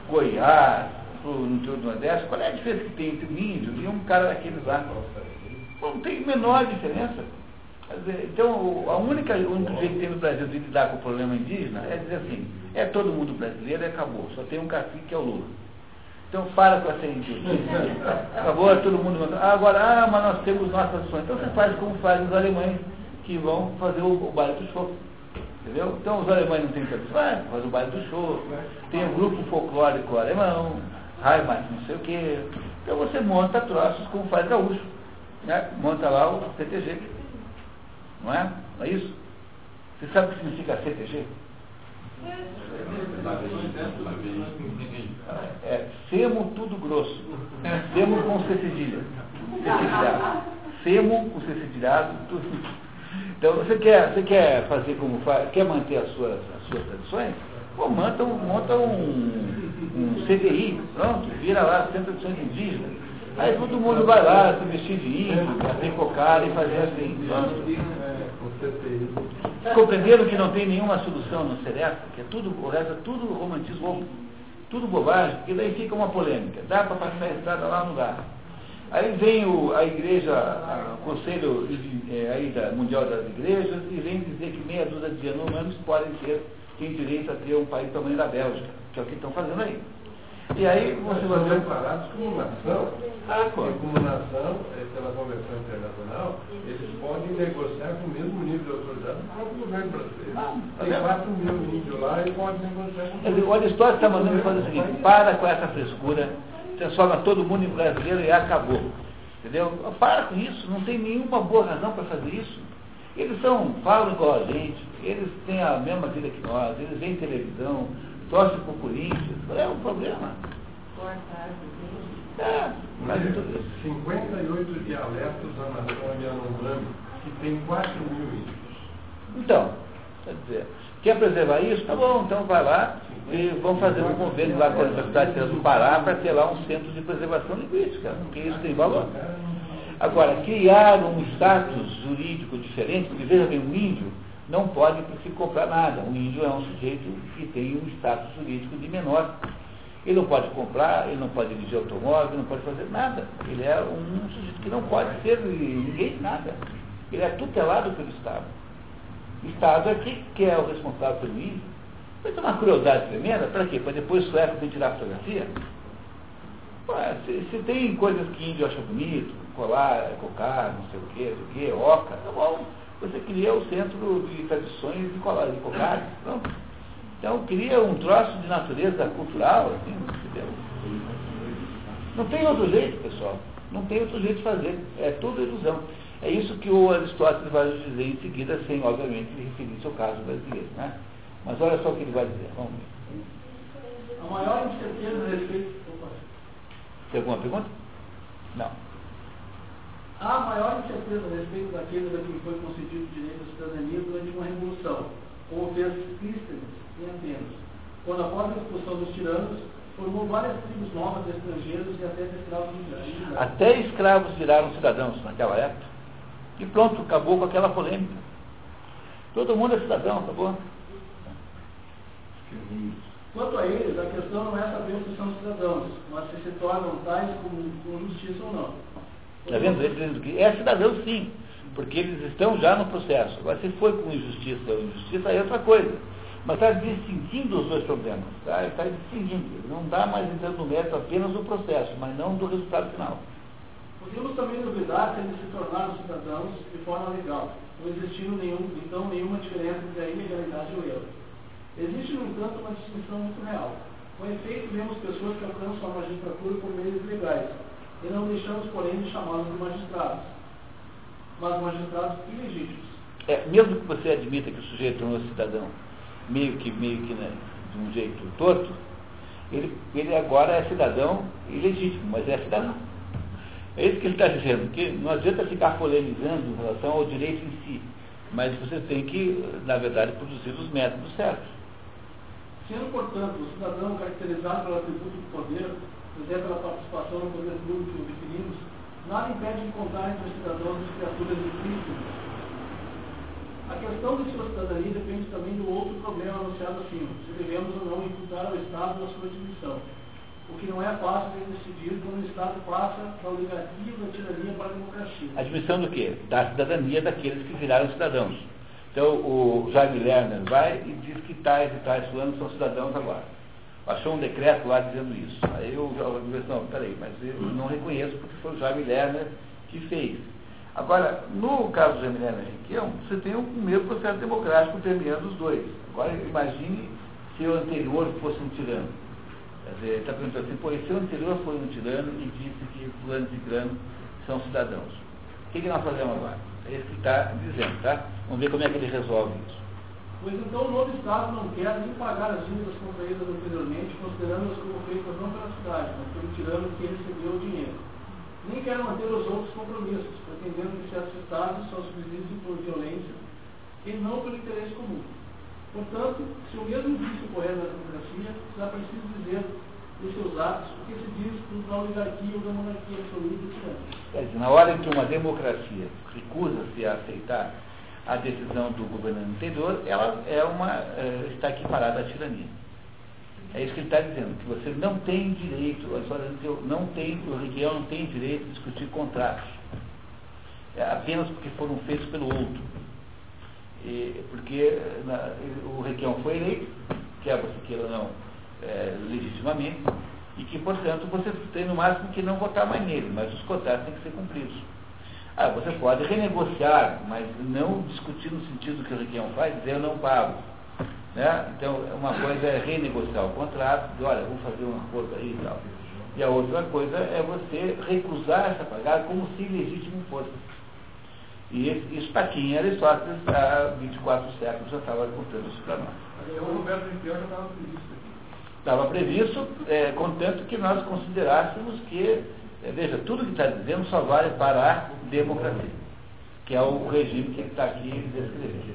Speaker 1: Goiás, para o interior do Nordeste, qual é a diferença que tem entre um índio e um cara daqueles lá? Não tem menor diferença. Então, a única, o único jeito que tem no Brasil de lidar com o problema indígena é dizer assim, é todo mundo brasileiro e acabou, só tem um cacique que é o Lula. Então para com essa indígena. Acabou, todo mundo. Ah, agora, ah, mas nós temos nossas ações. Então você faz como fazem os alemães que vão fazer o, o baile do show. Entendeu? Então os alemães não têm tradição, vai, faz o baile do show. Tem um grupo folclórico alemão, Heimat, não sei o quê. Então você monta troços como faz gaúcho. Né? Monta lá o CTG. Não é? Não é isso? Você sabe o que significa CTG? É, semo tudo grosso. Semo com C cedilha. Semo com C cedilhado, tudo. Então, você quer, você quer fazer como faz, quer manter as suas, as suas tradições? Pô, monta, um, monta um, um CDI, pronto, vira lá Centro de Tradições Indígenas. Aí todo mundo vai lá, se vestir de índio, ter cocada e fazer assim. Pronto. Compreenderam que não tem nenhuma solução no Seresta, que é tudo, o resto é tudo romantismo, tudo bobagem, porque daí fica uma polêmica. Dá para passar a estrada lá no lugar. Aí vem o, a igreja, a, o Conselho é, aí da Mundial das Igrejas, e vem dizer que meia dúzia de anos podem ter, têm direito a ter um país tamanho da Bélgica, que é o que estão fazendo aí. E aí você vai ver.
Speaker 3: como nação,
Speaker 1: ah,
Speaker 3: como nação, eh, pela Convenção Internacional, eles podem negociar com o mesmo nível de autoridade do próprio governo brasileiro.
Speaker 1: Ah,
Speaker 3: Tem 4 mil índios lá e pode negociar com
Speaker 1: dizer, o Aristóteles está mandando fazer o seguinte, para com essa frescura, transforma todo mundo em brasileiro e acabou. Entendeu? Para com isso, não tem nenhuma boa razão para fazer isso. Eles são, falam igual a gente, eles têm a mesma vida que nós, eles veem televisão, torce para o Corinthians, é um problema. É, mas tudo isso.
Speaker 3: 58 dialetos da nação Yanomami, que tem 4 mil índios.
Speaker 1: Então, quer dizer, quer preservar isso? Tá bom, então vai lá e vamos fazer um convênio lá com a Universidade do Pará para ter lá um centro de preservação linguística, porque isso tem valor. Agora, criar um status jurídico diferente, porque veja bem, um índio não pode se comprar nada. Um índio é um sujeito que tem um status jurídico de menor. Ele não pode comprar, ele não pode dirigir automóvel, não pode fazer nada. Ele é um sujeito que não pode ser ninguém nada. Ele é tutelado pelo Estado. O Estado é que, que é o responsável pelo índio. Vai ter uma crueldade tremenda, para quê? Para depois o sueco vir tirar fotografia? Ué, se, se, tem coisas que índio acha bonito, colar, cocar, não sei o quê, o quê, oca, tá bom. Você cria o centro de tradições de cocar, pronto. Então cria um troço de natureza cultural, assim, entendeu? Não tem outro jeito, pessoal. Não tem outro jeito de fazer. É tudo ilusão. É isso que o Aristóteles vai dizer em seguida, sem, obviamente, referir-se ao caso brasileiro. Né? Mas olha só o que ele vai dizer. Vamos ver.
Speaker 2: A maior incerteza a respeito.
Speaker 1: Tem alguma pergunta? Não.
Speaker 2: Há maior incerteza a respeito daqueles a quem foi concedido o direito à cidadania durante uma revolução, como fez Clístenes em Atenas, quando após a expulsão dos tiranos, formou várias tribos novas de estrangeiros e até de escravos indígenas.
Speaker 1: Até escravos viraram cidadãos naquela época. E pronto, acabou com aquela polêmica. Todo mundo é cidadão, acabou.
Speaker 2: Quanto a eles, a questão não é saber se são cidadãos, mas se se tornam tais com, com justiça ou não.
Speaker 1: Está vendo? Ele dizendo que é cidadão sim, porque eles estão já no processo. Agora, se foi com injustiça ou injustiça, aí é outra coisa. Mas está distinguindo os dois problemas. Tá? Está distinguindo. Não está mais entrando no mérito apenas do processo, mas não do resultado final.
Speaker 2: Podemos também duvidar se eles se tornaram cidadãos de forma legal, não existindo nenhum, então nenhuma diferença entre a ilegalidade e o erro. Existe, no entanto, uma distinção muito real. Com efeito, vemos pessoas que alcançam a magistratura por meios legais, e não deixamos, porém, de chamá-los de magistrados. mas magistrados ilegítimos.
Speaker 1: É, mesmo que você admita que o sujeito é um cidadão meio que, meio que né, de um jeito torto, ele, ele agora é cidadão ilegítimo, mas é cidadão. É isso que ele está dizendo, que não adianta ficar polemizando em relação ao direito em si, mas você tem que, na verdade, produzir os métodos certos.
Speaker 2: Sendo, portanto, o cidadão caracterizado pelo atributo do poder, é pela participação no poder público que definimos, nada impede de contar entre os cidadãos as criaturas de Cristo. A questão de sua cidadania depende também do outro problema anunciado acima, se devemos ou não imputar ao Estado a sua admissão. O que não é fácil de decidir quando o Estado passa da oligarquia da tirania para a democracia.
Speaker 1: Admissão do quê? Da cidadania daqueles que viraram cidadãos. Então o Jaime Lerner vai e diz que tais e tais fulanos são cidadãos agora. Achou um decreto lá dizendo isso. Aí eu disse, não, peraí, mas eu não reconheço porque foi o Jaime Lerner que fez. Agora, no caso do Jaime Lerner Requião, você tem o mesmo processo democrático permeando os dois. Agora imagine se o anterior fosse um tirano. Quer dizer, está perguntando assim, pô, se o anterior foi um tirano e disse que fulano e ciclano são cidadãos. O que, que nós fazemos agora? É isso que está dizendo, tá? Vamos ver como é que ele resolve isso.
Speaker 2: Pois então o novo Estado não quer nem pagar as dívidas contraídas anteriormente, considerando-as como feitas não pela cidade, mas pelo tirano que recebeu o dinheiro. Nem quer manter os outros compromissos, pretendendo que certos Estados só subsistem por violência e não pelo interesse comum. Portanto, se o mesmo diz ocorrer na democracia, será preciso dizer dos seus atos o que se diz da oligarquia ou da monarquia absoluta
Speaker 1: na hora em que uma democracia recusa-se a aceitar a decisão do governante anterior, ela é uma, é, está equiparada à tirania. É isso que ele está dizendo, que você não tem direito, não tem, o região não tem direito de discutir contratos, é, apenas porque foram feitos pelo outro. E, porque na, o Requião foi eleito, quer você queira ou não, é, legitimamente, e que, portanto, você tem no máximo que não votar mais nele, mas os contratos têm que ser cumpridos. Ah, você pode renegociar, mas não discutir no sentido que o Requião faz, dizer eu não pago. Né? Então, uma coisa é renegociar o contrato, dizer, olha, vamos fazer um acordo aí e tal. E a outra coisa é você recusar-se a pagar como se legítimo fosse. E isso está aqui em Aristóteles, há 24 séculos já estava contando isso para nós.
Speaker 3: O Roberto Riquel já estava previsto aqui.
Speaker 1: Estava previsto, é, contanto que nós considerássemos que, veja, tudo que está dizendo só vale para a democracia, que é o regime que está aqui descrevendo.